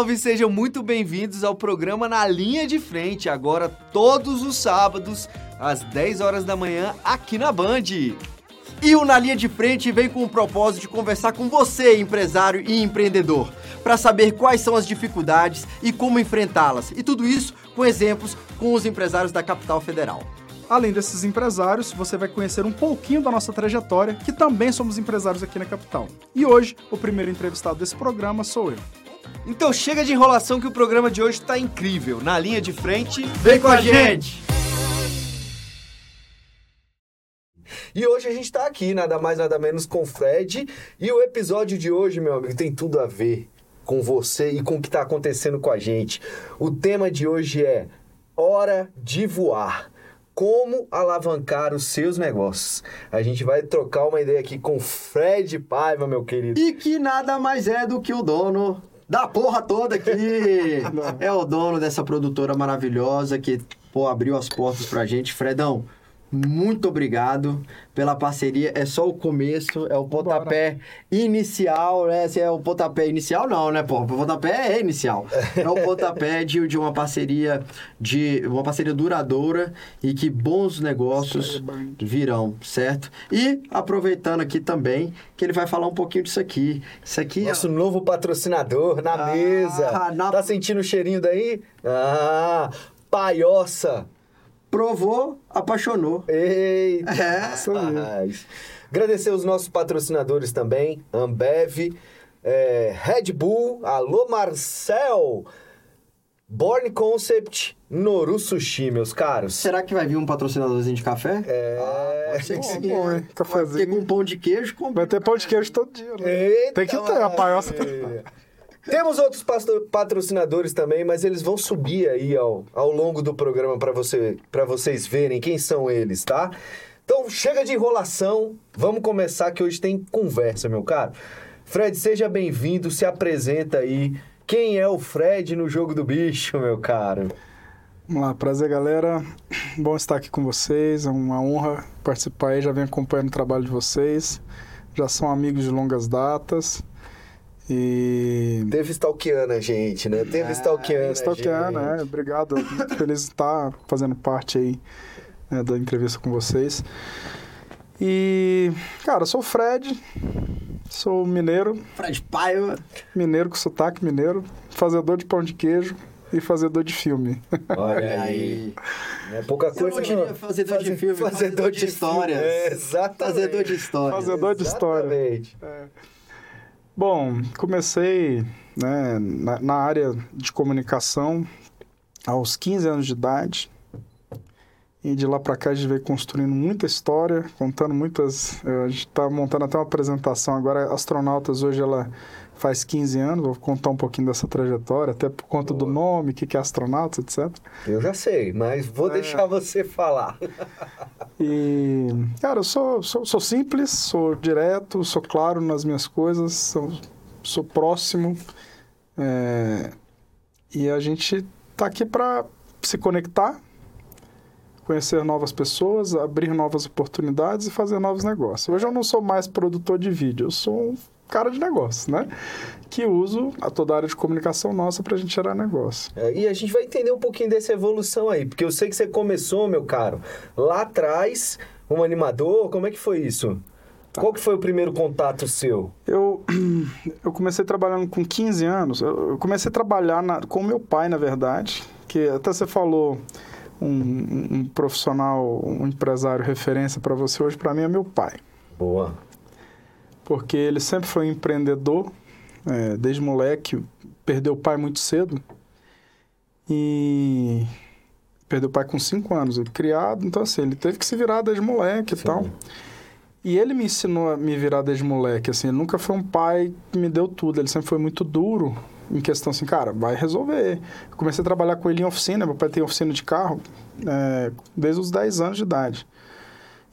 Salve! Sejam muito bem-vindos ao programa Na Linha de Frente, agora todos os sábados, às 10 horas da manhã, aqui na Band. E o Na Linha de Frente vem com o propósito de conversar com você, empresário e empreendedor, para saber quais são as dificuldades e como enfrentá-las. E tudo isso com exemplos com os empresários da capital federal. Além desses empresários, você vai conhecer um pouquinho da nossa trajetória, que também somos empresários aqui na capital. E hoje, o primeiro entrevistado desse programa sou eu. Então chega de enrolação que o programa de hoje está incrível. Na linha de frente, vem com a gente! E hoje a gente está aqui, nada mais nada menos com o Fred. E o episódio de hoje, meu amigo, tem tudo a ver com você e com o que está acontecendo com a gente. O tema de hoje é Hora de Voar. Como alavancar os seus negócios. A gente vai trocar uma ideia aqui com o Fred Paiva, meu querido. E que nada mais é do que o dono da porra toda aqui. é o dono dessa produtora maravilhosa que pô, abriu as portas pra gente. Fredão, muito obrigado pela parceria. É só o começo, é o pontapé inicial, né? Se é o pontapé inicial, não, né, pô? O pontapé é inicial. É o pontapé de, de uma parceria de uma parceria duradoura e que bons negócios virão, certo? E aproveitando aqui também que ele vai falar um pouquinho disso aqui. Isso aqui Nosso é... novo patrocinador na ah, mesa. Na... Tá sentindo o cheirinho daí? Ah, paiossa provou, apaixonou. Eita! É. Agradecer os nossos patrocinadores também, Ambev, é, Red Bull, alô Marcel, Born Concept, Noru Sushi, meus caros. Será que vai vir um patrocinadorzinho de café? É. Ah, pode ser que sim. Bom, hein? Cafézinho. com pão de queijo. Com... Vai ter pão de queijo todo dia, né? Eita, Tem que ter, a paioça tem que ter. Temos outros patrocinadores também, mas eles vão subir aí ao, ao longo do programa para você, vocês verem quem são eles, tá? Então chega de enrolação, vamos começar que hoje tem conversa, meu caro. Fred, seja bem-vindo, se apresenta aí. Quem é o Fred no jogo do bicho, meu caro? Vamos lá, prazer galera. Bom estar aqui com vocês, é uma honra participar aí, já venho acompanhando o trabalho de vocês. Já são amigos de longas datas. E... Teve stalkeando a gente, né? Teve é, stalkeando Stalkeando, é. Obrigado. Muito feliz de estar fazendo parte aí né, da entrevista com vocês. E, cara, eu sou o Fred, sou mineiro. Fred Paiva. Mineiro com sotaque mineiro, fazedor de pão de queijo e fazedor de filme. Olha aí. É pouca coisa que não. Fazedor de filme, fazedor, fazedor de, de histórias. É, exatamente. Fazedor de histórias. Fazedor de histórias. É. Bom, comecei né, na, na, área de comunicação aos 15 anos de idade. E de lá para cá a gente veio construindo muita história, contando muitas. A gente está montando até uma apresentação agora. Astronautas hoje ela faz 15 anos, vou contar um pouquinho dessa trajetória, até por conta Boa. do nome, o que, que é astronautas, etc. Eu já sei, mas vou é. deixar você falar. E, cara, eu sou, sou, sou, simples, sou direto, sou claro nas minhas coisas, sou, sou próximo. É, e a gente tá aqui para se conectar, conhecer novas pessoas, abrir novas oportunidades e fazer novos negócios. Hoje eu não sou mais produtor de vídeo, eu sou um cara de negócio, né? Que uso a toda a área de comunicação nossa para a gente gerar negócio. É, e a gente vai entender um pouquinho dessa evolução aí, porque eu sei que você começou, meu caro, lá atrás, um animador, como é que foi isso? Tá. Qual que foi o primeiro contato seu? Eu, eu comecei trabalhando com 15 anos. Eu comecei a trabalhar na, com meu pai, na verdade, que até você falou um, um profissional, um empresário referência para você hoje, para mim é meu pai. Boa porque ele sempre foi um empreendedor, é, desde moleque, perdeu o pai muito cedo e perdeu o pai com cinco anos, ele criado, então assim, ele teve que se virar desde moleque Sim. e tal. E ele me ensinou a me virar desde moleque, assim, ele nunca foi um pai que me deu tudo, ele sempre foi muito duro em questão assim, cara, vai resolver. Eu comecei a trabalhar com ele em oficina, meu pai tem oficina de carro é, desde os 10 anos de idade.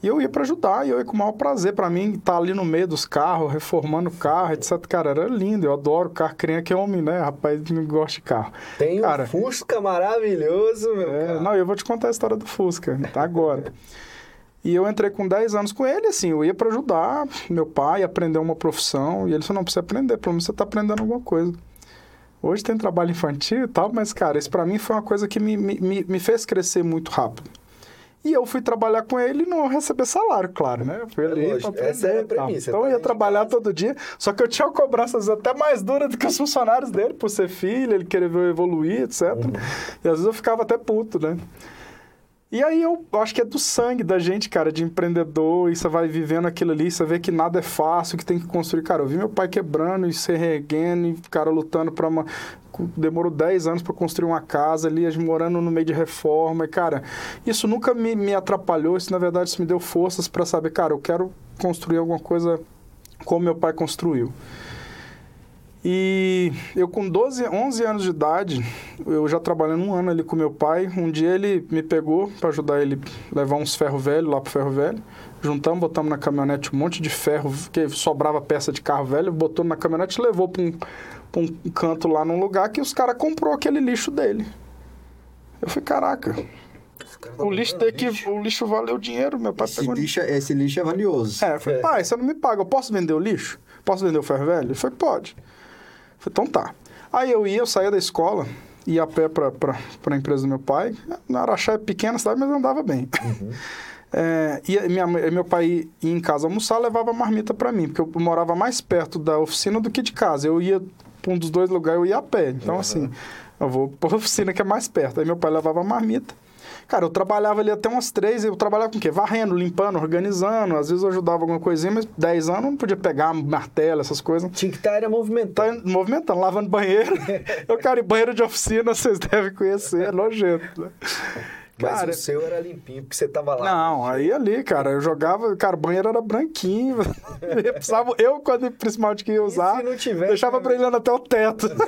E eu ia para ajudar, e eu ia com o maior prazer para mim estar tá ali no meio dos carros, reformando o carro, etc. Cara, era lindo, eu adoro carro, criança que é homem, né? Rapaz, não gosta de carro. Tem Cara, um Fusca maravilhoso, meu é, Não, eu vou te contar a história do Fusca, tá agora. E eu entrei com 10 anos com ele, assim, eu ia para ajudar meu pai a aprender uma profissão, e ele falou, não, precisa aprender, pelo menos você está aprendendo alguma coisa. Hoje tem trabalho infantil e tal, mas, cara, isso pra mim foi uma coisa que me, me, me fez crescer muito rápido. E eu fui trabalhar com ele e não receber salário, claro, né? Eu fui É ali lógico, pra essa é a premissa, Então tá eu ia trabalhar todo dia, só que eu tinha cobranças até mais duras do que os funcionários dele, por ser filho, ele querer ver eu evoluir, etc. Uhum. E às vezes eu ficava até puto, né? E aí eu acho que é do sangue da gente, cara, de empreendedor, e você vai vivendo aquilo ali, você vê que nada é fácil, que tem que construir. Cara, eu vi meu pai quebrando e se reerguendo, e cara lutando pra uma. Demorou 10 anos para construir uma casa ali, morando no meio de reforma. E, cara, isso nunca me, me atrapalhou, isso na verdade isso me deu forças para saber, cara, eu quero construir alguma coisa como meu pai construiu. E eu com 12, 11 anos de idade, eu já trabalhando um ano ali com meu pai, um dia ele me pegou para ajudar ele a levar uns ferro velho lá pro ferro velho. Juntamos, botamos na caminhonete um monte de ferro, que sobrava peça de carro velho, botou na caminhonete e levou para um, pra um canto lá num lugar que os caras comprou aquele lixo dele. Eu falei, caraca, o lixo daqui, o lixo valeu dinheiro, meu pai Esse pegou. lixo, esse lixo é valioso. É, eu falei, pai, você não me paga, eu posso vender o lixo? Posso vender o ferro velho? Ele falou, pode. Falei, então tá. Aí eu ia, eu saía da escola, ia a pé pra, pra, pra empresa do meu pai. Na Araxá é pequena a cidade, mas eu andava bem. É, e minha, meu pai ia em casa almoçar, levava marmita pra mim, porque eu morava mais perto da oficina do que de casa. Eu ia pra um dos dois lugares, eu ia a pé. Então, assim, eu vou pra oficina que é mais perto. Aí meu pai levava marmita. Cara, eu trabalhava ali até umas três, eu trabalhava com o quê? Varrendo, limpando, organizando. Às vezes eu ajudava alguma coisinha, mas 10 anos eu não podia pegar martelo, essas coisas. Tinha que estar era movimentando. Tá movimentando, lavando banheiro. eu, cara, e banheiro de oficina, vocês devem conhecer, é nojento, né? Mas Cara, o seu era limpinho, porque você tava lá. não, aí ali, cara, eu jogava, cara, o banheiro era branquinho. Eu precisava, eu, quando principalmente que ia usar, se não tivesse, deixava né? brilhando até o teto.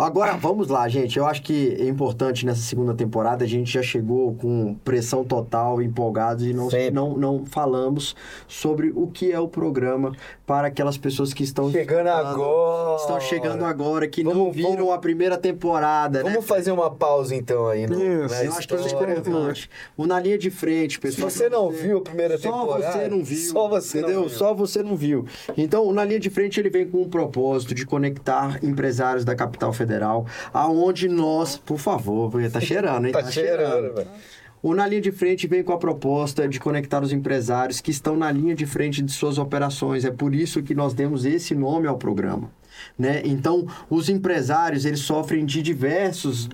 Agora, vamos lá, gente. Eu acho que é importante nessa segunda temporada. A gente já chegou com pressão total, empolgados e não, Sempre. não, não falamos sobre o que é o programa para aquelas pessoas que estão Chegando agora. Estão chegando agora, que não Vamos- viram vamos- a primeira temporada, né? Vamos fazer uma pausa então aí, no, Isso, Eu acho que isso é história. importante. O Na Linha de Frente, Se pessoal. você não viu a primeira Só temporada, você não viu. Só você entendeu? não viu. Só você não viu. Então, o na linha de frente ele vem com um propósito de conectar empresários da capital federal, aonde nós, por favor, tá cheirando, hein? Tá cheirando, velho. O Na Linha de Frente vem com a proposta de conectar os empresários que estão na linha de frente de suas operações. É por isso que nós demos esse nome ao programa. Né? Então, os empresários, eles sofrem de diversos,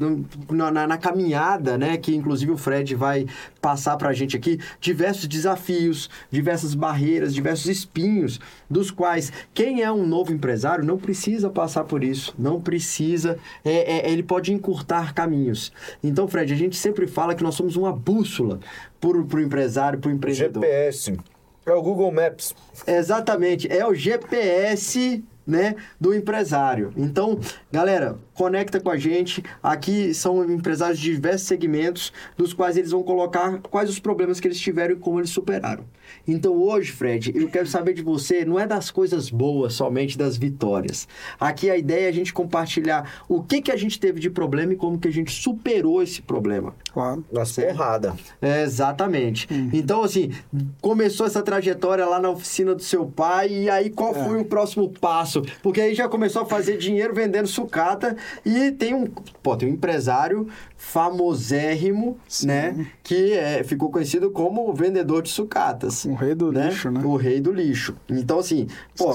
na, na- na caminhada, né? que inclusive o Fred vai passar para a gente aqui, diversos desafios, diversas barreiras, diversos espinhos, dos quais quem é um novo empresário não precisa passar por isso, não precisa, é, é, ele pode encurtar caminhos. Então, Fred, a gente sempre fala que nós somos uma bússola para o empresário, para o empreendedor. GPS. É o Google Maps. Exatamente, é o GPS né, do empresário. Então, galera, conecta com a gente. Aqui são empresários de diversos segmentos, dos quais eles vão colocar quais os problemas que eles tiveram e como eles superaram. Então, hoje, Fred, eu quero saber de você, não é das coisas boas somente das vitórias. Aqui a ideia é a gente compartilhar o que que a gente teve de problema e como que a gente superou esse problema. Claro. Nas Certo. porradas. É, exatamente. Então, assim, começou essa trajetória lá na oficina do seu pai, e aí qual foi o próximo passo? Porque aí já começou a fazer dinheiro vendendo sucata, e tem um, pô, tem um empresário famosérrimo, né, que é, ficou conhecido como o vendedor de sucatas. O rei do lixo, né? O rei do lixo. Então, assim, pô,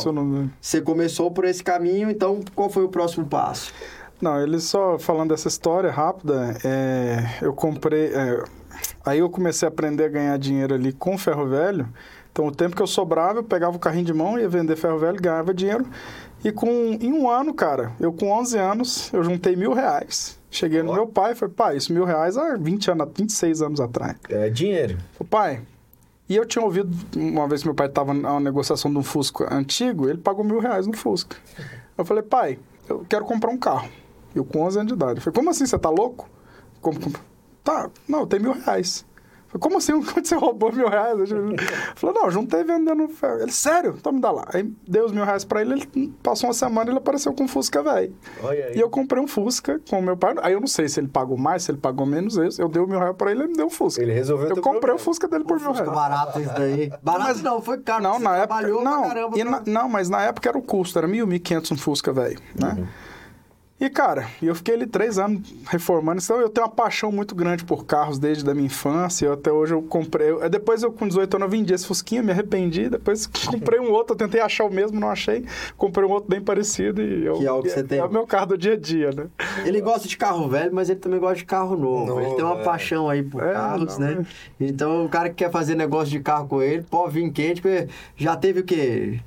você começou por esse caminho, então qual foi o próximo passo? Não, ele só falando dessa história rápida, é, eu comprei. é, aí eu comecei a aprender a ganhar dinheiro ali com ferro velho. Então, o tempo que eu sobrava, eu pegava o carrinho de mão, ia vender ferro velho, ganhava dinheiro. E com, em um ano, cara, eu com 11 anos, eu juntei mil reais. Cheguei no Ó. meu pai e falei, pai, isso mil reais há 20 anos, 26 anos atrás. É dinheiro. Falei, pai, e eu tinha ouvido, uma vez que meu pai estava na negociação de um Fusca antigo, ele pagou mil reais no Fusca. Eu falei, pai, eu quero comprar um carro. Eu com 11 anos de idade. Eu falei, como assim, você tá louco? Como, como- Tá, não, tem mil reais. Falei, como assim? Quando você roubou mil reais? Ele falou, não, juntei vendendo ferro. Ele, sério? Então me dá lá. Aí deu os mil reais pra ele, ele passou uma semana e ele apareceu com um Fusca, velho. E eu comprei um Fusca com o meu pai. Aí eu não sei se ele pagou mais, se ele pagou menos isso. Eu dei o mil reais pra ele, ele me deu o Fusca. Ele resolveu Eu comprei problema. o Fusca dele por mil Fica reais. barato isso daí. Barato não, foi caro. Não, na época. Não, pra caramba. e pra- na- não, mas na época era o custo, era 1.100 um Fusca, velho. Né? Uhum. E, cara, eu fiquei ali três anos reformando. Então, eu tenho uma paixão muito grande por carros desde a minha infância. Eu, até hoje eu comprei. eu- depois, eu com 18 anos, eu vendi esse Fusquinha, me arrependi. Depois comprei um outro, eu tentei achar o mesmo, não achei. Comprei um outro bem parecido e eu. Que é o que você tem. É o meu carro do dia a dia, né? Ele gosta de carro velho, mas ele também gosta de carro novo. Novo, ele tem uma é. paixão aí por É, carros, não, né? Então, o cara que quer fazer negócio de carro com ele, pode vir quente, porque já teve o quê?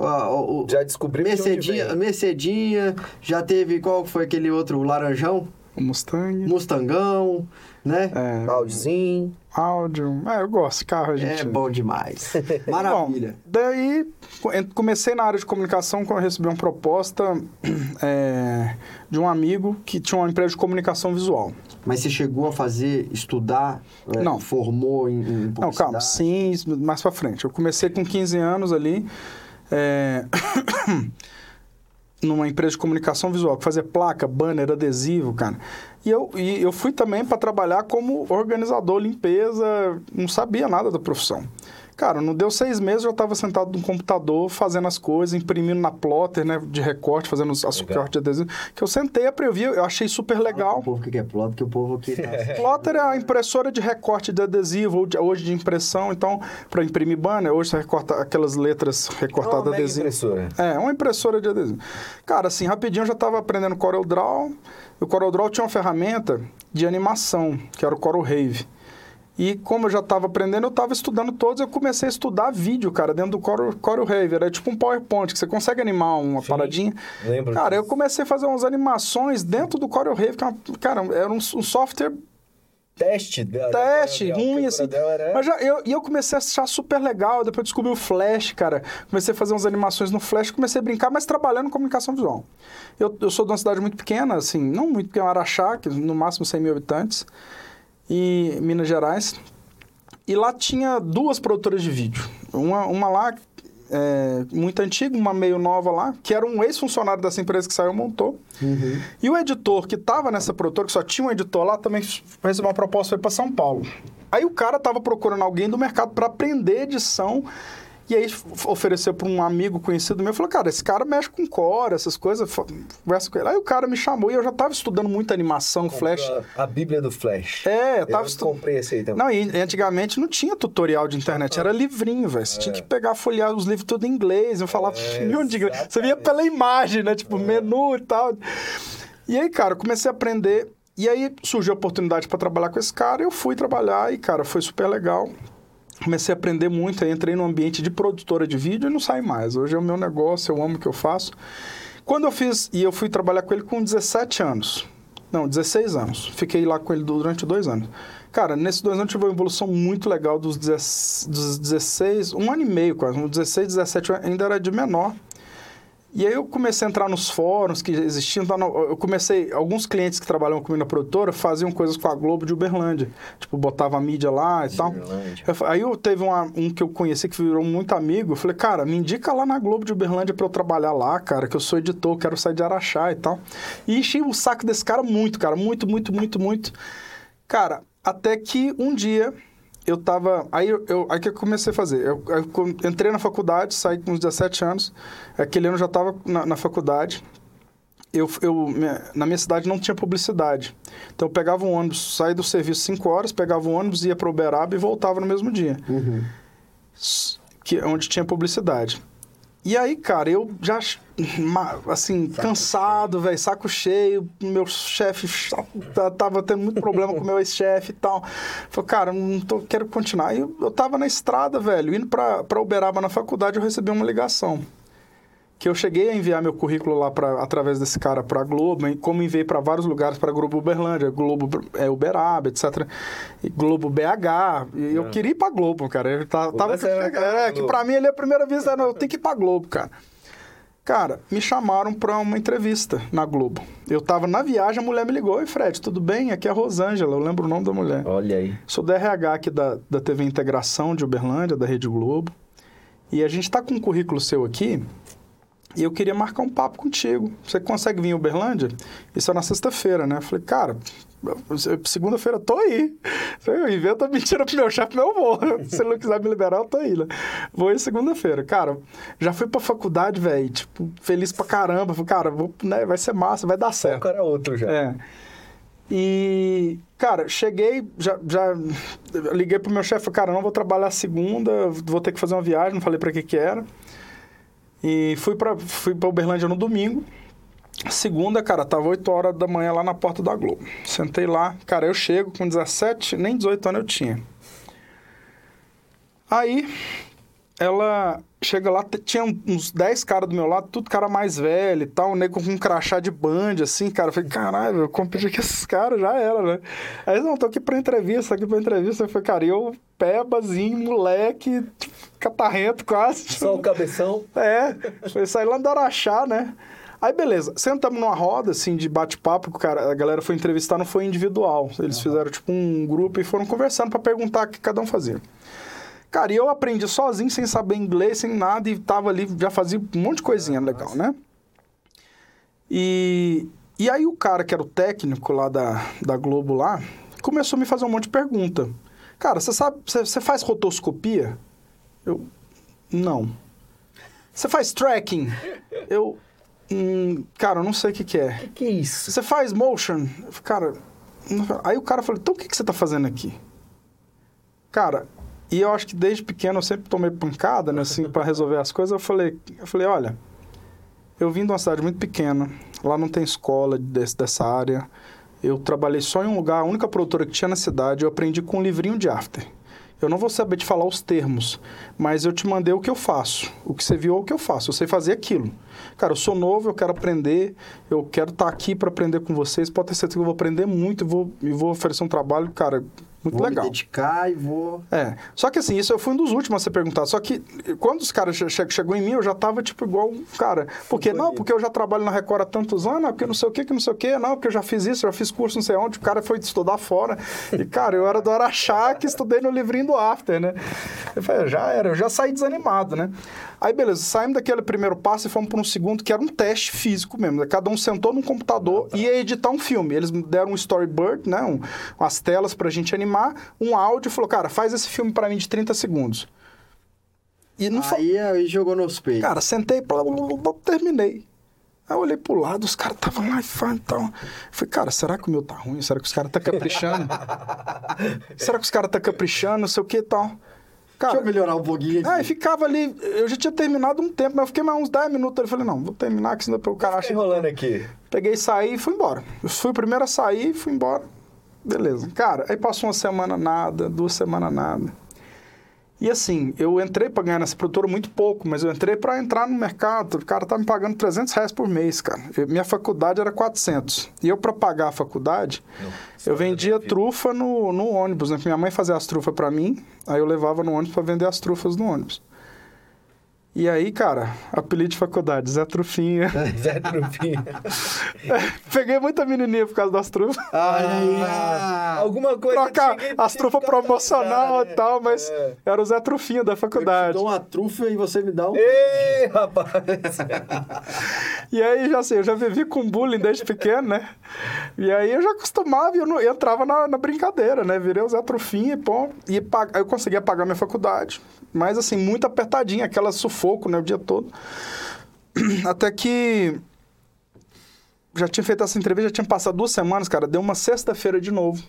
O, o, o- Já descobri de onde Mercedinha. Mercedinha, já teve, qual foi aquele outro, o laranjão? O Mustang, Mustangão, né? é, Baldezinho. áudio. É, eu gosto de carro, a gente. É bom demais. Maravilha. Bom, daí comecei na área de comunicação quando eu recebi uma proposta é, de um amigo que tinha uma empresa de comunicação visual. Mas você chegou a fazer, estudar? é, Não. Formou em, em Não, calma, sim, mais pra frente. Eu comecei com 15 anos ali, é, numa empresa de comunicação visual, que fazia placa, banner, adesivo, cara. E eu, e eu fui também para trabalhar como organizador, limpeza, não sabia nada da profissão. Cara, não deu seis meses, eu já estava sentado no computador, fazendo as coisas, imprimindo na plotter, né, de recorte, fazendo os as recortes de adesivo, que eu sentei, aprevi, eu achei super legal. O povo que quer plot, que o povo aqui tá... Plotter é a impressora de recorte de adesivo, ou de- hoje de impressão. Então, para imprimir banner, hoje você recorta aquelas letras É uma recortadas mega adesivo. impressora. É, uma impressora de adesivo. Cara, assim, rapidinho eu já estava aprendendo CorelDRAW. E o CorelDRAW tinha uma ferramenta de animação, que era o CorelRave. E como eu já estava aprendendo, eu estava estudando todos, eu comecei a estudar vídeo, cara, dentro do Corel, CorelRave. Era tipo um PowerPoint, que você consegue animar uma Sim, paradinha. lembro Cara, eu disso. comecei a fazer umas animações dentro do CorelRave, que é cara, era um, um software Teste dela. teste, ruim, assim. era- Mas já, eu, e eu comecei a achar super legal. Depois descobri o Flash, cara. Comecei a fazer umas animações no Flash, comecei a brincar, mas trabalhando comunicação visual. Eu, eu sou de uma cidade muito pequena, assim, não muito pequena, Araxá, que no máximo 100 mil habitantes, e Minas Gerais. E lá tinha duas produtoras de vídeo. Uma, uma lá, é, muito antiga, uma meio nova lá, que era um ex-funcionário dessa empresa que saiu montou. Uhum. E o editor que estava nessa produtora, que só tinha um editor lá, também recebeu uma proposta para São Paulo. Aí o cara estava procurando alguém do mercado para aprender edição. E aí ofereceu para um amigo conhecido meu, falou, cara, esse cara mexe com core, essas coisas, conversa com ele. Aí o cara me chamou e eu já estava estudando muita animação, flash. A, a Bíblia do Flash. É, eu Eu tava estu- comprei esse aí também. Não, e antigamente não tinha tutorial de internet, era livrinho, velho. Você tinha que pegar, folhear os livros tudo em inglês, eu falava É, milhão de inglês. Você via pela imagem, né? Tipo, menu e tal. E aí, cara, eu comecei a aprender. E aí surgiu a oportunidade para trabalhar com esse cara, eu fui trabalhar e, cara, foi super legal. Comecei a aprender muito, aí entrei no ambiente de produtora de vídeo e não saí mais. Hoje é o meu negócio, eu amo o que eu faço. Quando eu fiz, e eu fui trabalhar com ele com 17 anos. Não, 16 anos. Fiquei lá com ele durante dois anos. Cara, nesses dois anos tive uma evolução muito legal dos, 10 dos 16, um ano e meio quase, uns 16, 17 eu ainda era de menor. E aí eu comecei a entrar nos fóruns que existiam. então, Eu comecei, alguns clientes que trabalhavam comigo na produtora faziam coisas com a Globo de Uberlândia. Tipo, botava a mídia lá e tal. Uberlândia. Eu fa- aí eu teve uma- um que eu conheci que virou muito amigo. Eu falei, cara, me indica lá na Globo de Uberlândia pra eu trabalhar lá, cara, que eu sou editor, quero sair de Araxá e tal. E enchi o saco desse cara muito, cara, muito, muito, muito, muito. Cara, até que um dia eu tava. Aí eu, eu- aí que eu comecei a fazer. Eu, eu entrei na faculdade, saí com uns 17 anos. Aquele ano eu já tava na, na faculdade. Eu, eu, minha- na minha cidade não tinha publicidade. Então eu pegava um ônibus, saía do serviço 5 horas, pegava o ônibus, ia para Uberaba e voltava no mesmo dia. Uhum. Que, onde tinha publicidade. E aí, cara, eu já, assim, cansado, velho, saco cheio, meu chefe tava tendo muito problema com o meu ex-chefe e tal. Falei, cara, não tô, quero continuar. E eu, eu tava na estrada, velho, indo pra, pra Uberaba na faculdade, eu recebi uma ligação. Que eu cheguei a enviar meu currículo lá pra, através desse cara pra Globo, e como enviei para vários lugares, para Globo Uberlândia, Globo é, Uberaba, etc. Globo BH. E eu queria ir pra Globo, cara. Eu tava, tava era cara da é, que Globo. pra mim ali a primeira vez era, eu tenho que ir pra Globo, cara. Cara, me chamaram pra uma entrevista na Globo. Eu tava na viagem, a mulher me ligou. Oi, Fred, tudo bem? Aqui é a Rosângela, eu lembro o nome da mulher. Olha aí. Sou da RH aqui da, da TV Integração de Uberlândia, da Rede Globo. E a gente tá com um currículo seu aqui e eu queria marcar um papo contigo. Você consegue vir em Uberlândia? Isso é na sexta-feira, né? Eu falei, cara, segunda-feira eu tô aí. Eu invento a mentira pro meu chefe, meu vou. Se ele não quiser me liberar, eu tô aí, né? Vou aí segunda-feira. Cara, já fui pra faculdade, velho, tipo, feliz pra caramba. Falei, cara, vou, né, vai ser massa, vai dar certo. O cara é outro já. É. E, cara, cheguei, já, já liguei pro meu chefe, cara, não vou trabalhar segunda, vou ter que fazer uma viagem, não falei pra que que era. E fui pra, fui pra Uberlândia no domingo. Segunda, cara, tava 8 horas da manhã lá na porta da Globo. Sentei lá, cara, eu chego com 17, nem 18 anos eu tinha. Aí, ela chega lá, tinha uns 10 caras do meu lado, tudo cara mais velho e tal, um nego com um crachá de band, assim, cara. Eu falei, caralho, eu competi com esses caras, já era, né? Aí eles, não, tô aqui pra entrevista, aqui pra entrevista. Eu falei, cara, eu, pebazinho, moleque, catarrento quase. Só o cabeção. É, foi sair lá do Araxá, né? Aí, beleza. Sentamos numa roda, assim, de bate-papo, cara. A galera foi entrevistar, não foi individual. Eles uhum. fizeram, tipo, um grupo e foram conversando para perguntar o que cada um fazia. Cara, e eu aprendi sozinho, sem saber inglês, sem nada, e tava ali, já fazia um monte de coisinha legal, né? E, e aí o cara, que era o técnico lá da, da Globo lá, começou a me fazer um monte de pergunta. Cara, você sabe, você faz rotoscopia? Eu, não. Você faz tracking? Eu, Hum, cara, eu não sei o que, que é. O que, que, é isso? Você faz motion? Cara, aí o cara falou, então o que, que você tá fazendo aqui? Cara, e eu acho que desde pequeno eu sempre tomei pancada, né, assim, para resolver as coisas. Eu falei, eu falei, olha, eu vim de uma cidade muito pequena, lá não tem escola desse, dessa área. Eu trabalhei só em um lugar, a única produtora que tinha na cidade, eu aprendi com um livrinho de after. Eu não vou saber te falar os termos, mas eu te mandei o que eu faço. O que você viu é o que eu faço. Eu sei fazer aquilo. Cara, eu sou novo, eu quero aprender, eu quero estar tá aqui para aprender com vocês. Pode ter certeza que eu vou aprender muito e vou, e vou oferecer um trabalho, cara, muito vou legal. Vou me dedicar e vou... É. Só que assim, isso eu fui um dos últimos a ser perguntado. Só que quando os caras che chegou em mim, eu já tava tipo igual, cara... Porque não, porque eu já trabalho na Record há tantos anos, porque não sei o que, que não sei o que. Não, porque eu já fiz isso, já fiz curso não sei onde. O cara foi estudar fora. E, cara, eu era do Araxá que estudei no livrinho do After, né? Eu falei, já era, eu já saí desanimado, né? Aí, beleza, saímos daquele primeiro passo e fomos para um segundo, que era um teste físico mesmo. Né? Cada um sentou num computador e ia editar um filme. Eles deram um storyboard, né? Um, umas telas pra gente animar, um áudio e falou, cara, faz esse filme para mim de 30 segundos. E não aí, aí jogou nos peitos. Cara, sentei, blá, blá, blá, terminei. Aí eu olhei pro lado, os caras estavam lá e então. Falei, cara, será que o meu tá ruim? Será que os caras tá caprichando? será que os caras tá caprichando? Não sei o que e tal. Cara, Deixa eu melhorar um pouquinho aqui. Aí ficava ali, eu já tinha terminado um tempo, mas eu fiquei mais uns 10 minutos. Eu falei, não, vou terminar, que senão o cara acha. enrolando aqui. Peguei, saí e fui embora. Eu fui o primeiro a sair fui embora. Beleza. Cara, aí passou uma semana nada, duas semanas nada. E assim, eu entrei para ganhar nessa produtora muito pouco, mas eu entrei para entrar no mercado. O cara tá me pagando 300 reais por mês, cara. Eu, minha faculdade era 400. E eu, para pagar a faculdade, Não, eu vendia trufa no, no ônibus, né? Minha mãe fazia as trufas para mim, aí eu levava no ônibus para vender as trufas no ônibus. E aí, cara, apelido de faculdade, Zé Trufinha. Zé Trufinha. Peguei muita menininha por causa das trufas. Ah, alguma coisa. Trocar as trufas promocional e tal, mas é. era o Zé Trufinha da faculdade. Eu te dou uma trufa e você me dá um. Ei, rapaz! e aí, já assim, eu já vivi com bullying desde pequeno, né? E aí eu já acostumava e eu, não, eu entrava na, na, brincadeira, né? Virei o Zé Trufinha e, pô, e pag... eu conseguia pagar minha faculdade. Mas, assim, muito apertadinha, aquela sufoco, né? O dia todo. Até que já tinha feito essa entrevista, já tinha passado duas semanas, cara. Deu uma sexta-feira de novo.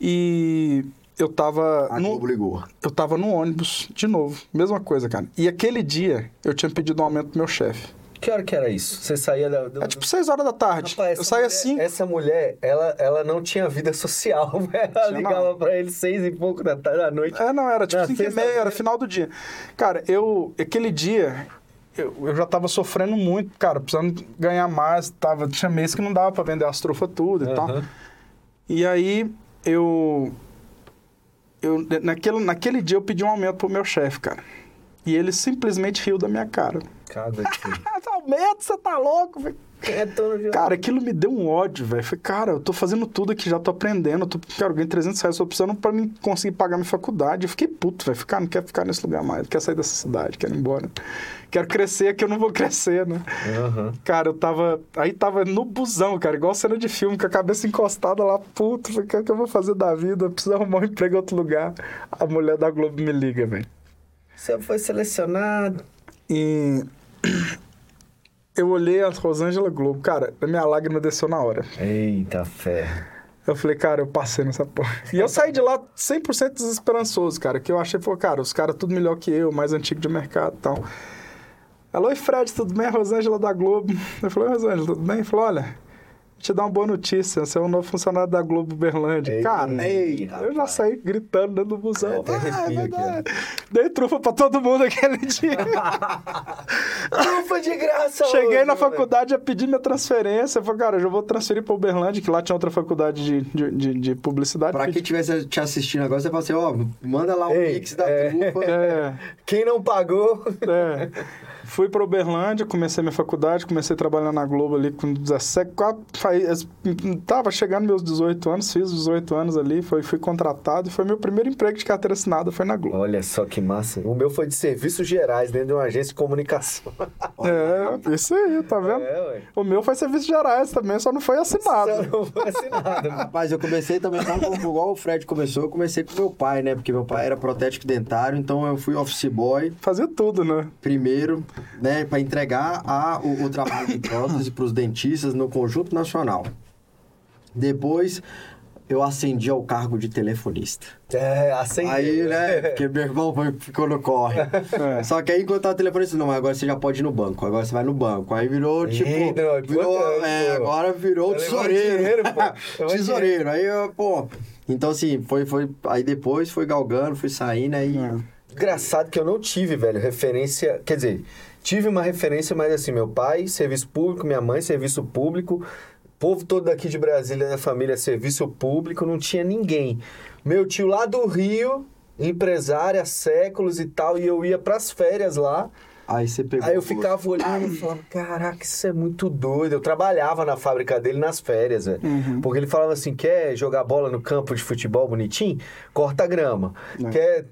E eu tava. A no, ligou. Eu tava no ônibus de novo. Mesma coisa, cara. E aquele dia eu tinha pedido um aumento pro meu chefe. Que hora que era isso? Você saía da. É tipo 6 horas da tarde. Rapaz, eu saía assim. Essa mulher, ela, ela não tinha vida social. Ela ligava não. pra ele seis e pouco da tarde da noite. É, não, era tipo 5 e meia, era final do dia. Cara, eu. Aquele dia. Eu, eu já tava sofrendo muito, cara, precisando ganhar mais. Tava, tinha mês que não dava pra vender as trufas tudo e uhum. tal. E aí, eu. Eu, naquele, naquele dia eu pedi um aumento pro meu chefe, cara. E ele simplesmente riu da minha cara. Cago aqui. Aumenta, você tá louco, velho. É. Cara, aquilo me deu um ódio, velho. Falei, cara, eu tô fazendo tudo aqui, já tô aprendendo. Eu tô, cara, eu ganhei 300 reais, tô precisando pra mim conseguir pagar minha faculdade. Eu fiquei puto, velho. Ficar, não quero ficar nesse lugar mais. Quero sair dessa cidade, quero ir embora. Quero crescer aqui, eu não vou crescer, né? Aham. Cara, eu tava. Aí tava no busão, cara, igual cena de filme, com a cabeça encostada lá, puto. Falei, o que, é que eu vou fazer da vida? Eu preciso arrumar um emprego em outro lugar. A mulher da Globo me liga, velho. Você foi selecionado. E. Eu olhei a Rosângela Globo, cara, a minha lágrima desceu na hora. Eita fé. Eu falei, cara, eu passei nessa porra. E eu saí de lá 100% desesperançoso, cara. Que eu achei, pô, cara, os caras tudo melhor que eu, mais antigo de mercado e tal. Alô, Fred, tudo bem? Rosângela da Globo. Eu falei, Rosângela, tudo bem? Ele falou, olha, te dar uma boa notícia, você é um novo funcionário da Globo Berlândia. Ei, cara, ei, eu já saí gritando dentro do busão. É, Ah, é aqui, verdade. Dei trufa pra todo mundo aquele dia. Trufa de graça Cheguei hoje, na velho. faculdade, ia pedir minha transferência. Eu falei, cara, eu já vou transferir pra Uberlândia, que lá tinha outra faculdade de, de, de, de publicidade. Pra quem estivesse te assistindo agora, você fala assim, ó, manda lá o Ei, mix da é. trufa. É, Quem não pagou... é. Fui pra Uberlândia, comecei minha faculdade, comecei a trabalhar na Globo ali com 17, quatro, faz- tava chegando meus 18 anos, fiz 18 anos ali, foi, fui contratado e foi meu primeiro emprego de carteira assinada, foi na Globo. Olha só que massa. O meu foi de serviços gerais, dentro de uma agência de comunicação. É, isso aí, tá vendo? É, ué. O meu foi serviço gerais também, só não foi assinado. Só não foi assinado. Rapaz, eu comecei também, como- igual o Fred começou, eu comecei com meu pai, né? Porque meu pai era protético dentário, então eu fui office boy Fazia tudo, né? primeiro, né? Pra entregar a, o, o trabalho de prótese pros dentistas no Conjunto Nacional. Depois, eu ascendi ao cargo de telefonista. É, acendeu. Aí, né? Porque meu irmão foi- ficou no corre. É. Só que aí, enquanto tava telefonista, não, mas agora você já pode ir no banco. Agora você vai no banco. Aí virou, tipo. É virou, é, agora virou tesoureiro. dinheiro, pô. Tesoureiro. Aí, pô. Então, assim, foi, foi. Aí depois foi galgando, fui saindo, aí. É. Engraçado que eu não tive, velho, referência. Quer dizer, tive uma referência, mas assim, meu pai, serviço público, minha mãe, serviço público. Povo todo daqui de Brasília, da família, serviço público, não tinha ninguém. Meu tio lá do Rio, empresário há séculos e tal, e eu ia pras férias lá. Aí você pegou. Aí eu ficava olhando e falava, caraca, isso é muito doido. Eu trabalhava na fábrica dele nas férias, velho. Porque ele falava assim, quer jogar bola no campo de futebol bonitinho? Corta a grama. É. Quer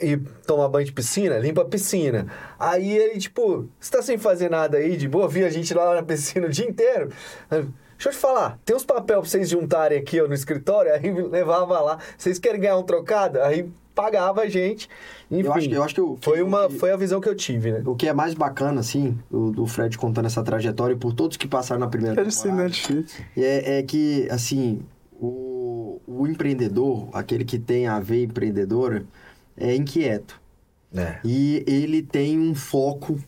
ir tomar banho de piscina? Limpa a piscina. Aí ele, tipo, você tá sem fazer nada aí, de boa? Via a gente lá na piscina o dia inteiro. Deixa eu te falar, tem uns papéis pra vocês juntarem aqui ó, no escritório, aí levava lá. Vocês querem ganhar um trocado? Aí pagava a gente. Enfim, Eu acho que- eu acho que o- foi, que- uma, que- foi a visão que eu tive, né? O que é mais bacana, assim, o, do Fred contando essa trajetória e por todos que passaram na primeira Que a gente se temporada, identifique. é, é que, assim, o, o empreendedor, aquele que tem a veia empreendedora, é inquieto. É. E ele tem um foco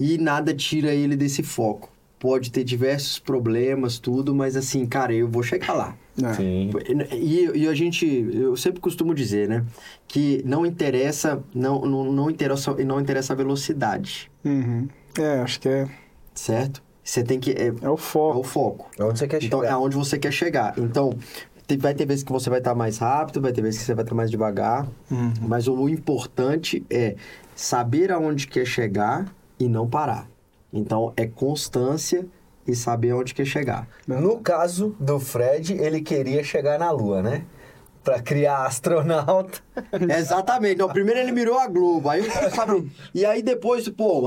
e nada tira ele desse foco. Pode ter diversos problemas, tudo, mas assim, cara, eu vou chegar lá. É. Sim. E, e a gente, eu sempre costumo dizer, né, que não interessa, não, não, não interessa, não interessa a velocidade, Uhum. É, acho que é, certo? Você tem que é, é o é o foco. foco. Onde você quer Então, é chegar? aonde você quer chegar. Então, vai ter vezes que você vai estar mais rápido, vai ter vezes que você vai estar mais devagar. Uhum. Mas o importante é saber aonde quer chegar e não parar. Então, é constância e saber aonde quer chegar. No caso do Fred, ele queria chegar na Lua, né? Pra criar astronauta. Exatamente. Não, primeiro ele mirou a Globo. Aí, sabe, e aí depois, pô,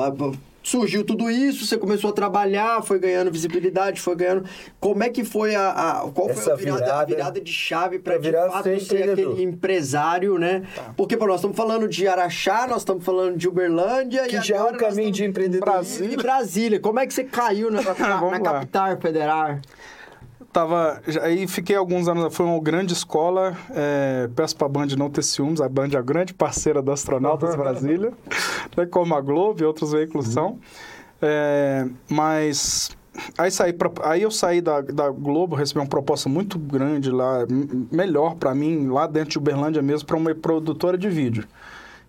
surgiu tudo isso, você começou a trabalhar, foi ganhando visibilidade, foi ganhando. Como é que foi a. a- qual foi Essa a virada, a virada- virada de chave para pra de virar fato ser aquele empresário, né? Porque, pô, nós estamos falando de Araxá, nós estamos falando de Uberlândia Que e já é um caminho de empreendedorismo. Brasília. E Brasília. Como é que você caiu na, na, na capital federal? Tava, aí fiquei alguns anos, foi uma grande escola, é, peço pra Band não ter ciúmes, a Band é a grande parceira do Astronautas Brasília, né, como a Globo e outros veículos são. É, mas aí, saí pra, aí eu saí da, da Globo, recebi uma proposta muito grande lá, melhor pra mim, lá dentro de Uberlândia mesmo, pra uma produtora de vídeo.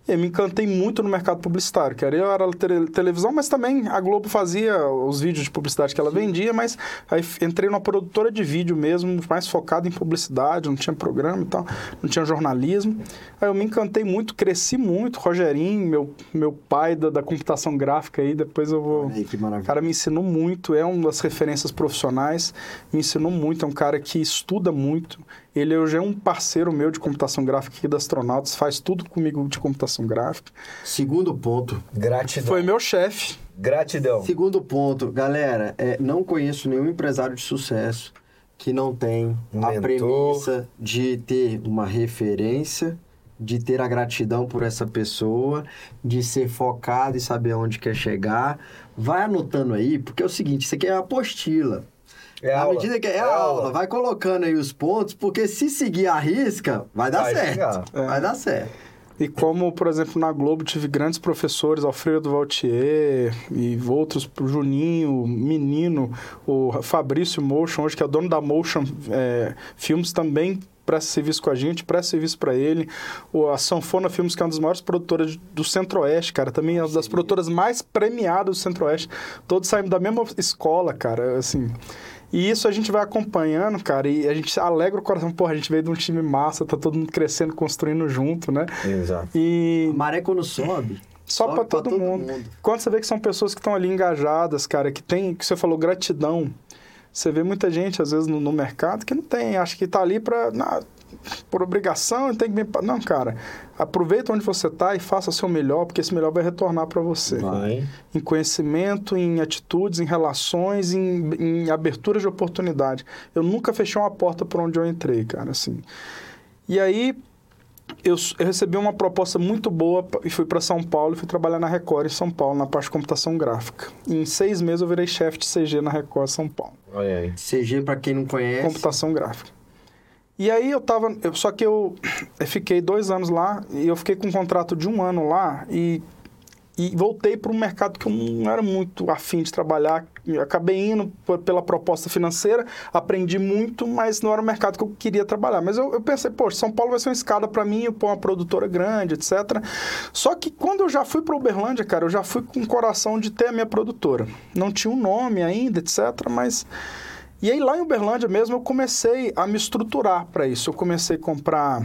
E me encantei muito no mercado publicitário, que eu era tele, televisão, mas também a Globo fazia os vídeos de publicidade que ela vendia, mas aí entrei numa produtora de vídeo mesmo, mais focada em publicidade, não tinha programa e tal, não tinha jornalismo. Aí eu me encantei muito, cresci muito. Rogerinho, meu, meu pai da, da computação gráfica aí, depois eu vou. Aí, que maravilha. O cara me ensinou muito, é uma das referências profissionais, me ensinou muito, é um cara que estuda muito. Ele hoje é um parceiro meu de computação gráfica aqui da Astronautas, faz tudo comigo de computação gráfica. Segundo ponto. Gratidão. Foi meu chefe. Gratidão. Segundo ponto, galera, é, não conheço nenhum empresário de sucesso que não tem Um a mentor. premissa de ter uma referência, de ter a gratidão por essa pessoa, de ser focado e saber onde quer chegar. Vai anotando aí, porque é o seguinte, isso aqui é uma apostila. É Na aula. medida que é, É a aula. aula, vai colocando aí os pontos, porque se seguir a risca, vai dar Vai certo. chegar. Vai dar certo. E como, por exemplo, na Globo tive grandes professores, Alfredo Valtier e outros, o Juninho, Menino, o Fabrício Motion, hoje que é dono da Motion é, Filmes, também presta serviço com a gente, presta serviço para ele. O, a Sanfona Filmes, que é uma das maiores produtoras do Centro-Oeste, cara, também é uma das produtoras mais premiadas do Centro-Oeste. Todos saímos da mesma escola, cara, assim... E isso a gente vai acompanhando, cara, e a gente alegra o coração. Porra, a gente veio de um time massa, tá todo mundo crescendo, construindo junto, né? Exato. E A maré quando sobe, só sobe pra todo, mundo. Quando você vê que são pessoas que estão ali engajadas, cara, que tem, que você falou, gratidão. Você vê muita gente, às vezes, no, no mercado que não tem, acha que tá ali pra, na- por obrigação, tem que me... Não, cara, aproveita onde você tá e faça o seu melhor, porque esse melhor vai retornar pra você. Vai. Em conhecimento, em atitudes, em relações, em, em aberturas de oportunidade. Eu nunca fechei uma porta por onde eu entrei, cara, assim. E aí, eu, eu recebi uma proposta muito boa e fui para São Paulo e fui trabalhar na Record em São Paulo, na parte de computação gráfica. Em seis meses eu virei chefe de CG na Record São Paulo. Olha aí. CG, pra quem não conhece, Computação gráfica. E aí eu tava. eu- só que eu, eu fiquei dois anos lá e eu fiquei com um contrato de um ano lá e, e voltei para um mercado que eu não era muito afim de trabalhar. Eu acabei indo por- pela proposta financeira, aprendi muito, mas não era o mercado que eu queria trabalhar. Mas eu, eu pensei, poxa, São Paulo vai ser uma escada para mim, eu pôr uma produtora grande, etc. Só que quando eu já fui para Uberlândia, cara, eu já fui com o coração de ter a minha produtora. Não tinha um nome ainda, etc. Mas e aí lá em Uberlândia mesmo eu comecei a me estruturar para isso. Eu comecei a comprar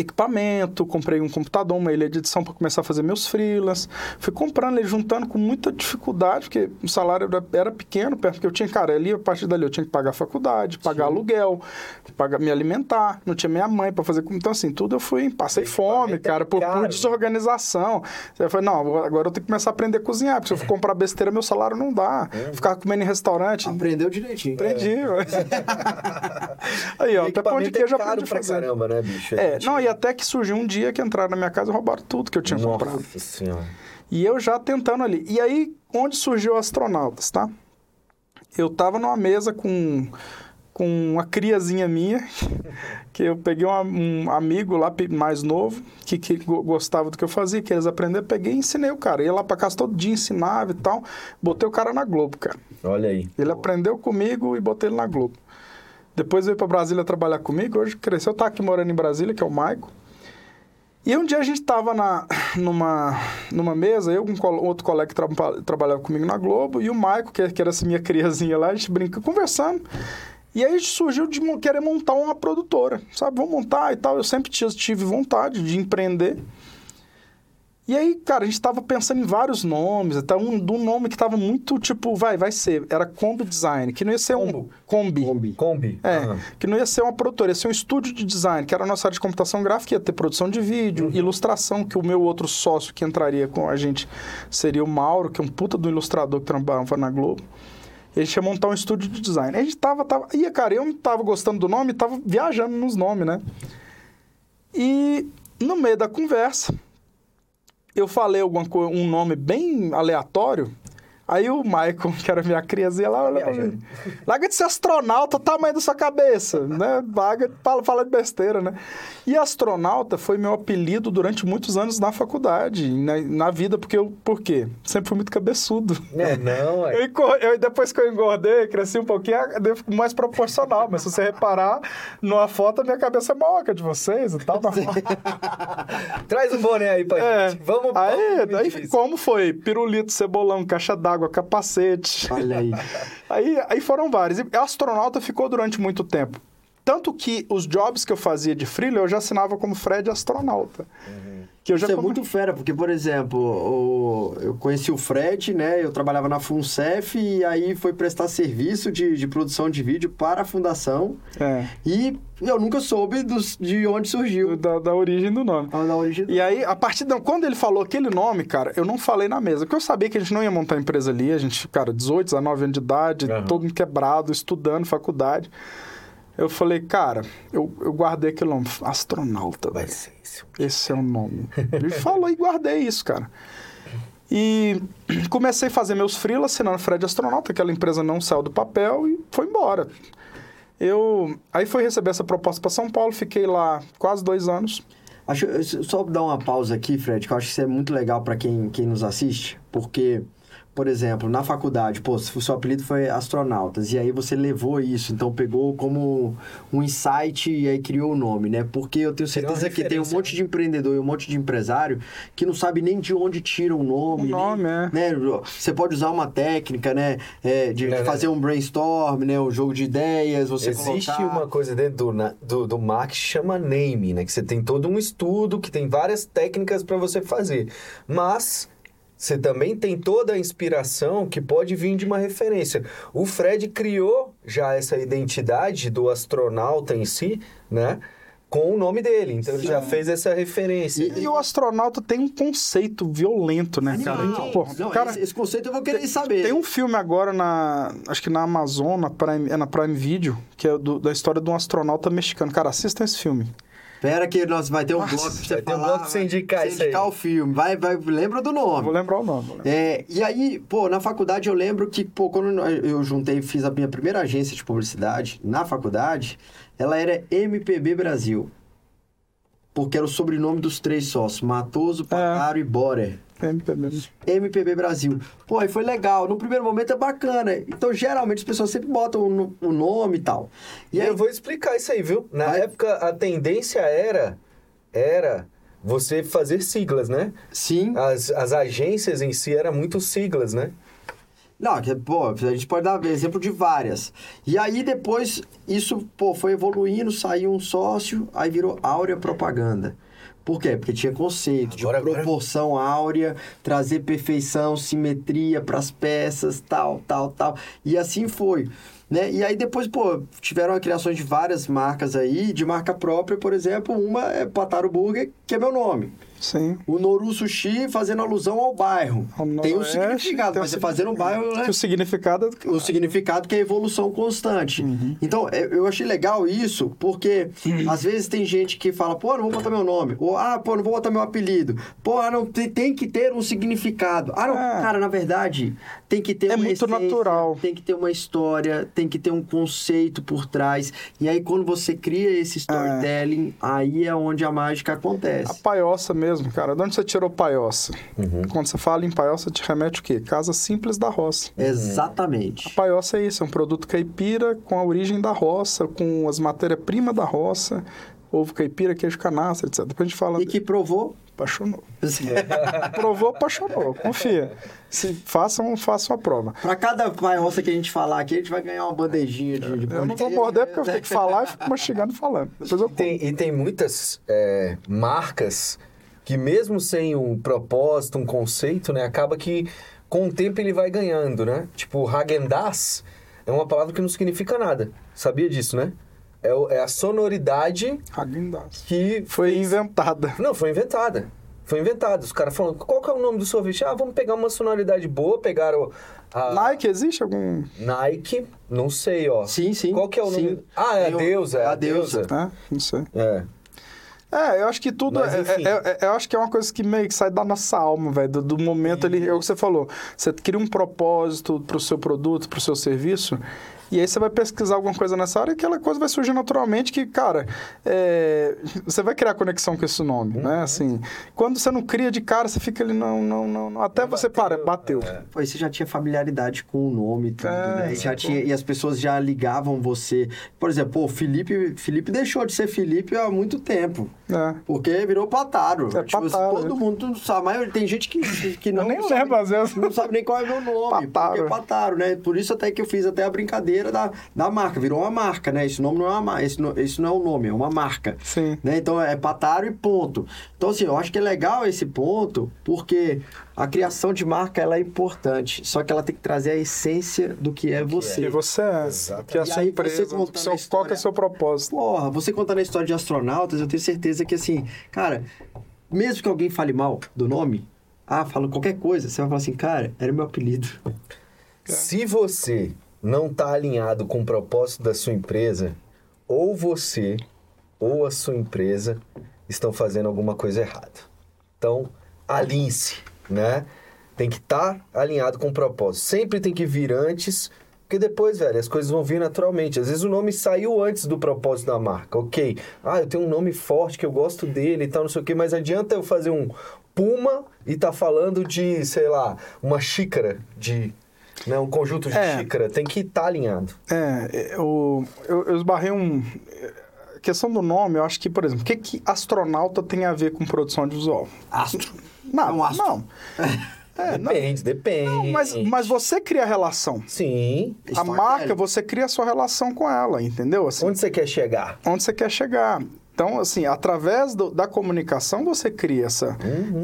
equipamento, comprei um computador, uma ilha de edição para começar a fazer meus freelas. Fui comprando e juntando com muita dificuldade, porque o salário era, era pequeno, perto que eu tinha, cara, ali a partir dali eu tinha que pagar a faculdade, pagar aluguel, pagar me alimentar, não tinha minha mãe para fazer, então assim, tudo eu fui, passei fome, é cara, por, por caro. desorganização. Eu falei, não, agora eu tenho que começar a aprender a cozinhar, porque se eu for comprar besteira, meu salário não dá. Ficar comendo em restaurante, aprendeu direitinho. Aprendi, ué. Aí, ó, até pão de equipamento queijo é eu aprendi a fazer. caramba, né, bicho? É, não, e até que surgiu um dia que entraram na minha casa e roubaram tudo que eu tinha comprado. Nossa senhora. E eu já tentando ali. E aí, onde surgiu o Astronautas, tá? Eu tava numa mesa com, com uma criazinha minha, que eu peguei uma- um amigo lá mais novo, que, que go- gostava do que eu fazia, que eles aprenderam, peguei e ensinei o cara. Ia lá pra casa todo dia, ensinava e tal. Botei o cara na Globo, cara. Olha aí. Ele aprendeu comigo e botei ele na Globo. Depois veio para Brasília trabalhar comigo. Hoje cresceu, tá aqui morando em Brasília, que é o Maico. E um dia a gente tava na, numa, numa mesa, eu com um outro colega que traba- trabalhava comigo na Globo, e o Maico, que, que era minha criazinha lá, a gente brinca, conversando. E aí surgiu de querer montar uma produtora, sabe? Vamos montar e tal. Eu sempre tive vontade de empreender. E aí, cara, a gente tava pensando em vários nomes, até um, de um nome que tava muito, tipo, vai, vai ser, era Combi Design, que não ia ser um... Combo. Combi. Kombi. Kombi. É, Ah. que não ia ser uma produtora, ia ser um estúdio de design, que era a nossa área de computação gráfica, ia ter produção de vídeo, ilustração, que o meu outro sócio que entraria com a gente seria o Mauro, que é um puta do ilustrador que trabalhava na Globo. E a gente ia montar um estúdio de design. A gente tava, tava... E, cara, eu não tava gostando do nome, tava viajando nos nomes, né? E no meio da conversa, eu falei alguma um nome bem aleatório, Aí o Michael, que era minha criança, lá, olha pra Viajando. mim. Larga de ser astronauta, o tamanho da sua cabeça, né? Larga, fala, fala de besteira, né? E astronauta foi meu apelido durante muitos anos na faculdade, na, na vida, porque eu, por quê? Sempre fui muito cabeçudo. É, não, é. Eu, eu- depois que eu engordei, cresci um pouquinho, eu fico mais proporcional. Mas se você reparar, numa foto, a minha cabeça é maior que a de vocês e tal. Traz um boné aí pra É. gente. Vamos Aí, vamos disso. como foi? Pirulito, cebolão, caixa d'água, capacete. Olha aí. Aí, aí foram vários. E astronauta ficou durante muito tempo. Tanto que os jobs que eu fazia de freela, eu já assinava como Fred astronauta. Que eu já Isso é muito fera, porque, por exemplo, o- eu conheci o Fred, né? Eu trabalhava na FUNCEF e aí foi prestar serviço de, de produção de vídeo para a fundação. É, E eu nunca soube dos, de onde surgiu. da, da origem do nome. A da origem. E aí, a partir de quando ele falou aquele nome, cara, eu não falei na mesa, porque eu sabia que a gente não ia montar empresa ali, a gente, cara, 18, 19 anos de idade, Aham. todo mundo quebrado, estudando, faculdade. Eu falei, cara, eu, eu guardei aquele nome, astronauta, velho. Esse é o nome. Ele falou e guardei isso, cara. E comecei a fazer meus freelas assinando Fred Astronauta, aquela empresa não saiu do papel e foi embora. Eu aí fui receber essa proposta para São Paulo, fiquei lá quase dois anos. Acho, só dar uma pausa aqui, Fred, que eu acho que isso é muito legal para quem, quem nos assiste, porque, por exemplo, na faculdade, pô, se o seu apelido foi astronautas, e aí você levou isso, então pegou como um insight e aí criou o nome, né? Porque eu tenho certeza que tem um monte de empreendedor e um monte de empresário que não sabe nem de onde tira o nome. O nome, nem, é. né? Você pode usar uma técnica, né? é, de, É, né? fazer um brainstorm, né? Um jogo de ideias, você Existe colocar... uma coisa dentro do, do, do marketing que chama name, né? Que você tem todo um estudo, que tem várias técnicas para você fazer. Mas você também tem toda a inspiração que pode vir de uma referência. O Fred criou já essa identidade do astronauta em si, né? Com o nome dele. Então ele já fez essa referência. E, e o astronauta tem um conceito violento, né, cara? Que, porra, Não, cara, esse, esse conceito eu vou querer saber. Tem um filme agora na. Acho que na Amazon, na Prime, é na Prime Video, que é do- da história de um astronauta mexicano. Cara, assistam esse filme. Espera que nós vai ter um Nossa, bloco pra você vai ter um falar, bloco pra você indicar pra isso aí. indicar o filme. Vai, vai, lembra do Eu Vou nome. lembrar o nome. lembrar. É, e aí, pô, na faculdade eu lembro que, pô, quando eu juntei, fiz a minha primeira agência de publicidade na faculdade, ela era MPB Brasil. Porque era o sobrenome dos três sócios, Matoso, Pacaro e Borer. MPB. MPB Brasil. Pô, aí foi legal. No primeiro momento é bacana. Então, geralmente, as pessoas sempre botam o no- o nome e tal. E E aí, eu vou explicar isso aí, viu? Na Vai. época, a tendência era, era você fazer siglas, né? sim. As, as agências em si eram muito siglas, né? Não, que, pô, a gente pode dar exemplo de várias. E aí depois isso, pô, foi evoluindo, saiu um sócio, aí virou Áurea Propaganda. Por quê? Porque tinha conceito Agora- de agora- proporção áurea, trazer perfeição, simetria para as peças, tal, tal, tal. E assim foi. Né? E aí depois, pô, tiveram a criação de várias marcas aí, de marca própria, por exemplo, uma é Pataro Burger, que é meu nome. Sim. O Noru Sushi fazendo alusão ao bairro. Ao Tem um significado, tem mas você fazer um bairro, né? Que o significado é o significado que é evolução constante. Uhum. Então, é, eu achei legal isso, porque às vezes tem gente que fala, pô, não vou botar meu nome. Ou, ah, pô, não vou botar meu apelido. Pô, ah, não, tem, tem que ter um significado. Ah, não, É. cara, na verdade, tem que ter É uma muito essência, natural. Tem que ter uma história, tem que ter um conceito por trás. E aí, quando você cria esse storytelling, aí é onde a mágica A acontece. paioça mesmo, cara. De onde você tirou paioça? Uhum. Quando você fala em paioça, te remete o quê? Casa simples da roça. A Exatamente. paioça é isso, é um produto caipira com a origem da roça, com as matérias-primas da roça, ovo caipira, queijo canastra, etc. Depois a gente fala... E que provou. Apaixonou. Provou, apaixonou. Confia. Se façam, façam a prova. Pra cada paioça que a gente falar aqui, a gente vai ganhar uma bandejinha de, de Eu não vou morder porque eu tenho que falar e fico mastigando e falando. Depois eu Tem, e tem muitas é, marcas que mesmo sem um propósito, um conceito, né? Acaba que com o tempo ele vai ganhando, né? Tipo, Häagen-Dazs é uma palavra que não significa nada. Sabia disso, né? É, é a sonoridade Häagen-Dazs. que Foi inventada. Não, foi inventada. Foi inventada. Os caras falando, qual que é o nome do sorvete? Ah, vamos pegar uma sonoridade boa, pegaram a Nike, existe algum... Nike, não sei, ó. Sim, sim. Qual que é o sim. nome? Ah, é a Tem o- deusa, é a a deusa. deusa. É, não sei. É. É, eu acho que tudo. Mas, é, enfim. é- é- eu acho que é uma coisa que meio que sai da nossa alma, velho. Do, do momento ali. É o que você falou. Você cria um propósito pro seu produto, pro seu serviço. E aí você vai pesquisar alguma coisa nessa área e aquela coisa vai surgir naturalmente que, cara, é, você vai criar conexão com esse nome, né? Assim, quando você não cria de cara, você fica ali, não, não, não, não. Até você para, bateu. Pô, e você já tinha familiaridade com o nome e tudo, É, né? E, já tinha, e as pessoas já ligavam você. Por exemplo, pô, Felipe, Felipe deixou de ser Felipe há muito tempo. É. Porque virou Pataro. É Tipo, Pataro, todo né? mundo sabe. Mas tem gente que, que não, Eu nem sabe, lembro, às vezes. não sabe nem qual é o meu nome. Pataro. Porque é Pataro, né? Por isso até que eu fiz até a brincadeira da, da marca. Virou uma marca, né? Esse nome não é uma marca. Esse, esse não é um nome, é uma marca. Sim. Né? Então é Pataro e ponto. Então, assim, eu acho que é legal esse ponto, porque a criação de marca ela é importante. Só que ela tem que trazer a essência do que é você. Que você é. Que é a sua aí, empresa. seu- a qual que é história- o seu propósito? Porra, você contando a história de astronautas, eu tenho certeza que assim, cara, mesmo que alguém fale mal do nome, ah, fala qualquer coisa, você vai falar assim, cara, era meu apelido. Se você não está alinhado com o propósito da sua empresa, ou você ou a sua empresa estão fazendo alguma coisa errada. Então, alinhe-se, né? Tem que estar alinhado com o propósito. Sempre tem que vir antes, porque depois, velho, as coisas vão vir naturalmente. Às vezes o nome saiu antes do propósito da marca, ok? Ah, eu tenho um nome forte que eu gosto dele e tal, não sei o quê, mas adianta eu fazer um Puma e tá falando de, sei lá, uma xícara de. Né, um conjunto de É. xícara. Tem que estar alinhado. É, eu, eu, eu esbarrei um. A questão do nome, eu acho que, por exemplo, o que, que astronauta tem a ver com produção audiovisual? Astro. Não, É um astro. não. É, não, depende, depende. não, mas, mas você cria a relação. Sim. A marca, você cria a sua relação com ela, entendeu? Assim, Onde você quer chegar? onde você quer chegar. Então, assim, através do- da comunicação você cria essa.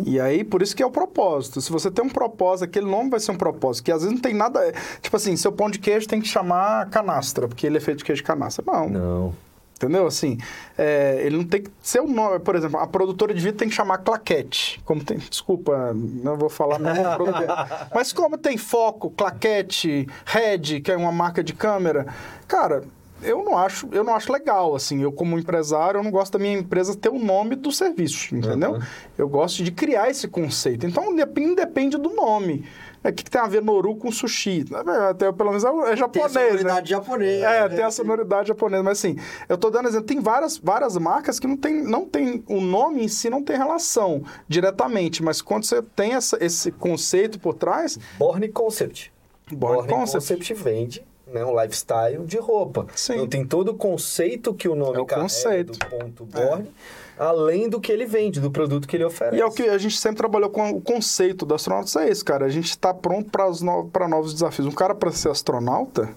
E aí, por isso que é o propósito. Se você tem um propósito, aquele nome vai ser um propósito, que às vezes não tem nada. Tipo assim, seu pão de queijo tem que chamar canastra, porque ele é feito de queijo de canastra. Não. Não. Entendeu? Assim, é, ele não tem que ser o nome. Por exemplo, a produtora de vídeo tem que chamar claquete. Como tem. Desculpa, não vou falar produtora. Mas como tem foco, claquete, Red, que é uma marca de câmera, cara. Eu não acho, eu não acho legal, assim. Eu, como empresário, eu não gosto da minha empresa ter o nome do serviço, entendeu? Uhum. Eu gosto de criar esse conceito. Então, dep- independe do nome. É, O que, que tem a ver Noru com sushi? Até, pelo menos é, é Tem a japonês, né? sonoridade japonesa. É, né? tem a sonoridade japonesa, mas assim, eu tô dando exemplo, tem várias, várias marcas que não tem, não tem, o nome em si não tem relação diretamente, mas quando você tem essa- esse conceito por trás, Born Concept. Born Concept. vende né, um lifestyle de roupa. Sim. Então tem todo o conceito que o nome É o carrega conceito. do ponto Born, além do que ele vende, do produto que ele oferece. E é o que a gente sempre trabalhou com o conceito do astronauta, é isso, cara. A gente está pronto para novos desafios. Um cara para ser astronauta,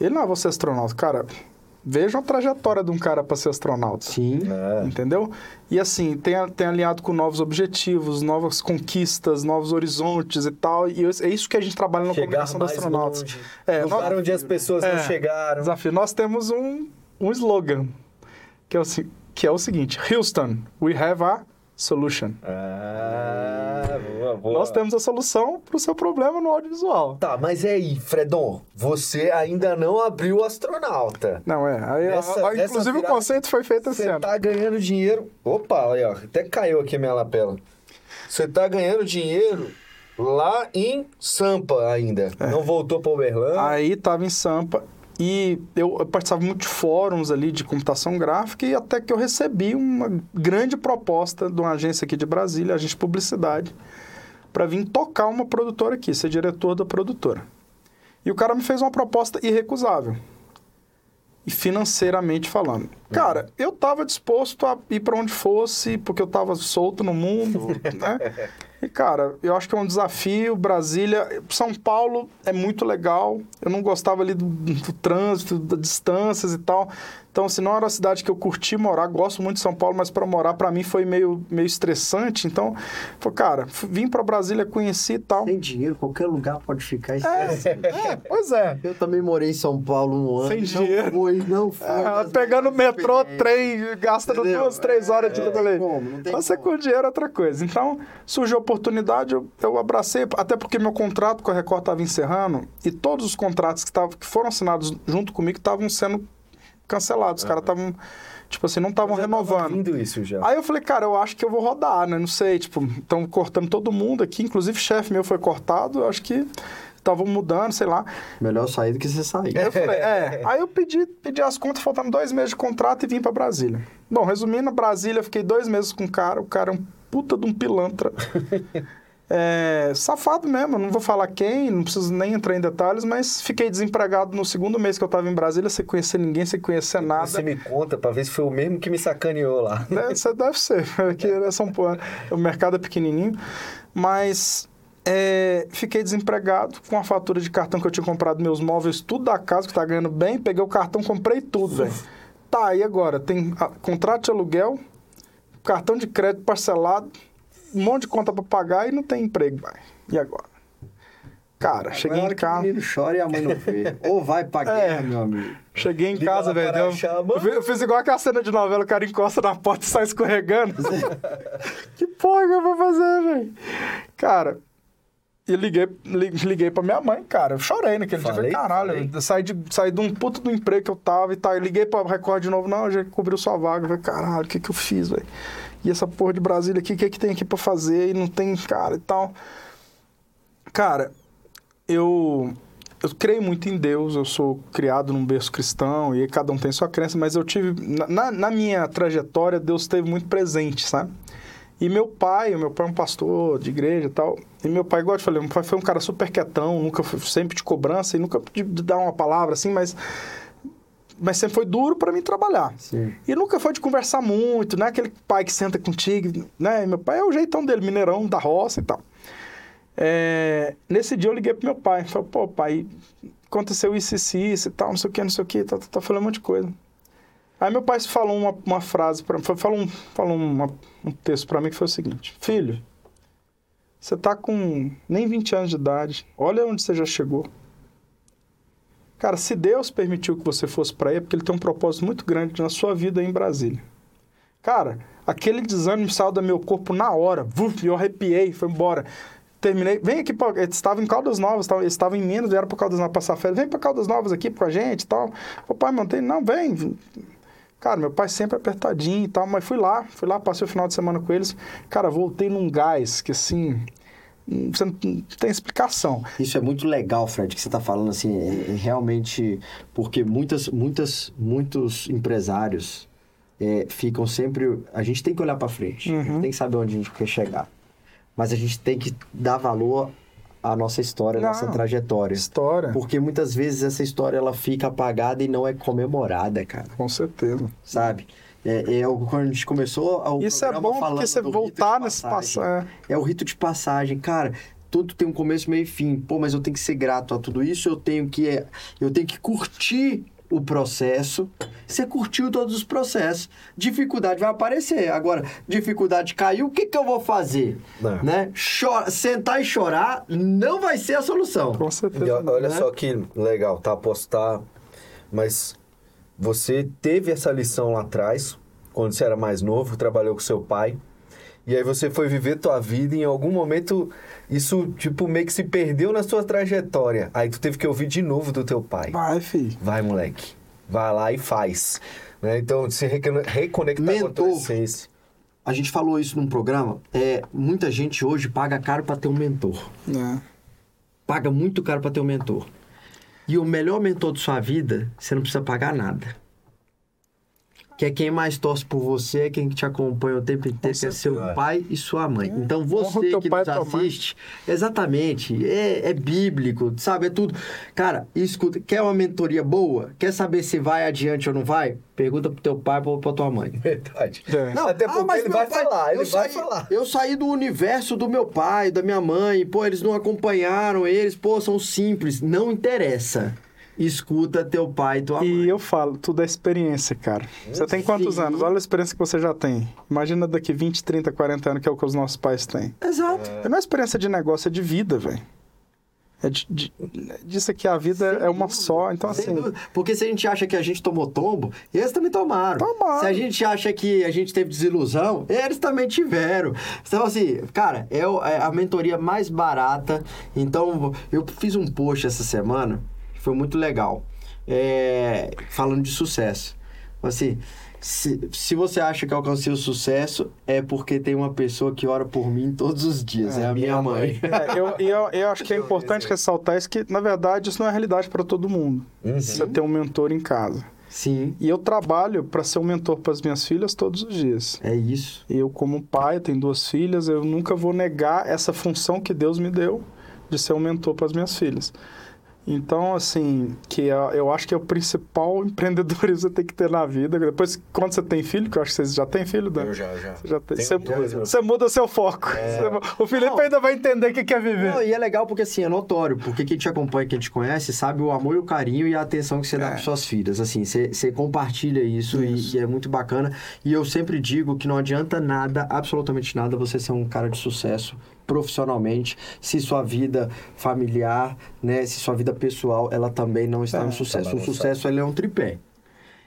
ele não é você astronauta, cara. Veja a trajetória de um cara para ser astronauta. Sim. É. Entendeu? E assim, tem, tem alinhado com novos objetivos, novas conquistas, novos horizontes e tal. E é isso que a gente trabalha na Chegar comunicação dos astronautas. longe. É, lugar nós- onde as pessoas É. não chegaram. Desafio. Nós temos um, um slogan, que é, o, que é o seguinte: Houston, we have a solution. Ah, boa, boa. Nós temos a solução para o seu problema no audiovisual. Tá, mas e aí, Fredon? Você ainda não abriu o astronauta. Não, é. Aí, a- inclusive virada- o conceito foi feito assim. Você tá ganhando dinheiro. Opa, aí, ó. Até caiu aqui a minha lapela. Você tá ganhando dinheiro lá em Sampa ainda. Não voltou pra Uberlândia. Aí estava em Sampa e eu, participava muito de fóruns ali de computação gráfica e até que eu recebi uma grande proposta de uma agência aqui de Brasília, agência de publicidade, para vir tocar uma produtora aqui, ser diretor da produtora. E o cara me fez uma proposta irrecusável. E financeiramente falando. Cara, eu estava disposto a ir para onde fosse, porque eu estava solto no mundo, né? E, cara, eu acho que é um desafio. Brasília, São Paulo é muito legal. Eu não gostava ali do, do trânsito, das distâncias e tal. Então, assim, não era uma cidade que eu curti morar. Gosto muito de São Paulo, mas para morar, para mim, foi meio, meio estressante. Então, foi, cara, vim para Brasília, conheci e tal. Sem dinheiro, qualquer lugar pode ficar estressante. É, pois é. Eu também morei em São Paulo um ano. Sem não dinheiro. Foi, não foi. Das pegando metrô, trem, gastando Entendeu? duas, três horas de É, rolê. como, não tem Você como. com dinheiro é outra coisa. Então, surgiu a oportunidade, eu, eu abracei, até porque meu contrato com a Record estava encerrando e todos os contratos que, tavam, que foram assinados junto comigo estavam sendo cancelado. Os caras estavam, tipo assim, não estavam renovando. isso já. Aí eu falei, cara, eu acho que eu vou rodar, né? Não sei, tipo, estão cortando todo mundo aqui, inclusive o chefe meu foi cortado, eu acho que estavam mudando, sei lá. Melhor sair do que você sair. Aí eu falei, é. Aí eu pedi, pedi as contas, faltando dois meses de contrato e vim pra Brasília. Bom, resumindo, Brasília, eu fiquei dois meses com o cara, o cara é um puta de um pilantra. É, safado mesmo, não vou falar quem, não preciso nem entrar em detalhes, mas fiquei desempregado no segundo mês que eu tava em Brasília, sem conhecer ninguém, sem conhecer nada. Você me conta pra ver se foi o mesmo que me sacaneou lá. Né? Isso deve ser, porque é São Paulo, o mercado é pequenininho. Mas é, fiquei desempregado com a fatura de cartão que eu tinha comprado meus móveis, tudo da casa, que tá ganhando bem. Peguei o cartão, comprei tudo, velho. Tá, e agora? Tem a- contrato de aluguel, cartão de crédito parcelado, um monte de conta pra pagar e não tem emprego, vai. E agora? Cara, cheguei Agora em que O casa. menino chora e a mãe não vê. Ou vai pra É. guerra, meu amigo. Cheguei em Liga casa, velho. para Eu fiz- Eu fiz igual aquela cena de novela, o cara encosta na porta e sai escorregando. que porra que eu vou fazer, velho? Cara, e liguei, li- liguei pra minha mãe, cara. Eu chorei naquele dia. Falei, Falei, caralho, falei. eu saí de, saí de um puto do emprego que eu tava e tal. Eu liguei pra Record de novo, não, já cobriu sua vaga. Eu falei, caralho, o que que eu fiz, velho? E essa porra de Brasília aqui, o que que tem aqui pra fazer? E não tem, cara, e tal. Cara, eu eu creio muito em Deus, eu sou criado num berço cristão e cada um tem sua crença, mas eu tive, na- na, minha trajetória, Deus esteve muito presente, sabe? E meu pai, meu pai é um pastor de igreja e tal, e meu pai, igual eu te falei, meu pai foi um cara super quietão, nunca foi, sempre de cobrança e nunca de, de dar uma palavra assim, mas, mas sempre foi duro para mim trabalhar. Sim. E nunca foi de conversar muito, não é aquele pai que senta contigo, né? Meu pai é o jeitão dele, mineirão, da roça e tal. É, nesse dia eu liguei pro meu pai, falei, pô, pai, aconteceu isso, isso, isso e tal, não sei o que, não sei o que, tá, tá, tá falando um monte de coisa. Aí meu pai falou uma, uma frase, pra, foi- falou, um, falou uma- um texto pra mim que foi o seguinte, filho, você tá com nem 20 anos de idade, olha onde você já chegou. Cara, se Deus permitiu que você fosse pra aí, é porque ele tem um propósito muito grande na sua vida em Brasília. Cara, aquele desânimo saiu do meu corpo na hora. Vuf, eu arrepiei, foi embora. Terminei. Vem aqui, pra, eles estavam em Caldas Novas, tavam- eles estavam em Minas, vieram para Caldas Novas passar férias. Vem para Caldas Novas aqui com a gente e tal. O pai mantém, não, vem. Cara, meu pai sempre apertadinho e tal, mas fui lá, fui lá, passei o final de semana com eles. Cara, voltei num gás que assim. Você não tem explicação. Isso é muito legal, Fred, que você está falando assim, é, é realmente porque muitas, muitas, muitos empresários é, ficam sempre. A gente tem que olhar para frente, a Uhum. gente tem que saber onde a gente quer chegar, mas a gente tem que dar valor à nossa história, à nossa trajetória, História. porque muitas vezes essa história ela fica apagada e não é comemorada, cara, Com certeza. sabe? É, é quando a gente começou o Isso é bom porque você voltar nesse passagem. passado. É o rito de passagem, cara. Tudo tem um começo, meio e fim. Pô, mas eu tenho que ser grato a tudo isso. Eu tenho que, eu tenho que curtir o processo. Você curtiu todos os processos. Dificuldade vai aparecer. Agora, dificuldade caiu, o que, que eu vou fazer? Não. Né? Chora, sentar e chorar não vai ser a solução. Com E certeza. ó- olha né? só que legal, tá? Apostar. Mas você teve essa lição lá atrás, quando você era mais novo, trabalhou com seu pai. E aí você foi viver tua vida e em algum momento isso, tipo, meio que se perdeu na sua trajetória. Aí tu teve que ouvir de novo do teu pai. Vai, filho. Vai, moleque. Vai lá e faz. Né? Então, se recone- reconectar com a tua Mentor. essência. A gente falou isso num programa. É, muita gente hoje paga caro para ter um mentor. É. paga muito caro para ter um mentor. E o melhor mentor de sua vida, você não precisa pagar nada. Que é quem mais torce por você, é quem te acompanha o tempo inteiro, que é seu pai e sua mãe. Então honra você que nos assiste, exatamente, é, é bíblico, sabe? É tudo. Cara, escuta, quer uma mentoria boa? Quer saber se vai adiante ou não vai? Pergunta pro teu pai ou pra tua mãe. Verdade. É. Não, até porque ele meu vai pai- falar, ele eu vai saí- falar. Eu saí do universo do meu pai, da minha mãe, pô, eles não acompanharam, eles, pô, são simples. Não interessa. Escuta teu pai e tua mãe. E eu falo, tudo é experiência, cara. Você tem quantos Sim. anos? Olha a experiência que você já tem. Imagina daqui 20, 30, 40 anos, que é o que os nossos pais têm. Exato. Não é experiência de negócio, é de vida, velho. É de, de, disso aqui, a vida Sem é uma dúvida, só. Então, Sem assim, dúvida. Porque se a gente acha que a gente tomou tombo, eles também tomaram. Tomaram. Se a gente acha que a gente teve desilusão, eles também tiveram. Então, assim, cara, é é a mentoria mais barata. Então, eu fiz um post essa semana, foi muito legal, é, falando de sucesso. Assim, se, se você acha que alcancei o sucesso, é porque tem uma pessoa que ora por mim todos os dias. É, a minha, mãe. É, eu, eu, eu acho que é importante ressaltar isso, que, na verdade, isso não é realidade para todo mundo. Uhum. Você ter um mentor em casa. Sim, E eu trabalho para ser um mentor para as minhas filhas todos os dias. é isso. Eu, como pai, eu tenho duas filhas, eu nunca vou negar essa função que Deus me deu de ser um mentor para as minhas filhas. Então, assim, que é- eu acho que é o principal empreendedorismo que você tem que ter na vida. Depois, quando você tem filho, que eu acho que você já tem filho, Dan? Eu já, já. Você, já tem, você, dois, meu. você muda o seu foco. Você- o Felipe Não. ainda vai entender o que que é viver. Não, e é legal porque assim, é notório, porque quem te acompanha, quem te conhece, sabe o amor e o carinho e a atenção que você dá É. para suas filhas. Assim, você, você compartilha isso, e- Isso. E, é muito bacana. E eu sempre digo que não adianta nada, absolutamente nada, você ser um cara de sucesso profissionalmente, se sua vida familiar, né, se sua vida pessoal, ela também não está É, no tá sucesso. o sucesso ele é um tripé.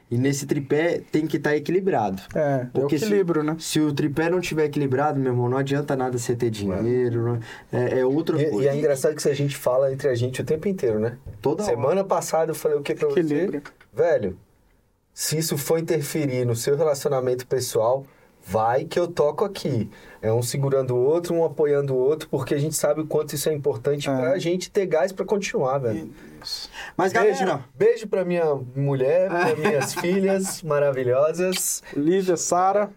E nesse tripé tem que estar equilibrado. É, é o Porque se- equilíbrio, né? Se o tripé não estiver equilibrado, meu irmão, não adianta nada você ter dinheiro, não- é, é outra E, coisa. e é engraçado que isso a gente fala entre a gente o tempo inteiro, né? Toda hora. Semana passada eu falei o que pra você? Equilíbrio. Velho, se isso for interferir no seu relacionamento pessoal, vai que eu toco aqui. É um segurando o outro, um apoiando o outro, porque a gente sabe o quanto isso é importante É. pra gente ter gás pra continuar, velho. Mas, Beijo, galera, beijo pra minha mulher, pra minhas filhas maravilhosas. Lívia, Sara.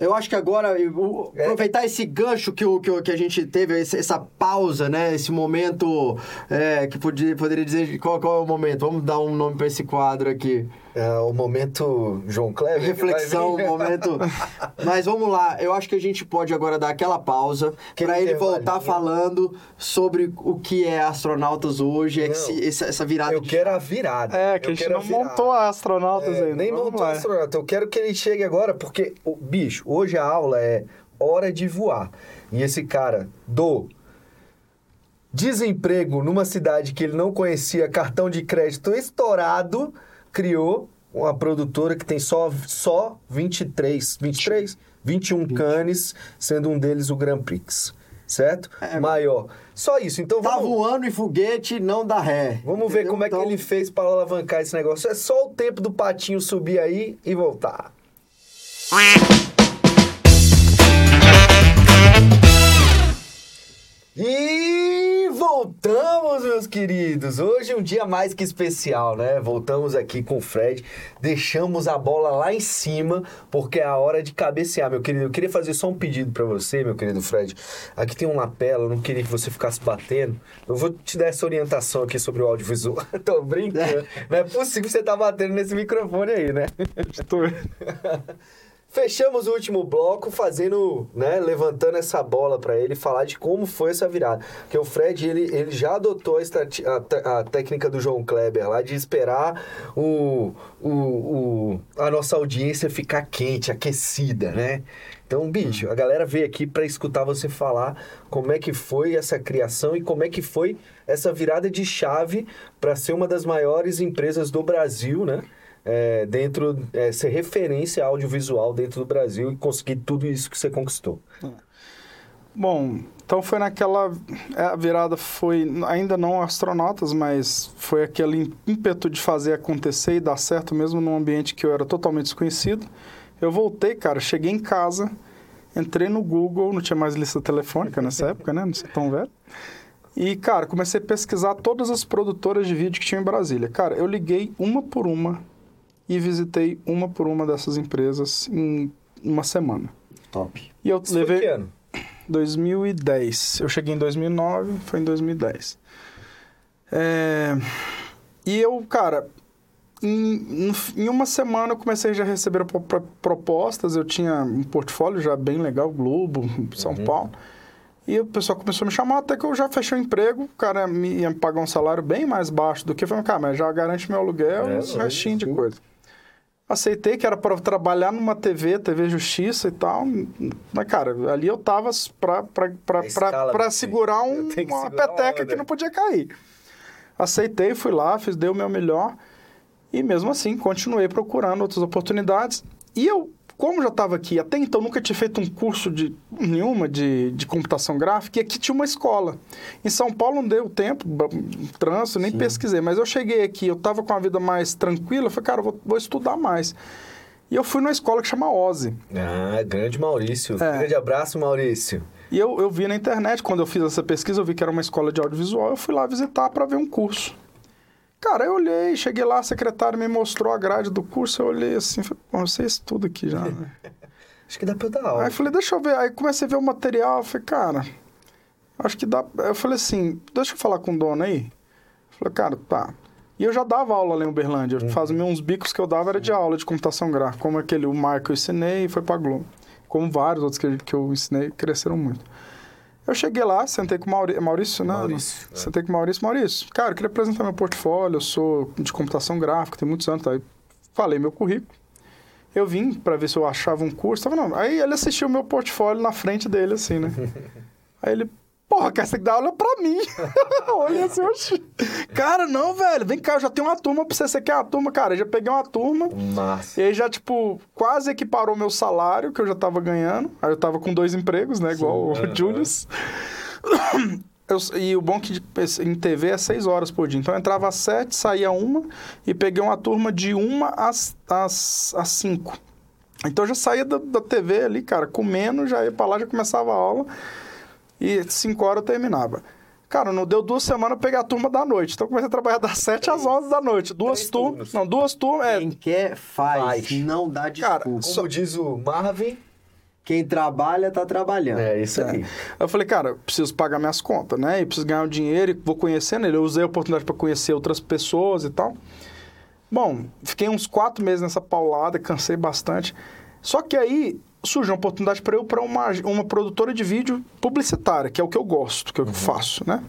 eu acho que agora, É. aproveitar esse gancho que, o, que, a gente teve, essa pausa, né? Esse momento é, que podia, poderia dizer qual, qual é o momento. Vamos dar um nome para esse quadro aqui. É, o momento João Kleber. Reflexão, vir. momento. Mas vamos lá, eu acho que a gente pode agora dar aquela pausa para ele voltar falando sobre o que é astronautas hoje, Não. essa, essa virada Eu de quero a virada. É, Eu que a gente quero não montou a astronautas É, ainda. Nem Vamos montou lá. astronauta. Eu quero que ele chegue agora, porque, o bicho, hoje a aula é hora de voar. E esse cara do desemprego numa cidade que ele não conhecia, cartão de crédito estourado, criou uma produtora que tem só, só 23, 23? 21 canes, sendo um deles o Grand Prix. Certo? É, Maior. Só isso. Então Tá vamos... voando em foguete, não dá ré. Vamos ver Entendeu? como é que Então, ele fez para alavancar esse negócio. É só o tempo do patinho subir aí e voltar. E voltamos, meus queridos. Hoje é um dia mais que especial, né? Voltamos aqui com o Fred, deixamos a bola lá em cima, porque é a hora de cabecear, meu querido. Eu queria fazer só um pedido para você, meu querido Fred. Aqui tem um lapela, eu não queria que você ficasse batendo. Eu vou te dar essa orientação aqui sobre o audiovisual. Tô brincando. Não é possível que você tá batendo nesse microfone aí, né? Estou- Fechamos o último bloco fazendo, né, levantando essa bola para ele falar de como foi essa virada. Porque o Fred, ele, ele já adotou a, a a técnica do João Kleber lá de esperar o, o, o- a nossa audiência ficar quente, aquecida, né? Então, bicho, a galera veio aqui para escutar você falar como é que foi essa criação e como é que foi essa virada de chave para ser uma das maiores empresas do Brasil, né? É, dentro, é, ser referência audiovisual dentro do Brasil e conseguir tudo isso que você conquistou. Bom, então foi naquela. é, A virada foi ainda não astronautas, mas foi aquele ímpeto de fazer acontecer e dar certo mesmo num ambiente que eu era totalmente desconhecido. Eu voltei, cara, cheguei em casa, entrei no Google, não tinha mais lista telefônica nessa época, né? Não sei tão velho. E, cara, comecei a pesquisar todas as produtoras de vídeo que tinham em Brasília. Cara, eu liguei uma por uma e visitei uma por uma dessas empresas em uma semana. Top. E eu Isso foi levei. que ano? 2010. Eu cheguei em 2009, foi em 2010. É, E eu, cara, em, em uma semana eu comecei já a receber pro- pro- propostas. Eu tinha um portfólio já bem legal, Globo, São Uhum. Paulo. E o pessoal começou a me chamar, até que eu já fechei o emprego. O cara me, ia me pagar um salário bem mais baixo do que... Eu falei, cara, mas já garante meu aluguel É, e um restinho de coisa. Aceitei que era para trabalhar numa TV, TV Justiça e tal. Mas, cara, ali eu tava pra, pra, pra, A escala pra, pra do segurar um, uma segurar uma peteca onda. que não podia cair. Aceitei, fui lá, fiz, dei o meu melhor. E mesmo assim, continuei procurando outras oportunidades. E eu como já estava aqui, até então nunca tinha feito um curso de nenhuma de, de computação gráfica, e aqui tinha uma escola. Em São Paulo não deu tempo, trânsito, nem Sim. pesquisei, mas eu cheguei aqui, eu estava com a vida mais tranquila, eu falei, cara, eu vou, vou estudar mais. E eu fui numa escola que chama OSE. Ah, grande Maurício. É. Grande abraço, Maurício. E eu, eu vi na internet, quando eu fiz essa pesquisa, eu vi que era uma escola de audiovisual, eu fui lá visitar para ver um curso. Cara, eu olhei, cheguei lá, a secretária me mostrou a grade do curso, eu olhei assim, falei, pô, eu sei isso tudo aqui já, né? Acho que dá pra eu dar aula. Aí falei, deixa eu ver. Aí comecei a ver o material, eu falei, cara, acho que dá. Eu falei assim, deixa eu falar com o dono aí. Eu falei, cara, tá. E eu já dava aula lá em Uberlândia. Uhum. Fazia uns bicos que eu dava era de aula de computação gráfica, como aquele, o Marco eu ensinei e foi pra Globo. Como vários outros que, que eu ensinei, cresceram muito. Eu cheguei lá, sentei com o Mauri- Maurício, né? Maurício, é. Sentei com o Maurício. Maurício, cara, eu queria apresentar meu portfólio, eu sou de computação gráfica, tem muitos anos. Aí falei meu currículo. Eu vim pra ver se eu achava um curso. Tava, não. Aí ele assistiu o meu portfólio na frente dele, assim, né? Aí ele, porra, cara, você tem que dar aula pra mim. Olhei assim, oxi. Cara, não, velho, vem cá, eu já tenho uma turma pra você. Você quer uma turma? Cara, eu já peguei uma turma. Massa. E aí já, tipo, quase equiparou meu salário que eu já tava ganhando. Aí eu tava com dois empregos, né? Igual aham. o Julius. Eu- e o bom que em TV é seis horas por dia. Então eu entrava às sete, saía uma e peguei uma turma de uma às, às, às cinco. Então eu já saía da, da TV ali, cara, comendo, já ia pra lá, já começava a aula. E cinco horas eu terminava. Cara, não deu duas semanas eu peguei a turma da noite. Então eu comecei a trabalhar das sete às onze da noite. Duas turmas. Não, duas turmas. É, Quem quer, faz. Faz. Não dá Cara, desculpa. Como diz o Marvin, Quem trabalha, tá trabalhando. é isso aí. Aí eu falei, cara, eu preciso pagar minhas contas, né? E preciso ganhar um dinheiro e vou conhecendo ele. Eu usei a oportunidade para conhecer outras pessoas e tal. Bom, fiquei uns quatro meses nessa paulada, cansei bastante. Só que aí surgiu uma oportunidade para eu para uma, uma produtora de vídeo publicitária, que é o que eu gosto, que é o que eu faço, né?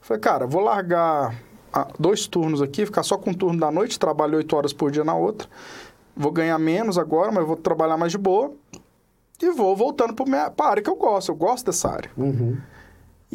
Falei, cara, vou largar ah, dois turnos aqui, ficar só com um turno da noite, trabalho oito horas por dia na outra. Vou ganhar menos agora, mas vou trabalhar mais de boa. E vou voltando para a área que eu gosto. Eu gosto dessa área. Uhum.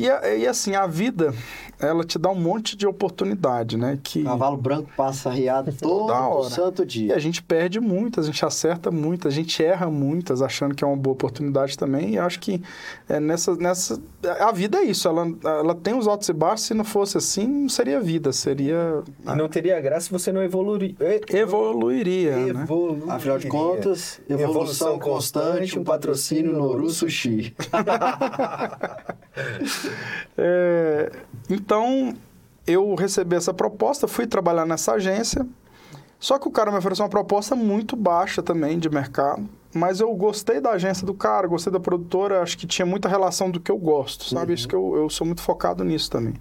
E, e assim, a vida, ela te dá um monte de oportunidade, né? Que... Cavalo branco passa riado todo Toda hora. santo E dia. a gente perde muitas, a gente acerta muitas, a gente erra muitas, achando que é uma boa oportunidade também. E acho que é, nessa, nessa. A vida é isso, ela, ela tem os altos e baixos. Se não fosse assim, não seria vida, seria. E não teria graça se você não evoluir. Evoluiria. né? Evoluiria. Afinal de contas, evolução, constante, um patrocínio Noru Sushi. É, então, eu recebi essa proposta, fui trabalhar nessa agência. Só que o cara me ofereceu uma proposta muito baixa também de mercado. Mas eu gostei da agência do cara, gostei da produtora, acho que tinha muita relação do que eu gosto, sabe? Isso que eu, eu sou muito focado nisso também.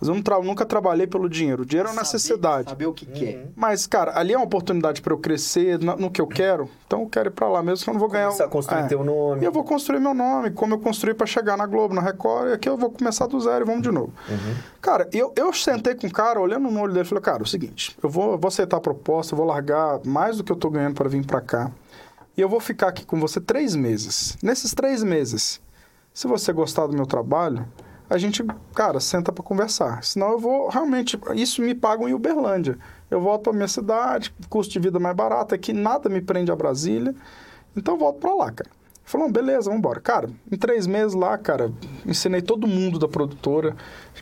Mas eu não tra- nunca trabalhei pelo dinheiro. O dinheiro é uma necessidade. Saber o que quer. Mas, cara, ali é uma oportunidade para eu crescer na- no que eu quero. Então eu quero ir para lá mesmo, que eu não vou ganhar. Começar a construir é. teu nome. E eu vou construir meu nome, como eu construí para chegar na Globo, na Record, e aqui eu vou começar do zero e vamos de novo. Uhum. Cara, eu, eu sentei com o cara, olhando no olho dele, falei, cara, é o seguinte, eu vou, eu vou aceitar a proposta, eu vou largar mais do que eu tô ganhando para vir para cá, e eu vou ficar aqui com você três meses. Nesses três meses, se você gostar do meu trabalho, a gente, cara, senta para conversar. Senão eu vou, realmente, isso me pagam em Uberlândia. Eu volto para minha cidade, custo de vida mais barato, aqui nada me prende a Brasília, então eu volto para lá, cara. Falou, beleza, vamos embora. Cara, em três meses lá, cara, ensinei todo mundo da produtora,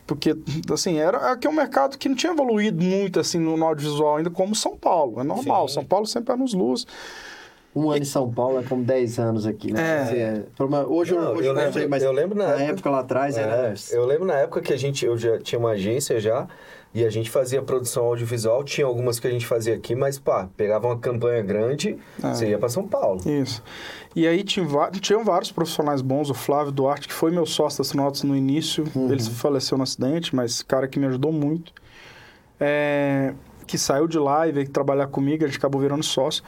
porque, assim, era aqui é um mercado que não tinha evoluído muito, assim, no, no audiovisual ainda, como São Paulo. É normal, Sim. São Paulo sempre é nos luz. Um ano em São Paulo é como 10 anos aqui, né? É. Uma- hoje Não, eu, hoje eu lembro- sei, mas eu lembro na na época- época lá atrás era... É, eu lembro na época que a gente, eu já tinha uma agência já, e a gente fazia produção audiovisual, tinha algumas que a gente fazia aqui, mas pá, pegava uma campanha grande, É. você ia pra São Paulo. Isso. E aí tinha, tinham vários profissionais bons, o Flávio Duarte, que foi meu sócio da Sinautas no início, ele faleceu no acidente, mas cara que me ajudou muito. É, que saiu de lá e veio trabalhar comigo, a gente acabou virando sócio.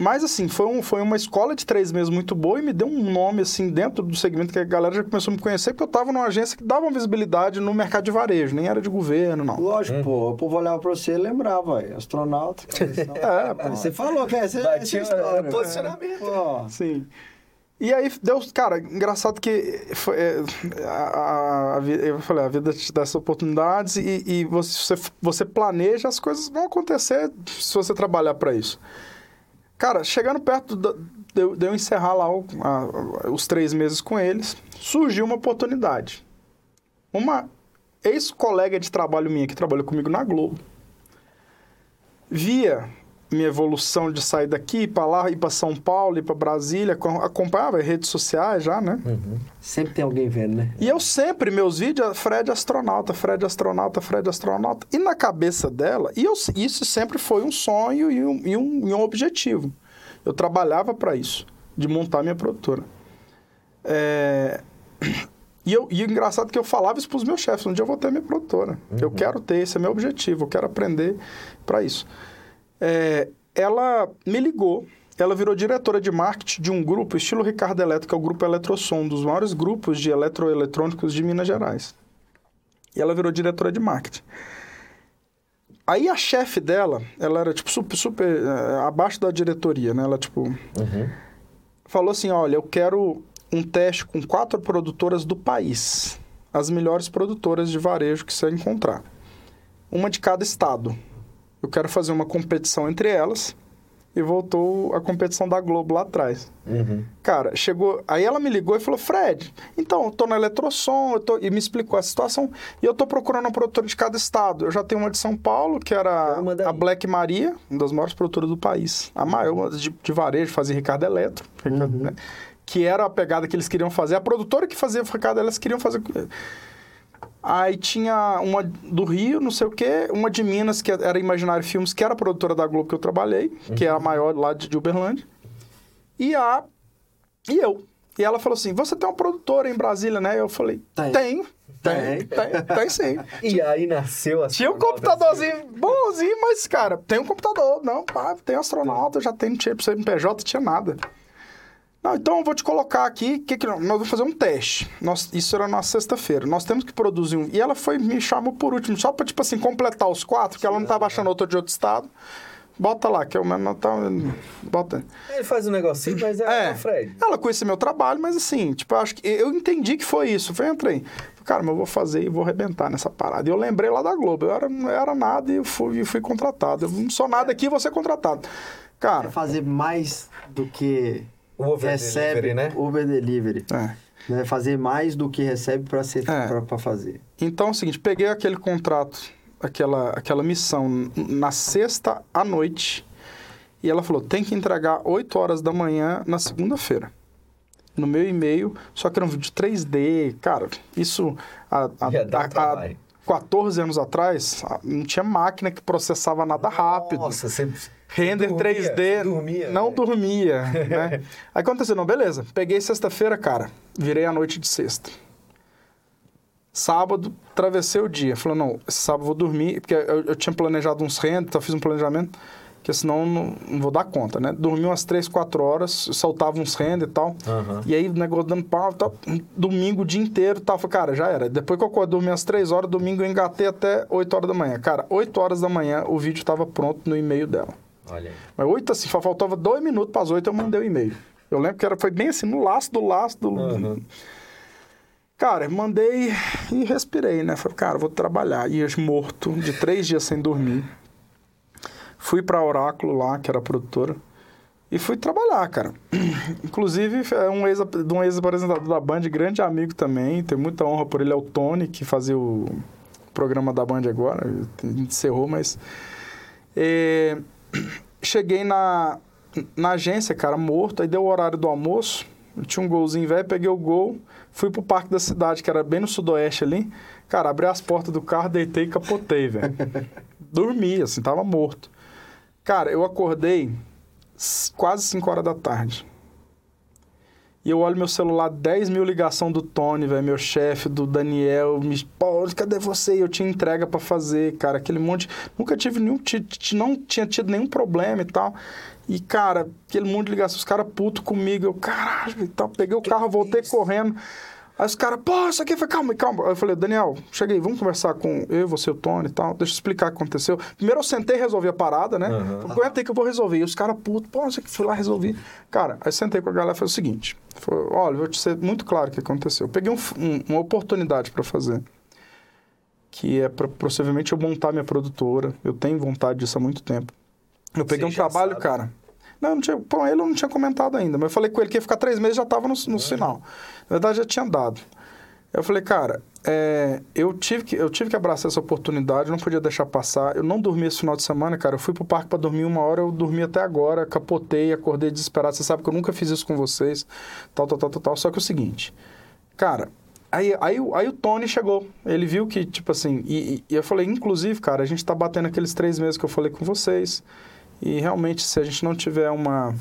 Mas assim, foi, um, foi uma escola de três meses muito boa e me deu um nome assim dentro do segmento que a galera já começou a me conhecer, porque eu estava numa agência que dava uma visibilidade no mercado de varejo, nem era de governo, não. Lógico, pô, o povo olhava pra você e lembrava, aí, astronauta. É, pô. Você falou que essa, essa é a Batia, história. é, posicionamento. Pô, Sim. E aí, deu, cara, engraçado que foi, é, a, a- eu falei, a vida te dá essas oportunidades e, e você, você planeja, as coisas vão acontecer se você trabalhar para isso. Cara, chegando perto de, eu- encerrar lá os três meses com eles, surgiu uma oportunidade. Uma ex-colega de trabalho minha que trabalha comigo na Globo via minha evolução de sair daqui para lá, ir para São Paulo, ir para Brasília, acom- acompanhava redes sociais já, né? Sempre tem alguém vendo, né? E eu sempre, meus vídeos, Fred astronauta, Fred astronauta, Fred astronauta. E na cabeça dela, e eu, isso sempre foi um sonho e um, e um, e um objetivo. Eu trabalhava para isso, de montar minha produtora. É, E, eu, e o engraçado é que eu falava isso para os meus chefes, um dia eu vou ter minha produtora. Eu quero ter, esse é meu objetivo, eu quero aprender para isso. É, ela me ligou, ela virou diretora de marketing de um grupo, estilo Ricardo Eletro, que é o grupo Eletrosom, um dos maiores grupos de eletroeletrônicos de Minas Gerais. E ela virou diretora de marketing. Aí a chefe dela, ela era tipo super, super eh, abaixo da diretoria, né? Ela tipo falou assim: olha, eu quero um teste com quatro produtoras do país. As melhores produtoras de varejo que você encontrar. Uma de cada estado. Eu quero fazer uma competição entre elas. E voltou a competição da Globo lá atrás. Uhum. Cara, chegou. Aí ela me ligou e falou: Fred, então, eu tô na Eletrosom, eu tô... e me explicou a situação. E eu tô procurando uma produtora de cada estado. Eu já tenho uma de São Paulo, que era manda a. Black Maria, uma das maiores produtoras do país. A maior de, de varejo, fazia Ricardo Eletro. né? Que era a pegada que eles queriam fazer. A produtora que fazia Ricardo, elas queriam fazer. Aí tinha uma do Rio, não sei o quê, uma de Minas, que era Imaginário Filmes, que era a produtora da Globo que eu trabalhei, que é a maior lá de, Uberlândia. E a. E eu. E ela falou assim: Você tem uma produtora em Brasília, né? Eu falei: Tem. Tenho. Tem, tem, tem sim. E aí nasceu a Tinha um computadorzinho bonzinho, mas, cara, tem um computador. Não, pá, tem astronauta, já tem, não tinha CNPJ, tinha nada. Não, então eu vou te colocar aqui, que, que nós vamos fazer um teste. Nós, isso era na sexta-feira. Nós temos que produzir um. E ela foi, me chamou por último, só pra, tipo assim, completar os quatro, que ela não tava achando outro de outro estado. Bota lá, que é o mesmo Natal. Bota. Ele faz um negocinho, mas é, É, o Fred. ela conhecia meu trabalho, mas assim, tipo, eu acho que eu entendi que foi isso. Foi, entrei. Cara, mas eu vou fazer e vou arrebentar nessa parada. E eu lembrei lá da Globo, eu era, não era nada e eu fui, fui contratado. Eu não sou nada aqui, vou ser contratado. Cara, É fazer mais do que O Uber recebe Delivery, né? Uber Delivery. é. Né? Fazer mais do que recebe para ser É. pra, pra fazer. Então é o seguinte, peguei aquele contrato, aquela, aquela missão na sexta à noite. E ela falou, tem que entregar 8 horas da manhã na segunda-feira. No meu e-mail, só que era um vídeo 3D. Cara, isso dar há- há trabalho. 14 anos atrás, não tinha máquina que processava nada rápido. Nossa, você... Render dormia, 3D. dormia, não né? dormia, né? Aí aconteceu, não, beleza. Peguei sexta-feira, cara. Virei a noite de sexta. Sábado, atravessei o dia. Falei, não, esse sábado eu vou dormir, porque eu, eu tinha planejado uns renders, então fiz um planejamento, que senão não, não vou dar conta, né? Dormi umas 3, 4 horas, soltava uns renders e tal. Aham. E aí o negócio dando pau, tal, domingo o dia inteiro, tal. Falei, cara, já era. Depois que eu dormi às 3 horas, domingo eu engatei até 8 horas da manhã. Cara, 8 horas da manhã o vídeo estava pronto no e-mail dela. Olha aí. Mas 8 assim, fa- faltava 2 minutos para as 8 eu mandei o e-mail. Eu lembro que era, foi bem assim, no laço do laço do. Uhum. Cara, mandei e respirei, né? Falei, cara, vou trabalhar. E eu morto, de três dias sem dormir. Fui pra Oráculo lá, que era a produtora. E fui trabalhar, cara. Inclusive, é um ex, de um ex-apresentador da Band, grande amigo também. Tenho muita honra por ele, é o Tony, que fazia o programa da Band agora. A gente encerrou, mas... É, cheguei na, na agência, cara, morto. Aí deu o horário do almoço. Tinha um golzinho velho, peguei o gol, fui pro parque da cidade, que era bem no sudoeste ali. Cara, abri as portas do carro, deitei e capotei, velho. Dormi, assim, tava morto. Cara, eu acordei quase 5 horas da tarde. E eu olho meu celular, 10 mil ligação do Tony, velho, meu chefe, do Daniel, me, pô, cadê você? E eu tinha entrega pra fazer, cara, aquele monte. Nunca tive nenhum, não tinha tido nenhum problema e tal. E, cara, aquele monte de ligação, os caras putos comigo, eu, caralho, e tal. Peguei o carro, voltei correndo. Aí os caras, pô, isso aqui foi calma, calma. Aí eu falei, Daniel, cheguei, vamos conversar com eu, você, o Tony e tal. Deixa eu explicar o que aconteceu. Primeiro eu sentei e resolvi a parada, né? Uhum. Aguenta aí que eu vou resolver. E os caras, puto, pô, isso aqui, fui lá resolvi. Cara, aí sentei com a galera e falei o seguinte: falei, olha, vou te ser muito claro o que aconteceu. Eu peguei um um- uma oportunidade para fazer. Que é pra, possivelmente eu montar minha produtora. Eu tenho vontade disso há muito tempo. Eu peguei Você um trabalho, sabe. cara. Não, não tinha, com ele eu não tinha comentado ainda, mas eu falei com ele que ia ficar três meses já estava no, no final. Na verdade, já tinha dado. Eu falei, cara, é, eu, tive que, eu tive que abraçar essa oportunidade, não podia deixar passar. Eu não dormi esse final de semana, cara. Eu fui pro parque para dormir uma hora, eu dormi até agora, capotei, acordei desesperado. Você sabe que eu nunca fiz isso com vocês, tal, tal, tal, tal, tal. Só que é o seguinte, cara, Aí, aí, aí o Tony chegou. Ele viu que, tipo assim, e, e, eu falei, inclusive, cara, a gente tá batendo aqueles três meses que eu falei com vocês. E realmente, se a gente não tiver uma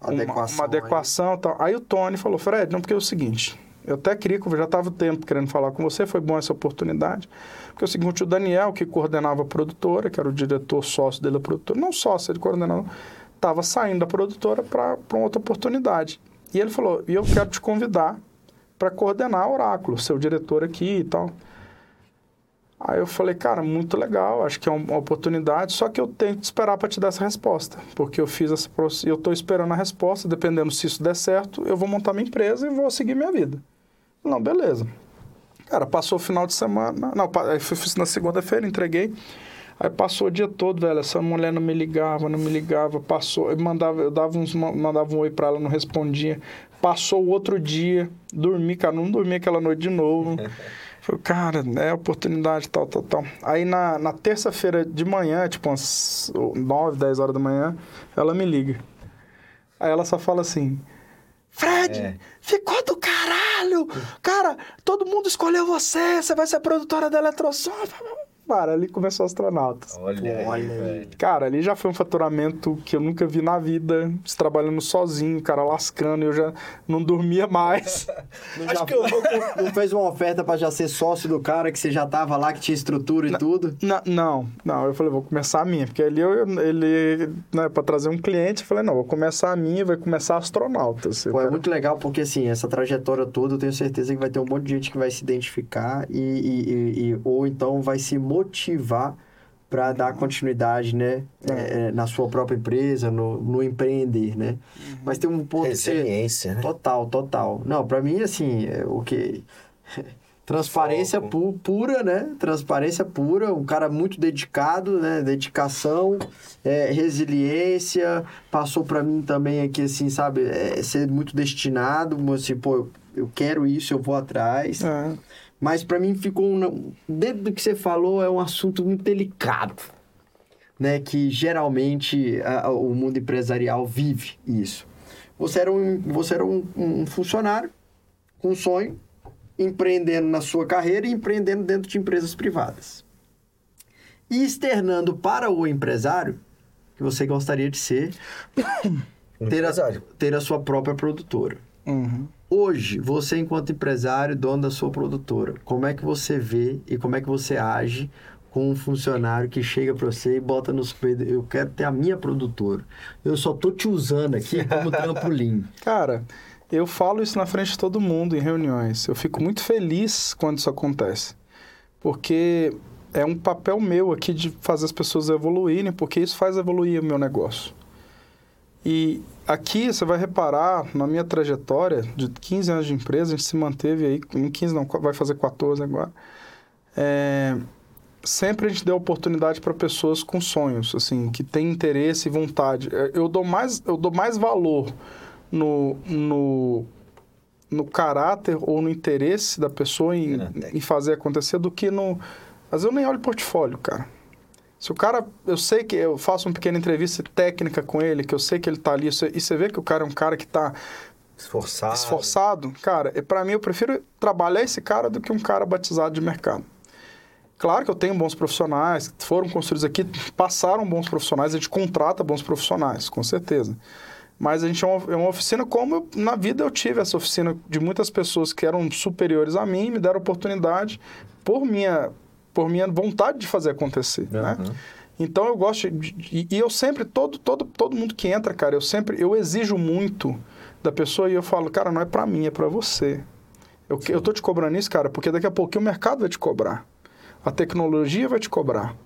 adequação, uma, uma adequação aí. tal. Aí o Tony falou, Fred, não, porque é o seguinte. Eu até queria, já estava o tempo querendo falar com você, foi bom essa oportunidade. Porque é o seguinte, o Daniel, que coordenava a produtora, que era o diretor sócio dele, a produtora, não sócio, ele coordenava, estava saindo da produtora para outra oportunidade. E ele falou, e eu quero te convidar para coordenar a Oráculo, seu diretor aqui e tal. Aí eu falei, cara, muito legal, acho que é uma oportunidade, só que eu tenho que esperar para te dar essa resposta, porque eu fiz essa eu estou esperando a resposta, dependendo se isso der certo, eu vou montar minha empresa e vou seguir minha vida. Não, beleza. Cara, passou o final de semana, não, aí fiz na segunda-feira, entreguei. Aí passou o dia todo, velho, essa mulher não me ligava, não me ligava, passou, eu mandava, eu dava uns, mandava um oi para ela, não respondia. Passou o outro dia, dormi, cara, não dormi aquela noite de novo. Falei, cara, é oportunidade, tal, tal, tal. Aí na, na terça-feira de manhã, tipo umas 9, 10 horas da manhã, ela me liga. Aí ela só fala assim: Fred, é. ficou do caralho! Cara, todo mundo escolheu você, você vai ser produtora da Eletrosom. Cara, ali começou astronautas. Olha, Pô, aí, Cara, ali já foi um faturamento que eu nunca vi na vida. Trabalhando sozinho, cara lascando, eu já não dormia mais. não, Acho que eu não fez uma oferta para já ser sócio do cara, que você já tava lá, que tinha estrutura e na, tudo? Na, não, não. Eu falei, vou começar a minha. Porque ali eu, ele, né, para trazer um cliente, eu falei, não, vou começar a minha, vai começar astronauta. Assim, Pô, é muito legal, porque assim, essa trajetória toda, eu tenho certeza que vai ter um monte de gente que vai se identificar e, e, e ou então vai se motivar para dar continuidade, né, é. É, na sua própria empresa, no, no empreender, né? Uhum. Mas tem um ponto Resiliência, né? Total, total. Não, para mim assim, é, o que transparência pu pura, né? Transparência pura, um cara muito dedicado, né? Dedicação, é, resiliência, passou para mim também aqui assim, sabe, é, ser muito destinado, assim, pô, eu quero isso, eu vou atrás. É. Mas para mim ficou. Um, dentro do que você falou, é um assunto muito delicado. Né, que geralmente a, o mundo empresarial vive isso. Você era um, você era um, um funcionário com um sonho, empreendendo na sua carreira e empreendendo dentro de empresas privadas. E externando para o empresário que você gostaria de ser, ter a, ter a sua própria produtora. Uhum. Hoje, você enquanto empresário, dono da sua produtora, como é que você vê e como é que você age com um funcionário que chega para você e bota nos peitos, eu quero ter a minha produtora. Eu só tô te usando aqui como trampolim. Cara, eu falo isso na frente de todo mundo em reuniões. Eu fico muito feliz quando isso acontece. Porque é um papel meu aqui de fazer as pessoas evoluírem, porque isso faz evoluir o meu negócio. E aqui você vai reparar, na minha trajetória de 15 anos de empresa, a gente se manteve aí, em 15 não, vai fazer 14 agora. É, sempre a gente deu oportunidade para pessoas com sonhos, assim, que têm interesse e vontade. É, eu dou mais, eu dou mais valor no, no, no caráter ou no interesse da pessoa em, em fazer acontecer do que no... Vezes eu nem olho portfólio, cara. Se o cara, eu sei que eu faço uma pequena entrevista técnica com ele, que eu sei que ele tá ali, e você vê que o cara é um cara que tá esforçado, esforçado cara, para mim eu prefiro trabalhar esse cara do que um cara batizado de mercado. Claro que eu tenho bons profissionais, foram construídos aqui, passaram bons profissionais, a gente contrata bons profissionais, com certeza. Mas a gente é uma, é uma oficina como eu, na vida eu tive essa oficina de muitas pessoas que eram superiores a mim, me deram oportunidade por minha por minha vontade de fazer acontecer, uhum. né? Então eu gosto de, e, eu sempre todo todo todo mundo que entra, cara, eu sempre eu exijo muito da pessoa e eu falo, cara, não é para mim, é para você. Eu, eu tô te cobrando isso, cara, porque daqui a pouco o mercado vai te cobrar. A tecnologia vai te cobrar.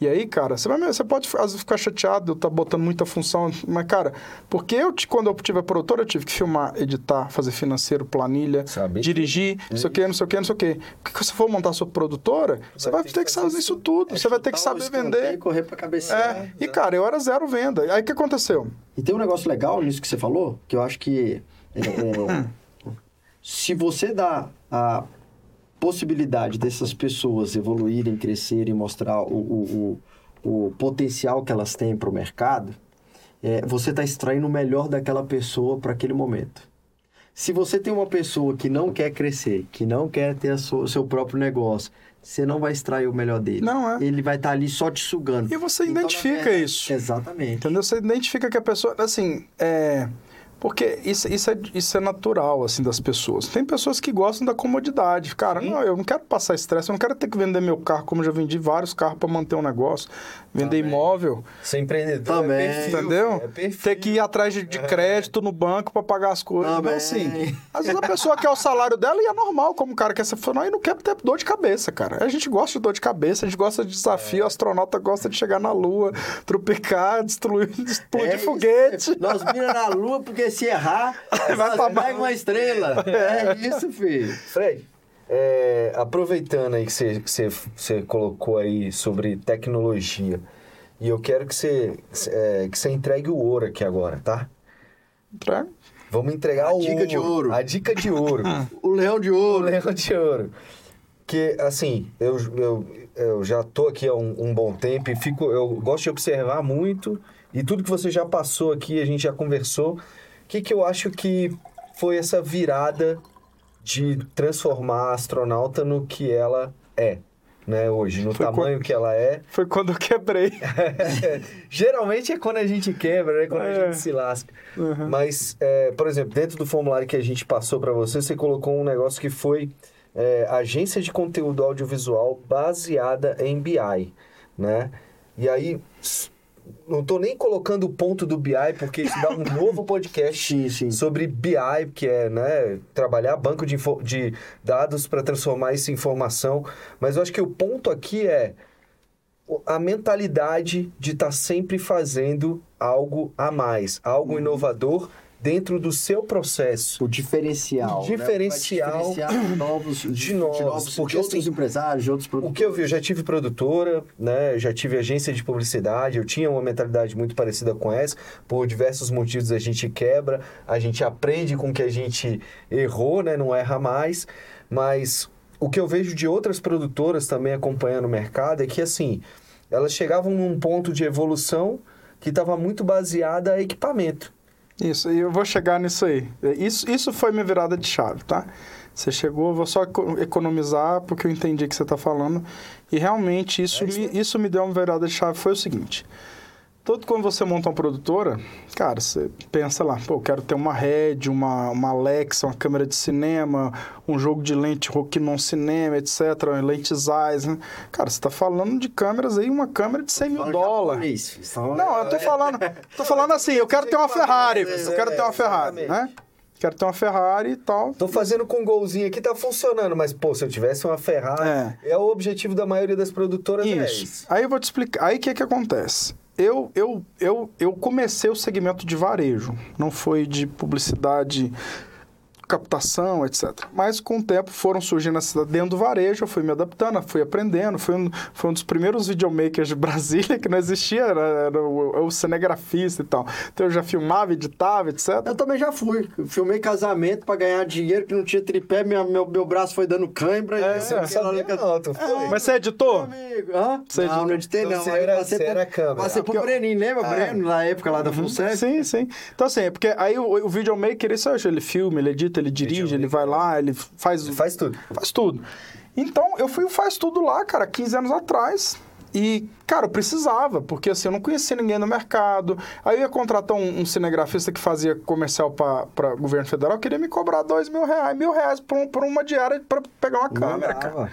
E aí, cara, você, vai, você pode às vezes ficar chateado, eu tá botando muita função, mas, cara, porque eu, quando eu tive a produtora, eu tive que filmar, editar, fazer financeiro, planilha, Sabe? dirigir, não sei o quê, não sei o quê, não sei o quê. Porque se você for montar a sua produtora, você vai, ter que saber isso tudo, você vai ter que saber vender. E correr pra cabecear. É, e cara, eu era zero venda. Aí o que aconteceu? E tem um negócio legal nisso que você falou, que eu acho que é, é, se você dá a possibilidade dessas pessoas evoluírem, crescerem, mostrar o, o, o, o potencial que elas têm para o mercado, é, você está extraindo o melhor daquela pessoa para aquele momento. Se você tem uma pessoa que não quer crescer, que não quer ter o seu próprio negócio, você não vai extrair o melhor dele. Não, é. Ele vai estar ali só te sugando. E você Então, identifica verdade- isso. Exatamente. Entendeu? Você identifica que a pessoa, assim, é... Porque isso, isso, é, isso é natural, assim, das pessoas. Tem pessoas que gostam da comodidade. Cara, não, eu não quero passar estresse, eu não quero ter que vender meu carro, como eu já vendi vários carros para manter um negócio. Vender Também. imóvel, Ser empreendedor Também. é perfil, entendeu? É perfil. ter que ir atrás de, de crédito no banco para pagar as coisas. Então, Também. assim, às vezes a pessoa quer o salário dela e é normal, como o cara quer ser funcionário e não quer ter dor de cabeça, cara. A gente gosta de dor de cabeça, a gente gosta de desafio, o astronauta gosta de chegar na lua, tropicar, destruir, explodir É foguete. Nós mira na lua, porque se errar, Vai pra pega uma estrela. É isso, filho. Fred, é, aproveitando aí que você, que você, você colocou aí sobre tecnologia, e eu quero que você, é, que você entregue o ouro aqui agora, tá? Pra- Vamos entregar A o dica de ouro. A dica de ouro. O leão de o ouro. leão de ouro. Que, assim, eu, eu, eu já tô aqui há um, um bom tempo e fico, eu gosto de observar muito e tudo que você já passou aqui, a gente já conversou. O que, que eu acho que foi essa virada de transformar a astronauta no que ela é, né, hoje, no Foi tamanho que ela é. Foi quando eu quebrei. Geralmente é quando a gente quebra, né? Quando a É. gente se lasca. Uhum. Mas, é, por exemplo, dentro do formulário que a gente passou para você, você colocou um negócio que foi é, agência de conteúdo audiovisual baseada em BI, né? E aí, não tô nem colocando o ponto do BI, porque isso dá um novo podcast Sim, sim. sobre BI, que é né, trabalhar banco de, de dados para transformar isso em informação. Mas eu acho que o ponto aqui é a mentalidade de estar sempre fazendo algo a mais, algo inovador dentro do seu processo. O diferencial. O diferencial Né? Vai diferenciar novos, de novos, porque, de outros assim, empresários, de outros O produtores. que eu vi, eu já tive produtora, né? Já tive agência de publicidade, eu tinha uma mentalidade muito parecida com essa. Por diversos motivos a gente quebra, a gente aprende com que a gente errou, né? Não erra mais. Mas o que eu vejo de outras produtoras também acompanhando o mercado é que assim, elas chegavam num ponto de evolução que estava muito baseada a equipamento. Isso, e eu vou chegar nisso aí. Isso, isso foi minha virada de chave, tá? Você chegou, eu vou só eco- economizar porque eu entendi o que você está falando. E realmente isso, É isso me, isso me deu uma virada de chave. Foi o seguinte: todo quando você monta uma produtora, cara, você pensa lá, pô, eu quero ter uma Red, uma, uma Alexa, uma câmera de cinema, um jogo de lente Rokinon Cinema, etc., lentes Zeiss, né? Cara, você está falando de câmeras aí, uma câmera de 100 mil Fala dólares. Não, eu tô falando, tô falando assim, eu quero ter uma Ferrari, eu quero ter uma Ferrari, né? Quero ter uma Ferrari e tal. Tô fazendo com um golzinho aqui, tá funcionando, mas, pô, se eu tivesse uma Ferrari, é, o objetivo da maioria das produtoras, é Isso. isso. Aí eu vou te explicar. Aí o que que acontece? Eu, eu, eu, eu comecei o segmento de varejo, não foi de publicidade, captação, etc. Mas com o tempo foram surgindo essa dentro do varejo, eu fui me adaptando, fui aprendendo. Fui um, foi um dos primeiros videomakers de Brasília que não existia, era, era o, o cinegrafista e tal. Então eu já filmava, editava, etc. Eu também já fui. Filmei casamento pra ganhar dinheiro, que não tinha tripé, minha, meu, meu braço foi dando cãibra. É, e você eu- não sabia não, tu foi? Mas você editou? Amigo, hã? Você não, editou? não editei Então não. você Aí eu era- passei você pro- era câmera. Passei pro Porque eu- Breninho, lembra, Ah. Breno? Na época lá da Funset? Sim, sim. Então, assim, é porque aí o, o videomaker, isso hoje, ele filma, ele edita, ele dirige, ele vai lá, ele faz, Você faz tudo. faz tudo. Então, eu fui o faz tudo lá, cara, 15 anos atrás. E, cara, eu precisava, porque assim, eu não conhecia ninguém no mercado. Aí eu ia contratar um, um cinegrafista que fazia comercial para governo federal, queria me cobrar dois mil reais, mil reais por, um- por uma diária para pegar uma câmera, cara.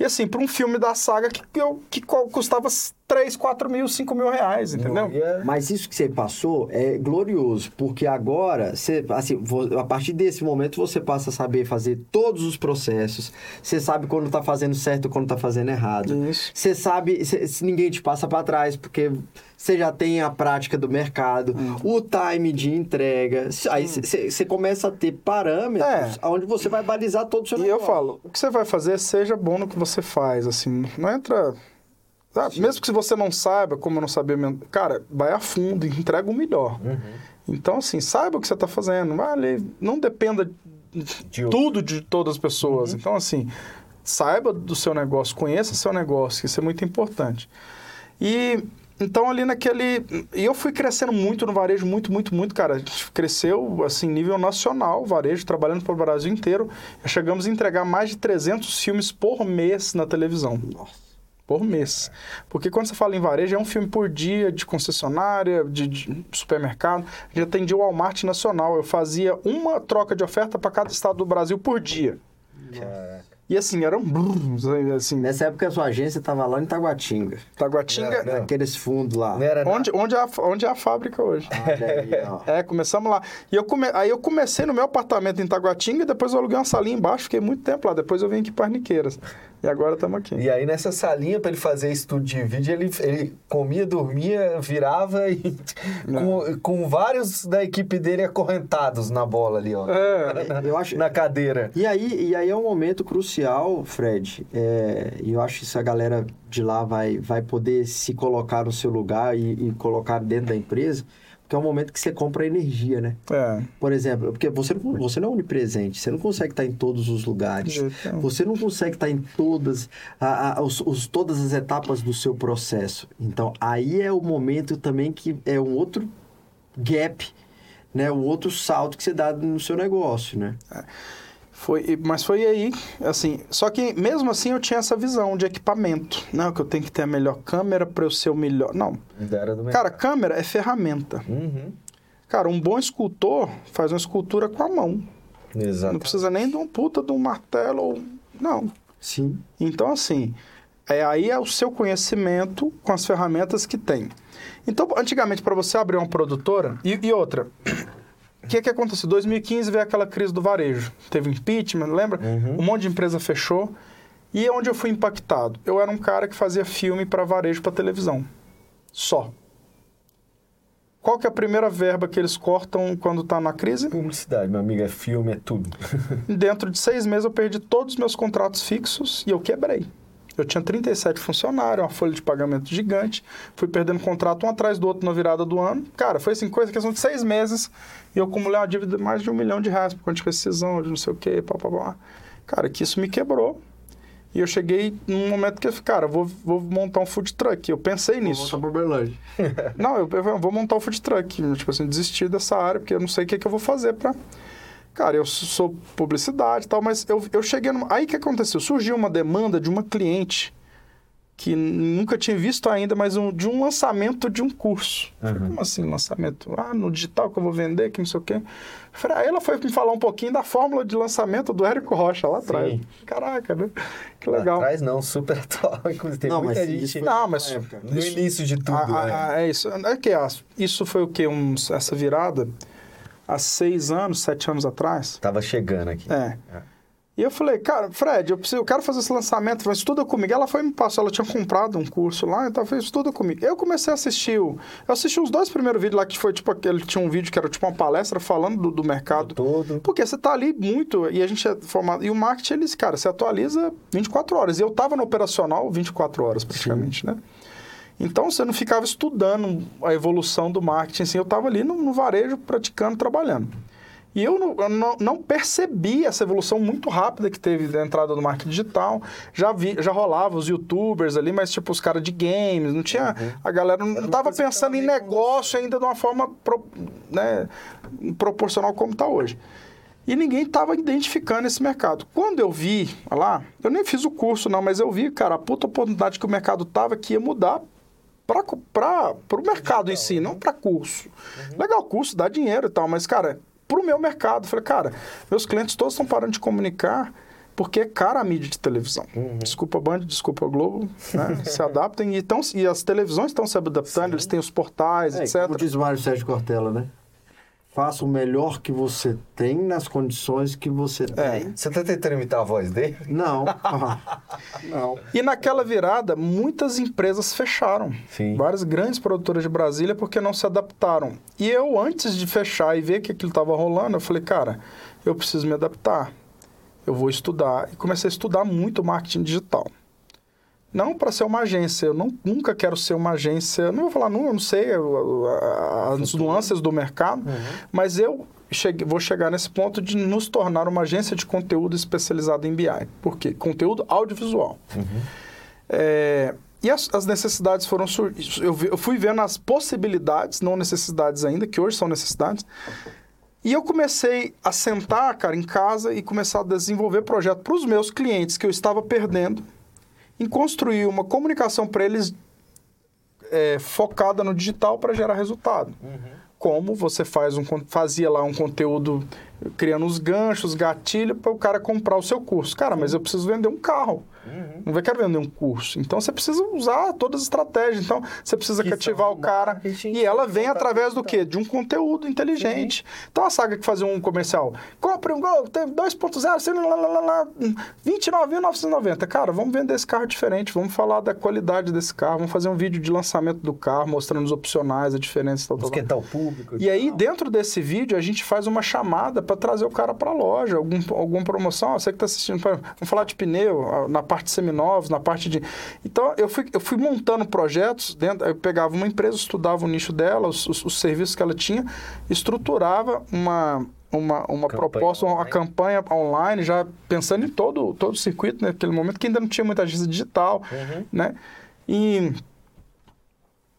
E assim, para um filme da saga que, eu, que custava 3, 4 mil, 5 mil reais, entendeu? Mas isso que você passou é glorioso, porque agora, você, assim, a partir desse momento, você passa a saber fazer todos os processos. Você sabe quando tá fazendo certo e quando tá fazendo errado. Isso. Você sabe, cê- ninguém te passa para trás, porque você já tem a prática do mercado, Hum. o time de entrega. Aí você começa a ter parâmetros É. onde você vai balizar todo o seu E eu negócio. falo, o que você vai fazer, seja bom no que você faz, assim, não entra... Ah, mesmo que você não saiba, como eu não sabia mesmo, cara, vai a fundo e entrega o melhor. Uhum. Então, assim, saiba o que você está fazendo, vai ali, não dependa de tudo de todas as pessoas. Então, assim, saiba do seu negócio, conheça seu negócio, isso é muito importante. E então ali naquele, e eu fui crescendo muito no varejo, muito, muito, muito, cara. A gente cresceu assim nível nacional, varejo, trabalhando para o Brasil inteiro. Chegamos a entregar mais de 300 filmes por mês na televisão. Nossa. Por mês. Porque quando você fala em varejo, é um filme por dia de concessionária, de, de supermercado. A gente atendia o Walmart nacional. Eu fazia uma troca de oferta para cada estado do Brasil por dia. Caraca. E assim, eram brrrs, assim, Nessa época a sua agência estava lá em Taguatinga, Taguatinga, Não, não. aqueles fundos lá. Não era onde, onde, é a, onde é a fábrica hoje. Ó. É, começamos lá. E eu come... aí eu comecei no meu apartamento em Taguatinga, depois eu aluguei uma salinha embaixo, fiquei muito tempo lá. Depois eu vim aqui para Arniqueiras. E agora estamos aqui. E aí, nessa salinha, pra ele fazer estúdio de vídeo, ele, ele comia, dormia, virava e com, com vários da equipe dele acorrentados na bola ali, ó. É, Eu acho, Na cadeira. E aí, e aí é um momento crucial, Fred, é, e eu acho que isso a galera de lá vai, vai poder se colocar no seu lugar e, e colocar dentro da empresa, é um momento que você compra energia, né? é. Por exemplo, porque você não, você não é onipresente, você não consegue estar em todos os lugares, nenhum. você não consegue estar em todas, a, a- os, os- todas as etapas do seu processo. Então, aí é o momento também que é um outro gap, né? Um outro salto que você dá no seu negócio, né? Foi, mas foi aí, assim, só que mesmo assim eu tinha essa visão de equipamento, não, que eu tenho que ter a melhor câmera para eu ser o melhor. Não, cara, câmera é ferramenta. Uhum. Cara, um bom escultor faz uma escultura com a mão. Exato. Não precisa nem de um puta de um martelo ou não. Sim. Então, assim, é, aí é o seu conhecimento com as ferramentas que tem. Então, antigamente, para você abrir uma produtora... E, e outra, o que, que aconteceu? Em 2015 veio aquela crise do varejo. Teve impeachment, lembra? Uhum. Um monte de empresa fechou. E onde eu fui impactado? Eu era um cara que fazia filme para varejo para televisão. Só. Qual que é a primeira verba que eles cortam quando tá na crise? Publicidade, meu amigo, é filme, é tudo. Dentro de seis meses eu perdi todos os meus contratos fixos e eu quebrei. Eu tinha 37 funcionários, uma folha de pagamento gigante, fui perdendo contrato um atrás do outro na virada do ano. Cara, foi assim, coisa questão de seis meses e eu acumulei uma dívida de mais de um milhão de reais por conta de rescisão, de não sei o quê, pá, pá, pá. Cara, que isso me quebrou. E eu cheguei num momento que eu falei, cara, vou, vou montar um food truck. Eu pensei nisso. para Berlândia. Não, eu, eu vou montar o food truck. Tipo assim, desistir dessa área, porque eu não sei o que, que eu vou fazer pra. Cara, eu sou publicidade e tal, mas eu, eu cheguei numa. Aí o que aconteceu? Surgiu uma demanda de uma cliente que nunca tinha visto ainda, mas um, de um lançamento de um curso. Eu Falei, Uhum. como assim, lançamento? Ah, no digital que eu vou vender, que não sei o quê. Eu Falei, aí ela foi me falar um pouquinho da fórmula de lançamento do Érico Rocha lá atrás. Caraca, né? Que Lá legal. atrás não, super atual. Inclusive, tem Não, muita mas gente Não, mas época. no início de tudo. Ah, né? ah, ah, é isso. É que ah, isso foi o quê? Uns, essa virada? Há seis anos, sete anos atrás? Tava chegando aqui. É. É. E eu falei, cara, Fred, eu, preciso, eu quero fazer esse lançamento, mas estuda comigo. Ela foi e me passou, ela tinha comprado um curso lá, então fez estuda comigo. Eu comecei a assistir, o, eu assisti os dois primeiros vídeos lá, que foi tipo aquele, tinha um vídeo que era tipo uma palestra falando do, do mercado. Todo. Porque você tá ali muito, e a gente é formado. E o marketing, eles, cara, você atualiza 24 horas. E eu tava no operacional 24 horas, praticamente, né? Então você não ficava estudando a evolução do marketing, assim, eu tava ali no, no varejo, praticando, trabalhando. E eu não, eu não, não percebi essa evolução muito rápida que teve da entrada do marketing digital. Já vi, já rolava os youtubers ali, mas tipo os caras de games, não tinha. A galera não, Era uma tava coisa que pensando em negócio ainda de uma forma pro- né, proporcional como está hoje. E ninguém estava identificando esse mercado. Quando eu vi olha lá, eu nem fiz o curso não, mas eu vi, cara, a puta oportunidade que o mercado tava que ia mudar para o mercado em si, não para curso. Legal, curso dá dinheiro e tal, mas, cara, para o meu mercado, falei, cara, meus clientes todos estão parando de comunicar porque é cara a mídia de televisão. Uhum. Desculpa a Band, desculpa a Globo, né? se adaptem. E, tão, e as televisões estão se adaptando, eles têm os portais, É, etc. como diz o Mário Sérgio Cortella, né? Faça o melhor que você tem nas condições que você É. tem. Você tá tentando imitar a voz dele? Não. não. E naquela virada, muitas empresas fecharam. Sim. Várias grandes produtoras de Brasília porque não se adaptaram. E eu, antes de fechar e ver que aquilo estava rolando, eu falei, cara, eu preciso me adaptar. Eu vou estudar. E comecei a estudar muito marketing digital. Não para ser uma agência. Eu não, nunca quero ser uma agência. Não vou falar, não, eu não sei eu- a- as nuances do mercado, mas eu vou chegar nesse ponto de nos tornar uma agência de conteúdo especializada em BI. Por quê? Conteúdo audiovisual. É, e as, as necessidades foram surgindo. Eu, eu fui vendo as possibilidades, não necessidades ainda, que hoje são necessidades. E eu comecei a sentar, cara, em casa e começar a desenvolver projeto para os meus clientes que eu estava perdendo, em construir uma comunicação para eles é, focada no digital para gerar resultado. Como você faz um, fazia lá um conteúdo criando os ganchos, gatilho para o cara comprar o seu curso. Cara, mas eu preciso vender um carro. Não vai quero vender um curso. Então você precisa usar todas as estratégias. Então você precisa Que cativar o cara. E ela vem através do quê? De um conteúdo inteligente. Então a saga que fazia um comercial, compre um gol, tem 2.0, sei lá, lá, lá, lá, 29.990. Cara, vamos vender esse carro diferente, vamos falar da qualidade desse carro, vamos fazer um vídeo de lançamento do carro, mostrando os opcionais, a diferença, tal, tal. Esquentar o público. E aí, dentro desse vídeo, a gente faz uma chamada para trazer o cara para a loja, algum, alguma promoção. Ó, Você que está assistindo, vamos falar de pneu, na parte de seminovos, na parte de. Então, eu fui, eu fui montando projetos dentro. Eu pegava uma empresa, estudava o nicho dela, os, os- os serviços que ela tinha, estruturava uma. Uma, uma Campanha proposta, uma online. campanha online, já pensando em todo, todo o circuito, né? naquele momento que ainda não tinha muita agência digital, Uhum. né? E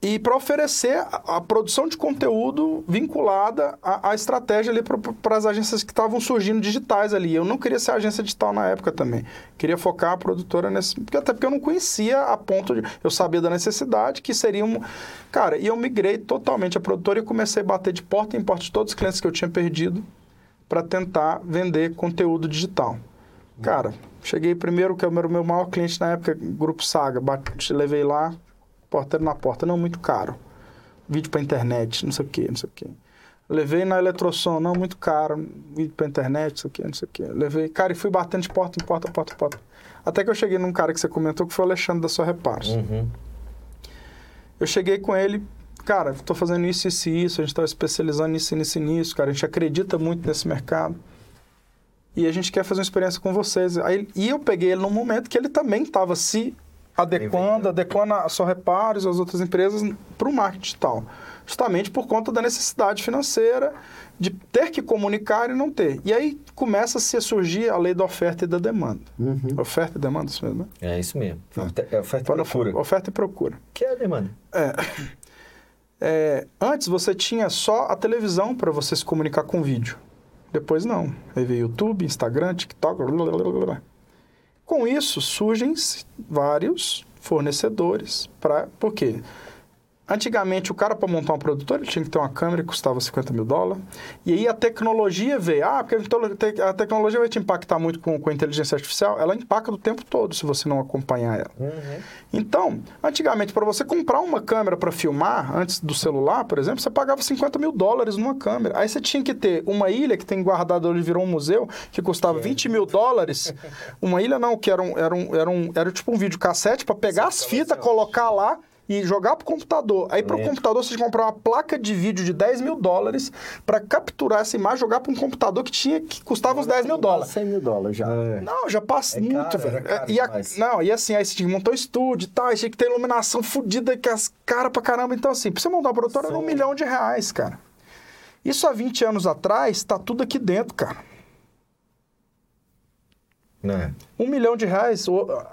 e para oferecer a, a produção de conteúdo vinculada à, à estratégia ali para as agências que estavam surgindo digitais ali. Eu não queria ser agência digital na época também. Queria focar a produtora nesse. Porque, até porque eu não conhecia a ponto de. Eu sabia da necessidade que seria um. Cara, e eu migrei totalmente a produtora e comecei a bater de porta em porta de todos os clientes que eu tinha perdido para tentar vender conteúdo digital. Cara, cheguei primeiro, que era o meu- maior cliente na época, Grupo Saga. Bate, levei lá, porteiro na porta, não, muito caro. Vídeo pra internet, não sei o que, não sei o que. Levei na Eletrosom, não, muito caro. Vídeo pra internet, não sei o que, não sei o que. Levei, cara, e fui batendo de porta em porta, porta, porta. Até que eu cheguei num cara que você comentou, que foi o Alexandre da sua Reparos. Uhum. Eu cheguei com ele, cara, estou fazendo isso, isso e isso, a gente está especializando nisso, nisso e nisso, cara, a gente acredita muito nesse mercado. E a gente quer fazer uma experiência com vocês. Aí, e eu peguei ele num momento que ele também estava se adequando, adequando a sua reparos e as outras empresas para o marketing digital. Justamente por conta da necessidade financeira de ter que comunicar e não ter. E aí começa-se a surgir a lei da oferta e da demanda. Uhum. Oferta e demanda, isso mesmo, né? É isso mesmo. É oferta e Quando eu procura. Oferta e procura. Que é a demanda? É, antes você tinha só a televisão para você se comunicar com vídeo. Depois não. Aí veio YouTube, Instagram, TikTok. Blá, blá, blá, blá. Com isso surgem vários fornecedores para. Por quê? Antigamente, o cara, para montar um produtor, ele tinha que ter uma câmera que custava 50 mil dólares. E aí a tecnologia veio. Ah, porque a te- a tecnologia vai te impactar muito com, com a inteligência artificial. Ela impacta o tempo todo se você não acompanhar ela. Uhum. Então, antigamente, para você comprar uma câmera para filmar, antes do celular, por exemplo, você pagava 50 mil dólares numa câmera. Aí você tinha que ter uma ilha que tem guardado, ele virou um museu, que custava 20 mil dólares. Uma ilha não, que era, um, era, um, era, um, era tipo um videocassete para pegar as fitas, colocar lá e jogar pro computador. Aí pro Lento. computador você tinha que comprar uma placa de vídeo de 10 mil dólares para capturar essa imagem, jogar para um computador que tinha que custava uns 10 mil dólares. 100 mil dólares já. Não, já passa É muito, caro, velho. caro e a- não, e assim, aí você tinha que montar um estúdio e tal, aí tinha que ter iluminação fodida, que as caras pra caramba. Então, assim, pra você montar uma produtora era um milhão de reais, cara. Isso há 20 anos atrás, tá tudo aqui dentro, cara. Né? Um milhão de reais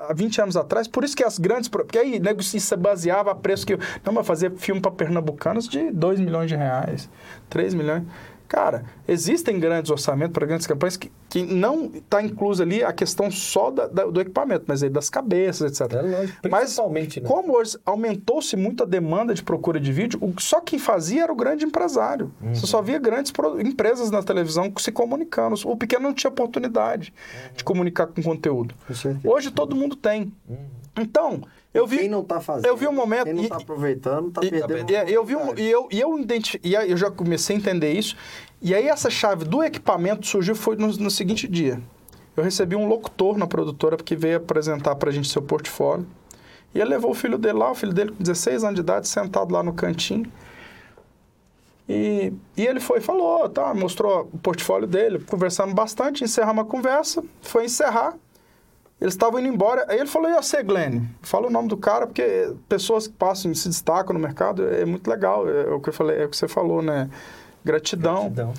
há 20 anos atrás, por isso que as grandes. Porque aí nego se se baseava a preço que. Não, mas fazer filme para pernambucanos de 2 milhões de reais, 3 milhões. Cara, existem grandes orçamentos para grandes campanhas que, que não está incluso ali a questão só da, da, do equipamento, mas aí das cabeças, etc. É lógico, mas principalmente, né? como hoje aumentou-se muito a demanda de procura de vídeo, o, só quem fazia era o grande empresário. Você só via grandes pro- empresas na televisão se comunicando. O pequeno não tinha oportunidade de comunicar com conteúdo. Com. Hoje todo mundo tem. Então, eu vi... Quem não tá fazendo, eu vi um momento quem não e- tá aproveitando, tá E- perdendo. e- eu vi um, e eu, e eu, e eu já comecei a entender isso. E aí essa chave do equipamento surgiu foi no, no seguinte dia. Eu recebi um locutor na produtora que veio apresentar pra gente seu portfólio. E ele levou o filho dele lá, o filho dele com 16 anos de idade, sentado lá no cantinho. E, e ele foi e falou, tá, mostrou o portfólio dele, conversando bastante, encerramos a conversa, foi encerrar. Eles estavam indo embora. Aí ele falou, e você, Glenn? Fala o nome do cara, porque pessoas que passam e se destacam no mercado é muito legal. É, o que eu falei, é o que você falou, né? Gratidão. Gratidão.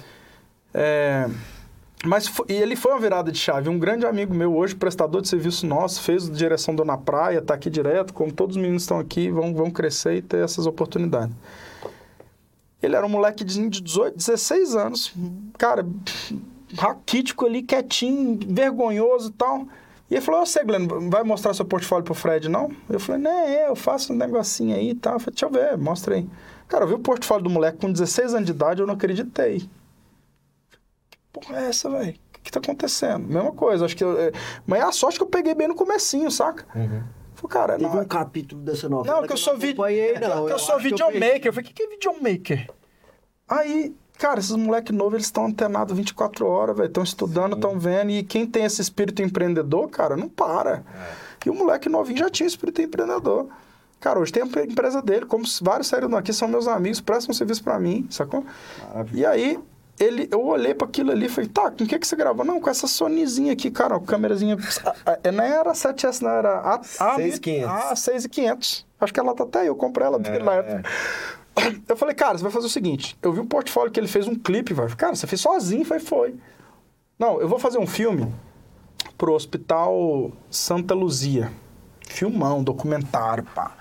É, mas e ele foi uma virada de chave. Um grande amigo meu hoje, prestador de serviço nosso, fez direção do Na Praia, está aqui direto, como todos os meninos estão aqui, vão, vão crescer e ter essas oportunidades. Ele era um moleque de de 18, 16 anos, cara, raquítico ali, quietinho, vergonhoso e tal. E ele falou, ô, você, Glenn, vai mostrar seu portfólio pro Fred, não? Eu falei, né, eu faço um negocinho aí e tal. Eu falei, deixa eu ver, mostra aí. Cara, eu vi o portfólio do moleque com 16 anos de idade, eu não acreditei. Que porra é essa, velho? O que, que tá acontecendo? Mesma coisa, acho que... Eu, é... Mas é a sorte que eu peguei bem no comecinho, saca? Uhum. Falei, cara, Teve não, um capítulo dessa novela. não, que eu sou vídeo. acompanhei, não. que eu, Eu sou eu videomaker. Eu falei, o que, que é videomaker? Aí, cara, esses moleque novos, eles estão antenados 24 horas, velho. Estão estudando, estão vendo. E quem tem esse espírito empreendedor, cara, não para. E o moleque novinho já tinha espírito empreendedor. Cara, hoje tem a empresa dele, como vários saíram aqui, são meus amigos, prestam serviço pra mim, sacou? Maravilha. E aí, ele, eu olhei para aquilo ali e falei, tá, com o que, que você gravou? Não, com essa Sonyzinha aqui, cara, ó, câmerazinha. Não era 7S, não, era a, a, 6500. a 6500. Acho que ela tá até aí, eu comprei ela É, na época. Eu falei, cara, você vai fazer o seguinte: eu vi um portfólio que ele fez um clipe, velho. Cara, você fez sozinho, foi, foi. Não, eu vou fazer um filme pro Hospital Santa Luzia. Filmão, documentário, pá.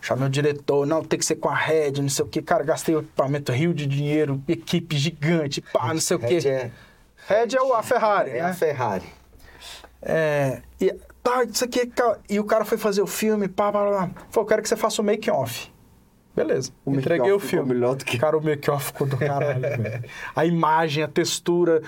Chamei o diretor, não, tem que ser com a Red, não sei o quê. Cara, gastei o equipamento, rio de dinheiro, equipe gigante, pá, não sei o quê. Red é, Red é o- a Ferrari, é né? a Ferrari. É, e, tá, isso aqui, e o cara foi fazer o filme, pá, pá, pá. Falou, eu quero que você faça o make-off. Beleza. O Entreguei o filme. melhor do que- Cara, o make-off ficou do caralho, velho. A imagem, a textura.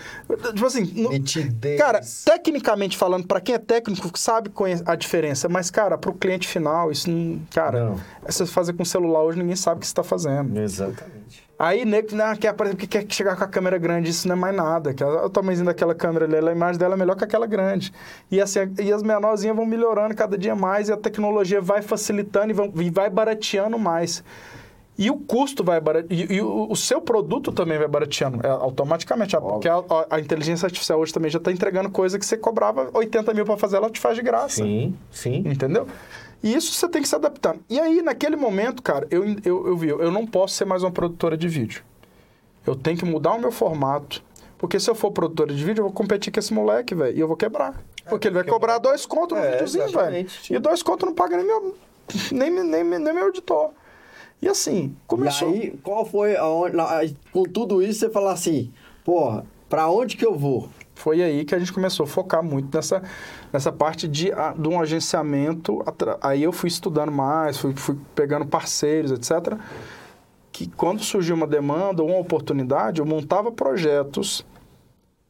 Tipo assim. no- Nitidez. Cara, tecnicamente falando, pra quem é técnico, sabe conhe- a diferença. Mas, cara, pro cliente final, isso não. Cara, Não. é você fazer com celular hoje, ninguém sabe o que você tá fazendo. Exatamente. Aí, nego, né, quer, por exemplo, que quer chegar com a câmera grande, isso não é mais nada. Que o tamanhozinho daquela câmera ali, a imagem dela é melhor que aquela grande. E, assim, e as menorzinhas vão melhorando cada dia mais e a tecnologia vai facilitando e, vão- e vai barateando mais. E o custo vai barateando. E, e o, o seu produto também vai barateando é, automaticamente. ah, Porque a, a- a inteligência artificial hoje também já está entregando coisa que você cobrava 80 mil para fazer, ela te faz de graça. Sim, sim. Entendeu? E isso você tem que se adaptar. E aí, naquele momento, cara, eu, eu, eu vi, eu não posso ser mais uma produtora de vídeo. Eu tenho que mudar o meu formato. Porque se eu for produtora de vídeo, eu vou competir com esse moleque, velho, e eu vou quebrar. Porque ele vai cobrar dois contos no É, videozinho, velho. E dois contos não paga nem meu, nem, nem, nem, nem meu editor. E assim, começou. E aí, qual foi aonde, com tudo isso, você fala assim, porra, pra onde que eu vou? Foi aí que a gente começou a focar muito nessa, nessa parte de, a- de um agenciamento. Aí eu fui estudando mais, fui, fui pegando parceiros, etc. Que quando surgiu uma demanda ou uma oportunidade, eu montava projetos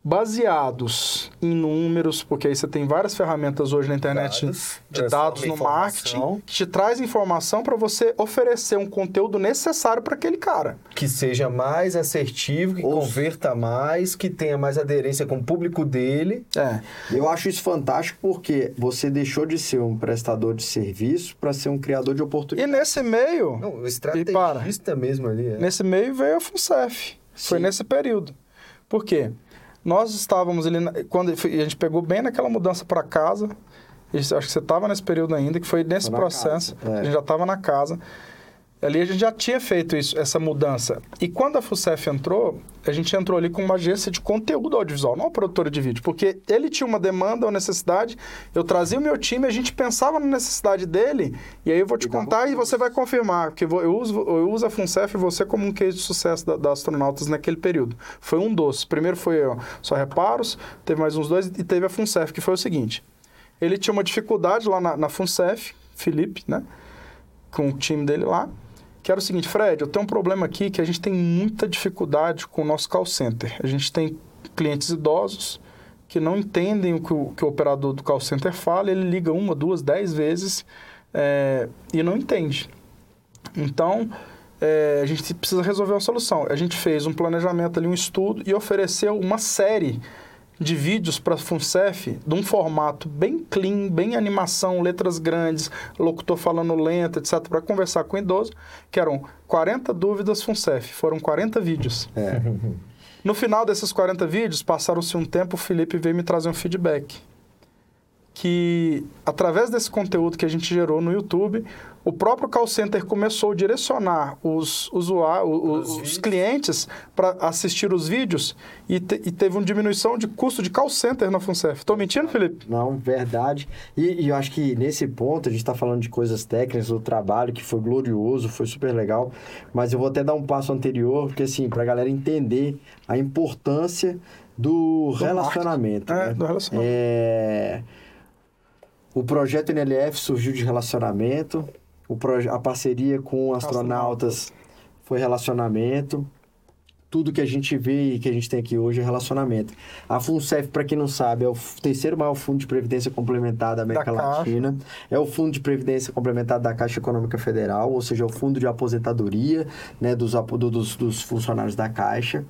baseados em números, porque aí você tem várias ferramentas hoje na internet Dados, de transforma dados no marketing que te traz informação para você oferecer um conteúdo necessário para aquele cara. Que seja mais assertivo, que Ou- converta mais, que tenha mais aderência com o público dele. É. Eu acho isso fantástico porque você deixou de ser um prestador de serviço para ser um criador de E oportunidades. nesse meio, Não, o para. estrategista mesmo ali. É. Nesse meio veio a FUNCEF. Foi nesse período. Por quê? Nós estávamos ali, quando a gente pegou bem naquela mudança para casa, acho que você estava nesse período ainda, que foi nesse processo, casa, é. a gente já estava na casa, Ali a gente já tinha feito isso, essa mudança. E quando a FUCEF entrou, a gente entrou ali com uma agência de conteúdo audiovisual, não uma produtora de vídeo. Porque ele tinha uma demanda, uma necessidade, eu trazia o meu time, a gente pensava na necessidade dele, e aí eu vou te contar e você vai confirmar. Porque eu uso, eu uso a FUNCEF e você como um case de sucesso da, da astronautas naquele período. Foi um dos. Primeiro foi ó, só reparos, teve mais uns dois, e teve a FUNCEF, que foi o seguinte. Ele tinha uma dificuldade lá na, na FUNCEF, Felipe, né? Com o time dele lá que era o seguinte, Fred, eu tenho um problema aqui que a gente tem muita dificuldade com o nosso call center. A gente tem clientes idosos que não entendem o que o, que o operador do call center fala, ele liga uma, duas, dez vezes é, e não entende. Então, é, a gente precisa resolver uma solução. A gente fez um planejamento ali, um estudo e ofereceu uma série de vídeos para FUNCEF de um formato bem clean, bem animação, letras grandes, locutor falando lento, etc., para conversar com o idoso, que eram 40 dúvidas FUNCEF. Foram 40 vídeos. É. No final desses 40 vídeos, passaram-se um tempo, o Felipe veio me trazer um feedback. Que, através desse conteúdo que a gente gerou no YouTube, o próprio call center começou a direcionar os, usuários, os, os clientes para assistir os vídeos e, te, e, teve uma diminuição de custo de call center na FUNCEF. Estou mentindo, Felipe? Não, verdade. E, e, eu acho que nesse ponto a gente está falando de coisas técnicas do trabalho que foi glorioso, foi super legal, mas eu vou até dar um passo anterior, porque assim, para a galera entender a importância do, do relacionamento. É, né? do relacionamento. É... O projeto NLF surgiu de relacionamento, o a parceria com astronautas. foi relacionamento tudo que a gente vê e que a gente tem aqui hoje é relacionamento. A FUNCEF, para quem não sabe, é o terceiro maior fundo de previdência complementar da América da Latina. Caixa. É o fundo de previdência complementar da Caixa Econômica Federal, ou seja, é o fundo de aposentadoria né, dos, dos, dos funcionários da Caixa.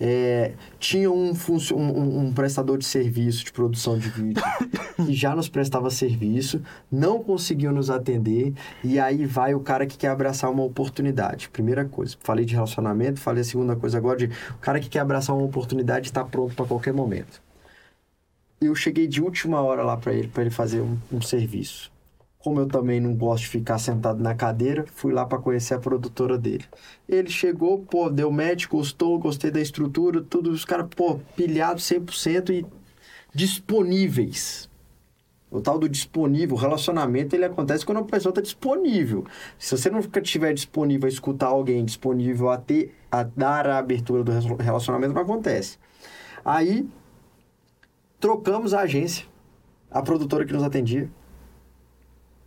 É, tinha um, um, um, prestador de serviço de produção de vídeo que já nos prestava serviço, não conseguiu nos atender, e aí vai o cara que quer abraçar uma oportunidade. Primeira coisa, falei de relacionamento, falei a segunda coisa agora de o cara que quer abraçar uma oportunidade está pronto para qualquer momento. Eu cheguei de última hora lá para ele, para ele fazer um, um, serviço. Como eu também não gosto de ficar sentado na cadeira, fui lá para conhecer a produtora dele. Ele chegou, pô, deu match, gostou, gostei da estrutura, tudo, os caras, pô, pilhados 100% e disponíveis o tal do disponível, o relacionamento, ele acontece quando a pessoa está disponível. Se você nunca estiver disponível a escutar alguém, disponível a ter, a dar a abertura do relacionamento, não acontece. Aí, trocamos a agência, a produtora que nos atendia,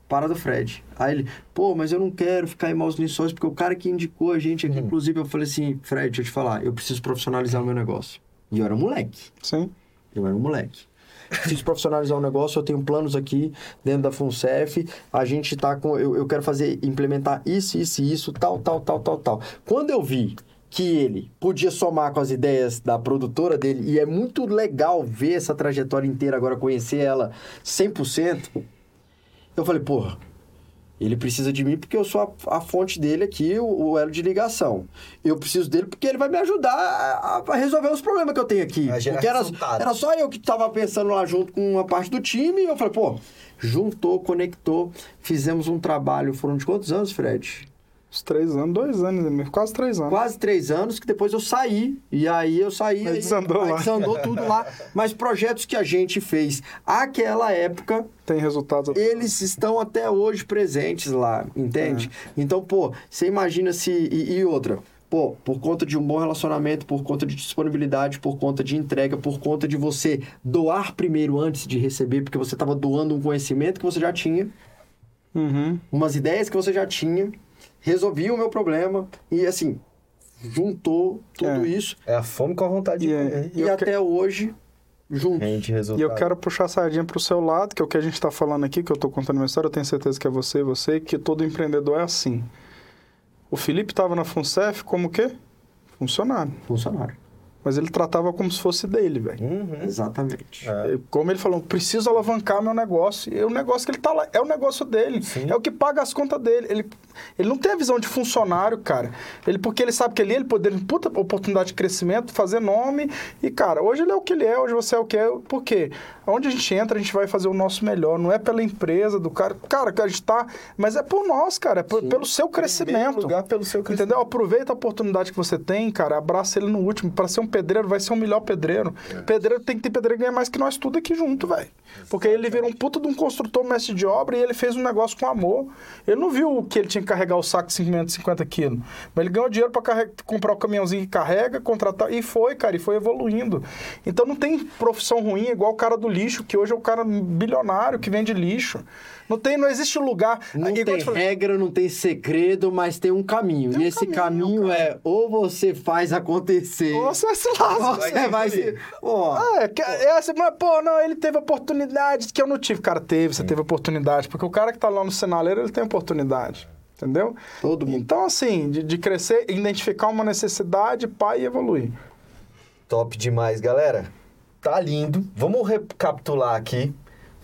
para do Fred. Aí ele, pô, mas eu não quero ficar em maus lençóis, porque o cara que indicou a gente aqui, hum. inclusive, eu falei assim, Fred, deixa eu te falar, eu preciso profissionalizar o meu negócio. E eu era um moleque. Sim. Eu era um moleque preciso profissionalizar o um negócio, eu tenho planos aqui dentro da FUNCEF, a gente tá com, eu, eu quero fazer, implementar isso, isso e isso, tal, tal, tal, tal, tal. Quando eu vi que ele podia somar com as ideias da produtora dele, e é muito legal ver essa trajetória inteira agora, conhecer ela 100%, eu falei, porra, ele precisa de mim porque eu sou a, a fonte dele aqui, o, o, elo de ligação. Eu preciso dele porque ele vai me ajudar a, a resolver os problemas que eu tenho aqui. Porque era, era só eu que estava pensando lá junto com uma parte do time e eu falei, pô, juntou, conectou, fizemos um trabalho. Foram de quantos anos, Fred? Uns três anos, dois anos, quase três anos. Quase três anos, que depois eu saí. E aí eu saí. Aí desandou aí, lá. Desandou tudo lá. Mas projetos que a gente fez aquela época. Tem resultados. Eles estão até hoje presentes lá, entende? É. Então, pô, você imagina se. E, e outra. Pô, por conta de um bom relacionamento, por conta de disponibilidade, por conta de entrega, por conta de você doar primeiro antes de receber, porque você estava doando um conhecimento que você já tinha, uhum. umas ideias que você já tinha, resolvi o meu problema e assim, juntou tudo é. isso. É a fome com a vontade e, de é, comer. E, e até que... hoje, juntos. E eu quero puxar a sardinha para o seu lado, que é o que a gente está falando aqui, que eu estou contando uma história, eu tenho certeza que é você e você, que todo empreendedor é assim. O Felipe estava na FUNCEF como o quê? Funcionário. Funcionário. Mas ele tratava como se fosse dele, velho. Uhum. Exatamente. É. Como ele falou, preciso alavancar meu negócio. E o negócio que ele tá lá é o negócio dele. Sim. É o que paga as contas dele. Ele, ele não tem a visão de funcionário, cara. Ele, porque ele sabe que ali ele poderia, puta oportunidade de crescimento, fazer nome. E, cara, hoje ele é o que ele é, hoje você é o que é. Por quê? Onde a gente entra, a gente vai fazer o nosso melhor. Não é pela empresa do cara. Cara, que a gente tá. Mas é por nós, cara. É por- pelo seu crescimento. lugar, pelo seu crescimento. Entendeu? Aproveita a oportunidade que você tem, cara. Abraça ele no último. Para ser um pedreiro, vai ser um melhor pedreiro. É. Pedreiro tem que ter pedreiro que ganha mais que nós tudo aqui junto, velho. Porque ele virou um puta de um construtor mestre de obra e ele fez um negócio com amor. Ele não viu que ele tinha que carregar o saco de 550 quilos. Mas ele ganhou dinheiro para comprar o caminhãozinho que carrega, contratar. E foi, cara, e foi evoluindo. Então não tem profissão ruim igual o cara do lixo, que hoje é o cara bilionário que vende lixo. Não tem, não existe lugar. Não igual tem te falei, regra, não tem segredo, mas tem um caminho. Tem e um esse caminho, caminho, é ou você faz acontecer, Ou Você se lasca. você vai se. Ó, É, que- é assim, mas, pô, não, ele teve oportunidade que eu não tive. Cara, teve, você teve oportunidade. Porque o cara que tá lá no sinaleiro, ele tem oportunidade. Entendeu? Todo mundo. Então, assim, de, de crescer, identificar uma necessidade, pá, e evoluir. Top demais, galera. Tá lindo. Vamos recapitular aqui,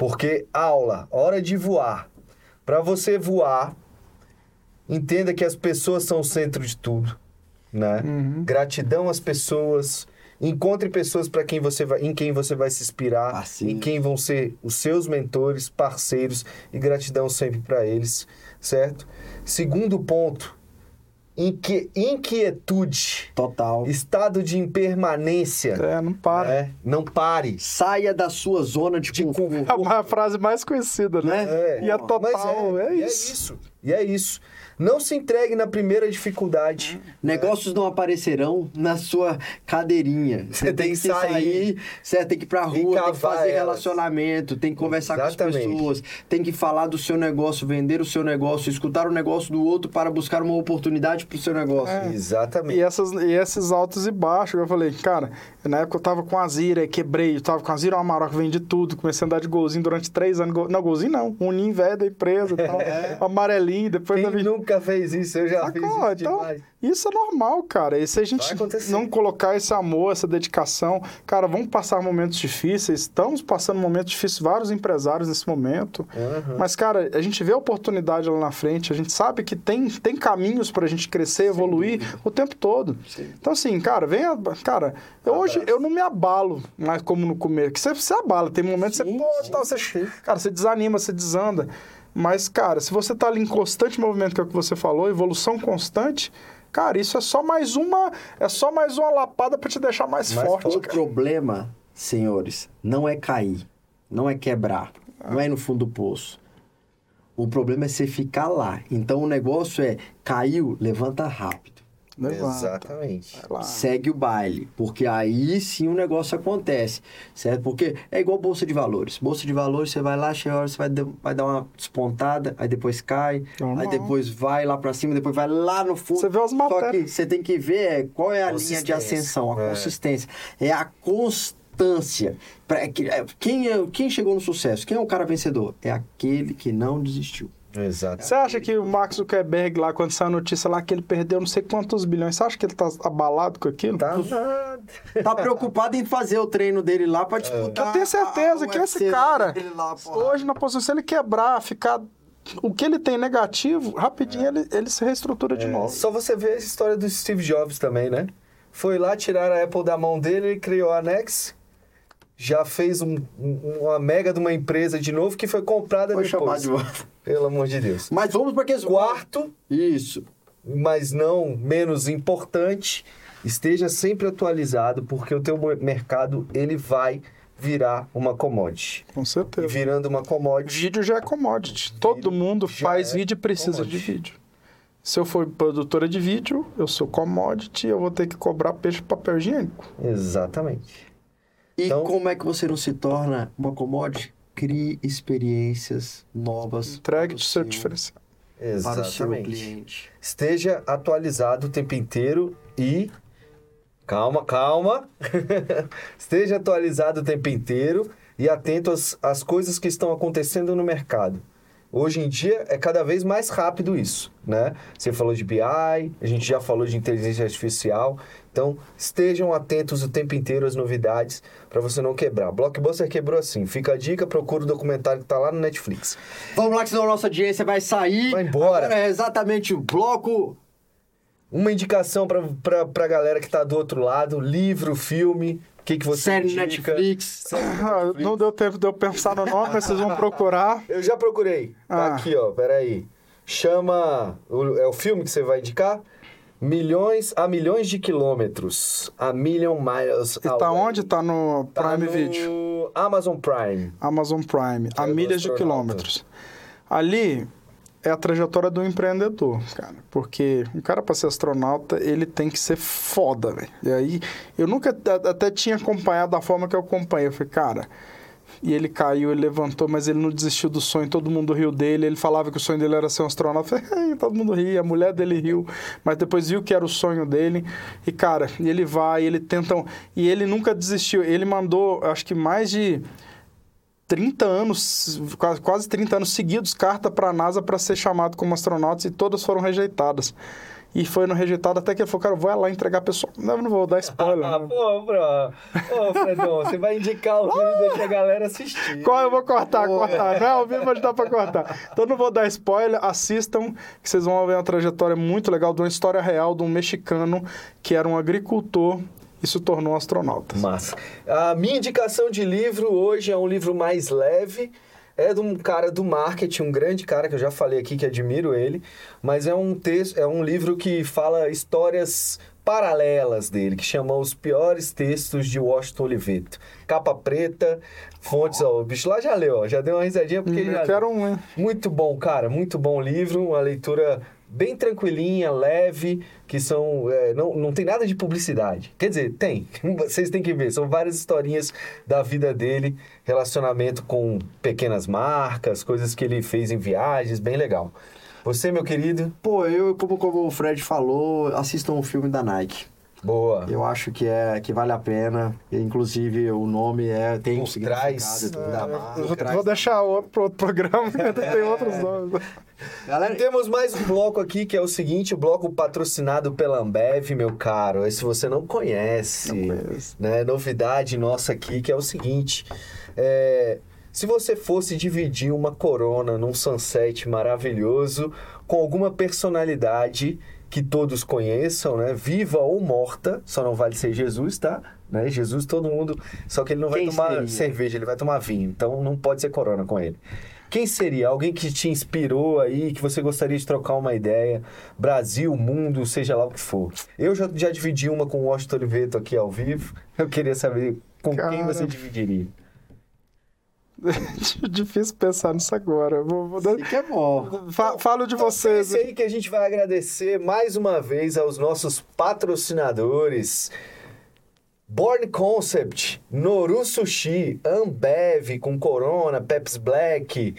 porque aula, hora de voar. Para você voar, entenda que as pessoas são o centro de tudo, né? Gratidão às pessoas. Encontre pessoas para quem você vai, em quem você vai se inspirar, Parceiro. em quem vão ser os seus mentores, parceiros e gratidão sempre para eles, certo? Segundo ponto, inque, inquietude, Total. estado de impermanência. É, não para. É, não pare. Saia da sua zona de, De conforto. É a frase mais conhecida, né? É. E Mas total, é, e isso. E é isso. Não se entregue na primeira dificuldade. Negócios não aparecerão na sua cadeirinha. Você tem que sair, você tem que ir pra rua, tem que fazer elas. relacionamento, tem que conversar com Exatamente. as pessoas, tem que falar do seu negócio, vender o seu negócio, escutar o negócio do outro para buscar uma oportunidade pro seu negócio. É. Exatamente. E, essas, e esses altos e baixos, eu falei, cara, na época eu tava com a Zira, quebrei, eu tava com a Zira Amarok, vendi tudo, comecei a andar de golzinho durante três anos. Não, golzinho não, um ninho velho da empresa e tal, amarelinho, depois Quem da vi- nunca fez isso? Eu já fiz Sacou? isso Então, demais. isso é normal, cara. E se a gente não colocar esse amor, essa dedicação, cara, vamos passar momentos difíceis. Estamos passando momentos difíceis, vários empresários nesse momento. Uhum. Mas, cara, a gente vê a oportunidade lá na frente, a gente sabe que tem, tem caminhos pra gente crescer, evoluir o tempo todo. Então, assim, cara, venha. Cara, eu hoje eu não me abalo mais como no começo. Que você se abala, tem momentos que você, Sim, pô, sim, tal, você, cara, você desanima, você desanda. Mas, cara, se você tá ali em constante movimento, que é o que você falou, evolução constante, cara, isso é só mais uma. É só mais uma lapada pra te deixar mais, Mais forte. O cara. problema, senhores, não é cair, não é quebrar, não é ir no fundo do poço. O problema é você ficar lá. Então o negócio é caiu, levanta rápido. Levanta. Exatamente. Segue o baile, porque aí sim o negócio acontece, certo? Porque é igual bolsa de valores. Bolsa de valores, você vai lá, chega a hora, você vai, dar- vai dar uma despontada, aí depois cai, Normal. aí depois vai lá pra cima, depois vai lá no fundo. Você vê as Só matérias. que você tem que ver é, qual é a linha de ascensão, a É. consistência. É a constância. Quem, é, quem chegou no sucesso? Quem é o cara vencedor? É aquele que não desistiu. Exato. Você acha que o Max Zuckerberg lá, quando saiu a notícia lá que ele perdeu não sei quantos bilhões, você acha que ele tá abalado com aquilo? Tá nada. Tá preocupado em fazer o treino dele lá pra disputar. Eu tenho certeza a- que o esse cara, lá, hoje na posição, se ele quebrar, ficar. O que ele tem negativo, rapidinho ele, ele se reestrutura de novo. Só você ver a história do Steve Jobs também, né? Foi lá tirar a Apple da mão dele, ele criou a Nex, já fez um- um- uma mega de uma empresa de novo que foi comprada Foi depois. chamar de volta. Pelo amor de Deus. Mas vamos para aqueles... Quarto, Isso. mas não menos importante, esteja sempre atualizado, porque o teu mercado ele vai virar uma commodity. Com E certeza. virando uma commodity, Vídeo já é commodity. Todo mundo faz é vídeo e precisa commodity. de vídeo. Se eu for produtora de vídeo, eu sou commodity, eu vou ter que cobrar peixe papel higiênico. exatamente. E Então- como é que você não se torna uma commodity? Crie experiências novas. Entregue para o seu diferencial. Para o seu Exatamente. cliente. esteja atualizado o tempo inteiro e. Calma, calma. esteja atualizado o tempo inteiro e atento às, às coisas que estão acontecendo no mercado. Hoje em dia é cada vez mais rápido isso, né? Você falou de BI, a gente já falou de inteligência artificial. Então, estejam atentos o tempo inteiro às novidades para você não quebrar. Blockbuster quebrou assim. Fica a dica, procura o documentário que tá lá no Netflix. Vamos lá, que senão a nossa audiência vai sair. Vai embora. Agora é exatamente o bloco. Uma indicação pra, pra galera que tá do outro lado, livro, filme, o que, que você Série indica? Netflix. Ah, não deu tempo de eu pensar no nome, mas vocês vão procurar. Eu já procurei. Tá Ah. aqui, ó, peraí. Chama... É o filme que você vai indicar? Milhões a milhões de quilômetros. A million miles E tá away. onde? Tá no Tá Prime no Video. Amazon Prime. Amazon Prime, a é do milhas de quilômetros. Ali é a trajetória do empreendedor, cara. Porque um cara para ser astronauta, ele tem que ser foda, velho. E aí, eu nunca até tinha acompanhado da forma que eu acompanhei. Eu falei, cara. E ele caiu, ele levantou, mas ele não desistiu do sonho, todo mundo riu dele. Ele falava que o sonho dele era ser um astronauta. Falei, "Ai, todo mundo ria, a mulher dele riu, mas depois viu que era o sonho dele. E, cara, ele vai, ele tenta. E ele nunca desistiu. Ele mandou, acho que mais de 30 anos, quase- quase 30 anos seguidos, carta para a NASA para ser chamado como astronauta e todas foram rejeitadas. E foi no rejeitado até que ele falou, cara, eu vou lá entregar a pessoa. Não, eu não vou dar spoiler. Ah, né? pô, bro. Ô, Fredão, você vai indicar o filme e deixa a galera assistir. Qual eu vou cortar, Pô. cortar. Não, ao vivo mas dá pra cortar. Então não vou dar spoiler, assistam, que vocês vão ver uma trajetória muito legal de uma história real de um mexicano que era um agricultor e se tornou um astronauta. Massa. A minha indicação de livro hoje é um livro mais leve. É de um cara do marketing, um grande cara que eu já falei aqui que admiro ele, mas é um texto, é um livro que fala histórias paralelas dele, que chama Os Piores Textos de Washington Oliveto. Capa preta, fontes, ó, o bicho lá já leu, ó, já deu uma risadinha porque ele já Eu quero um, hein? muito bom, cara, muito bom livro, uma leitura bem tranquilinha, leve, que são. é, não, não tem nada de publicidade. Quer dizer, tem. Vocês têm que ver. São várias historinhas da vida dele, relacionamento com pequenas marcas, coisas que ele fez em viagens, bem legal. Você, meu querido? Pô, eu, como, como o Fred falou, assistam o filme da Nike. Boa. Eu acho que é que vale a pena. Inclusive, o nome é tem um Por trás. significado da marca. Eu Por vou, trás. deixar outro pro outro programa, tem outros nomes. Galera, Temos mais um bloco aqui que é o seguinte, o bloco patrocinado pela Ambev, meu caro. Esse você não conhece, Não conheço. né? Novidade nossa aqui que é o seguinte, é, se você fosse dividir uma Corona num sunset maravilhoso com alguma personalidade que todos conheçam, né? Viva ou morta, só não vale ser Jesus, tá? Né? Jesus todo mundo, só que ele não vai Quem tomar seria? cerveja, ele vai tomar vinho, então não pode ser Corona com ele. Quem seria? Alguém que te inspirou aí, que você gostaria de trocar uma ideia? Brasil, mundo, seja lá o que for. Eu já, já dividi uma com o Washington Oliveto aqui ao vivo. Eu queria saber com quem Cara. você dividiria. Difícil pensar nisso agora. Vou, vou dar- isso que é bom. Fa- falo de vocês. Esse aí que a gente vai agradecer mais uma vez aos nossos patrocinadores. Born Concept, Noru Sushi, Ambev com Corona, Pepsi Black,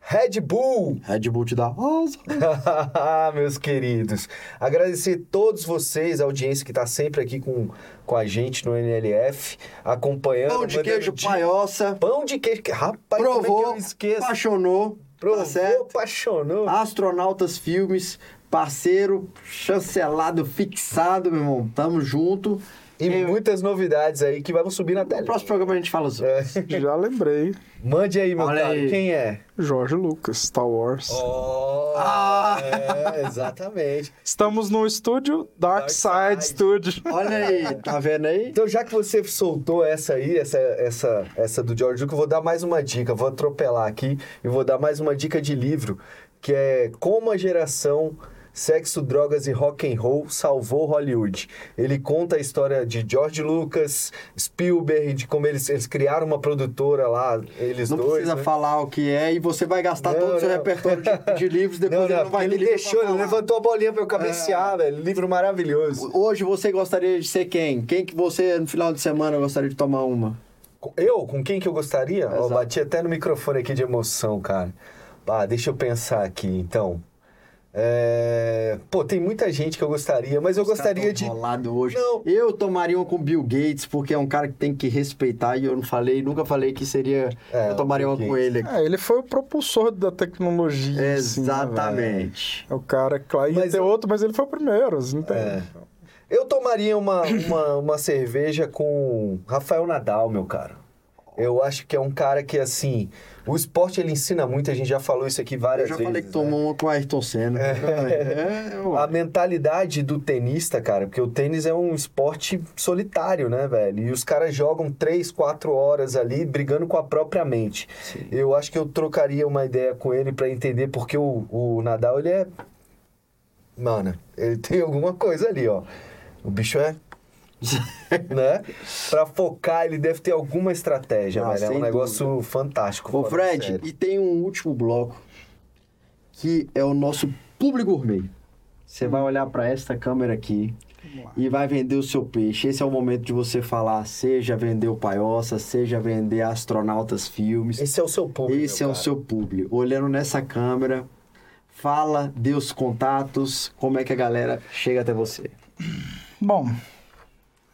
Red Bull, Red Bull te dá rosa. Meus queridos, agradecer todos vocês, a audiência que está sempre aqui com, com a gente no NLF, acompanhando. Pão de queijo paiossa. Pão de queijo. Rapaz, é Provou, esqueço? apaixonou. Provou, Tá certo? apaixonou. Astronautas Filmes, parceiro, chancelado, fixado, meu irmão. Tamo junto. E Eu- muitas novidades aí que vão subir na tela. No próximo programa a gente fala sobre. É. Já lembrei. Mande aí, meu Olha cara. aí. Quem é? Jorge Lucas, Star Wars. Oh, Ah! é, exatamente. Estamos no estúdio Dark, Dark Side, Side. Studio. Olha aí, tá vendo aí? Então, já que você soltou essa aí, essa, essa, essa do George Lucas, eu vou dar mais uma dica. Vou atropelar aqui e vou dar mais uma dica de livro, que é Como a Geração Sexo, Drogas e Rock and Roll Salvou Hollywood. Ele conta a história de George Lucas, Spielberg, de como eles, eles criaram uma produtora lá, eles Não dois. precisa né? falar o que é e você vai gastar Não, todo o seu não. repertório de, de livros, depois Não, ele não, não vai ele deixou, ele levantou a bolinha pra eu cabecear, velho. Livro maravilhoso. Hoje você gostaria de ser quem? Quem que você, no final de semana, gostaria de tomar uma? Eu? Com quem que eu gostaria? Exato. bati até no microfone aqui de emoção, cara. Ah, deixa eu pensar aqui, então. É, Pô, tem muita gente que eu gostaria, mas eu gostaria de. hoje. Não. Eu tomaria uma com Bill Gates, porque é um cara que tem que respeitar e eu não falei, nunca falei que seria. É, eu tomaria uma Bill com Gates. ele. É, ele foi o propulsor da tecnologia. assim, né, Exatamente. é o cara, claro, ia Mas ter eu- outro, mas ele foi o primeiro. assim. É. Eu tomaria uma, uma, uma cerveja com Rafael Nadal, meu cara. Eu acho que é um cara que, assim, o esporte ele ensina muito, a gente já falou isso aqui eu várias já vezes. falei que né? tomou uma com o Ayrton Senna. É, eu- A mentalidade do tenista, cara, porque o tênis é um esporte solitário, né, velho? E os caras jogam três, quatro horas ali brigando com a própria mente. Sim. Eu acho que eu trocaria uma ideia com ele pra entender porque o, o Nadal, ele é. Mano, ele tem alguma coisa ali, ó. O bicho é. né? Pra focar, ele deve ter alguma estratégia, Ah, velho. É um negócio fantástico. Ô, Fred, sério. e tem um último bloco que é o nosso público gourmet. Você vai olhar para esta câmera aqui e vai vender o seu peixe. Esse é o momento de você falar, seja vender o Paiossa, seja vender Astronautas Filmes. Esse é o seu público. Esse é meu o cara. seu público. Olhando nessa câmera, fala, dê os contatos, como é que a galera chega até você. Bom,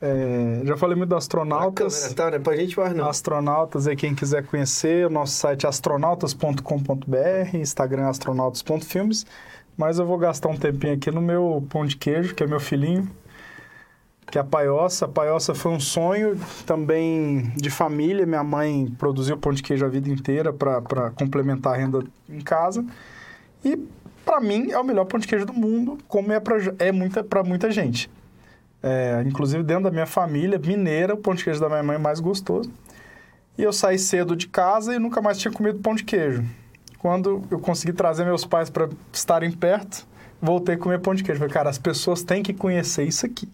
é, já falei muito do A Astronautas. câmera tá, né? Pra gente mais não. Astronautas, aí quem quiser conhecer, o nosso site é astronautas.com.br, Instagram é astronautas.filmes, mas eu vou gastar um tempinho aqui no meu pão de queijo, que é meu filhinho, que é a Paiossa. A Paiossa foi um sonho também de família, minha mãe produziu pão de queijo a vida inteira para complementar a renda em casa, e para mim é o melhor pão de queijo do mundo, como é para é muita, pra muita gente. É, inclusive dentro da minha família mineira, o pão de queijo da minha mãe é mais gostoso. E eu saí cedo de casa e nunca mais tinha comido pão de queijo. Quando eu consegui trazer meus pais para estarem perto, voltei a comer pão de queijo. Falei, cara, as pessoas têm que conhecer isso aqui.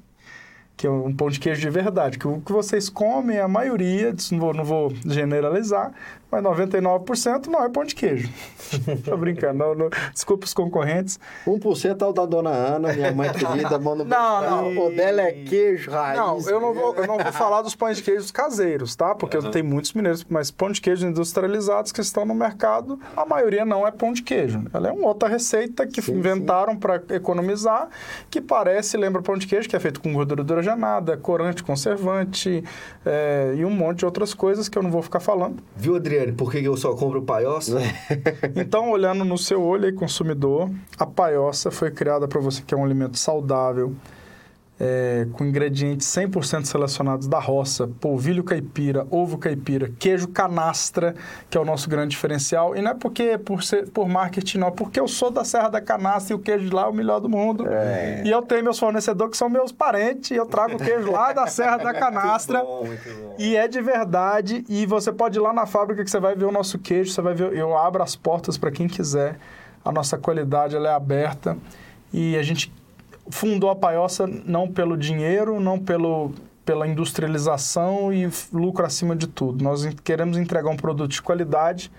Que é um pão de queijo de verdade. Que o que vocês comem, a maioria, não vou, não vou generalizar, mas 99% não é pão de queijo. Tô brincando, não, não, desculpa os concorrentes. 1% é o da dona Ana, minha mãe querida, manda Não, não. O dela é queijo, raiz. Não, eu não, vou, eu não vou falar dos pães de queijos caseiros, tá? Porque tem muitos mineiros, mas pão de queijo industrializados que estão no mercado, a maioria não é pão de queijo. Ela é uma outra receita que Sim, inventaram para economizar, que parece, lembra pão de queijo, que é feito com gordura hidrogenada, corante, conservante é, e um monte de outras coisas que eu não vou ficar falando. Viu, Adriane, por que eu só compro paiossa? Então, olhando no seu olho aí, consumidor, a paiossa foi criada para você que é um alimento saudável, é, com ingredientes 100% selecionados da roça, polvilho caipira, ovo caipira, queijo canastra, que é o nosso grande diferencial. E não é porque por, ser, por marketing, não, é porque eu sou da Serra da Canastra e o queijo de lá é o melhor do mundo. E eu tenho meus fornecedores que são meus parentes e eu trago o queijo lá da Serra da Canastra. Muito bom, muito bom. E é de verdade. E você pode ir lá na fábrica que você vai ver o nosso queijo. Você vai ver. Eu abro as portas para quem quiser. A nossa qualidade ela é aberta. E a gente fundou a Paiossa não pelo dinheiro, não pelo, pela industrialização e lucro acima de tudo. Nós queremos entregar um produto de qualidade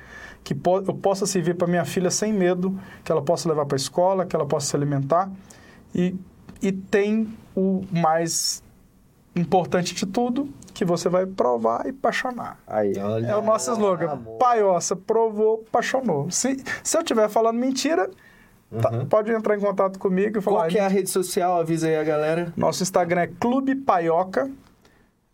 que po eu possa servir para minha filha sem medo, que ela possa levar para a escola, que ela possa se alimentar. E, e tem o mais importante de tudo, que você vai provar e apaixonar. Aí. Olha. É o nosso slogan. amor. Paiossa, provou, apaixonou. Se, se eu estiver falando mentira, tá- pode entrar em contato comigo e falar. Qual que é a rede social? Avisa aí a galera. Nosso Instagram é Clube Paioca.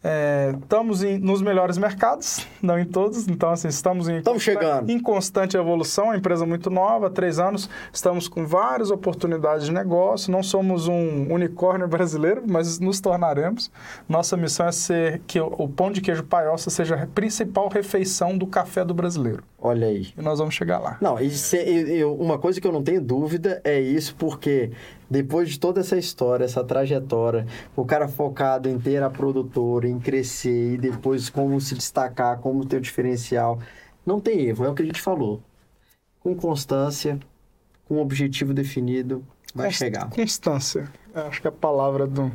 É, estamos em- nos melhores mercados, não em todos. Então, assim, estamos em, Estamos chegando. em constante evolução. Uma empresa muito nova, três anos. Estamos com várias oportunidades de negócio. Não somos um unicórnio brasileiro, mas nos tornaremos. Nossa missão é ser que o, o pão de queijo paiossa seja a principal refeição do café do brasileiro. Olha aí. E nós vamos chegar lá. Não, isso é- eu- uma coisa que eu não tenho dúvida é isso, porque depois de toda essa história, essa trajetória, o cara focado em ter a produtora, em crescer e depois como se destacar, como ter o diferencial, não tem erro, é o que a gente falou. Com constância, com um objetivo definido, vai chegar. Constância. Acho que a palavra do,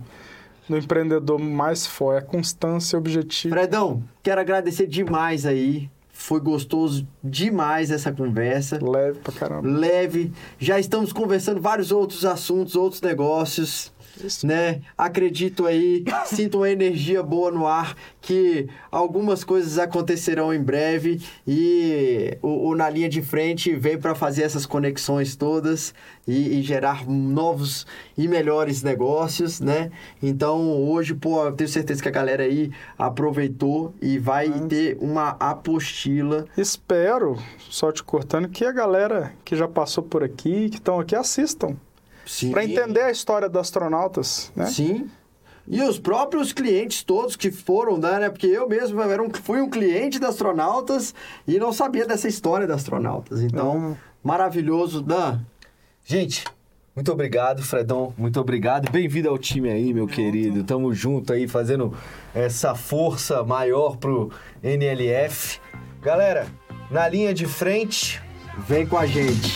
do empreendedor mais forte é constância, objetivo. Fredão, quero agradecer demais aí. Foi gostoso demais essa conversa. Leve pra caramba. leve. Já estamos conversando vários outros assuntos, outros negócios. Isso. né? Acredito aí, sinto uma energia boa no ar, que algumas coisas acontecerão em breve e o, o Na Linha de Frente vem para fazer essas conexões todas e, e gerar novos e melhores negócios, né? Então, hoje, pô, eu tenho certeza que a galera aí aproveitou e vai ter uma apostila Espero, só te cortando, que a galera que já passou por aqui, que estão aqui, assistam. Sim. Para entender a história dos astronautas, né? Sim. E os próprios clientes todos que foram, né? Porque eu mesmo era um, fui um cliente da Astronautas e não sabia dessa história da Astronautas. Então, maravilhoso, Dan. Gente, muito obrigado, Fredão. Muito obrigado. Bem-vindo ao time aí, meu querido. Tamo junto aí, fazendo essa força maior pro NLF. Galera, na linha de frente, Vem com a gente.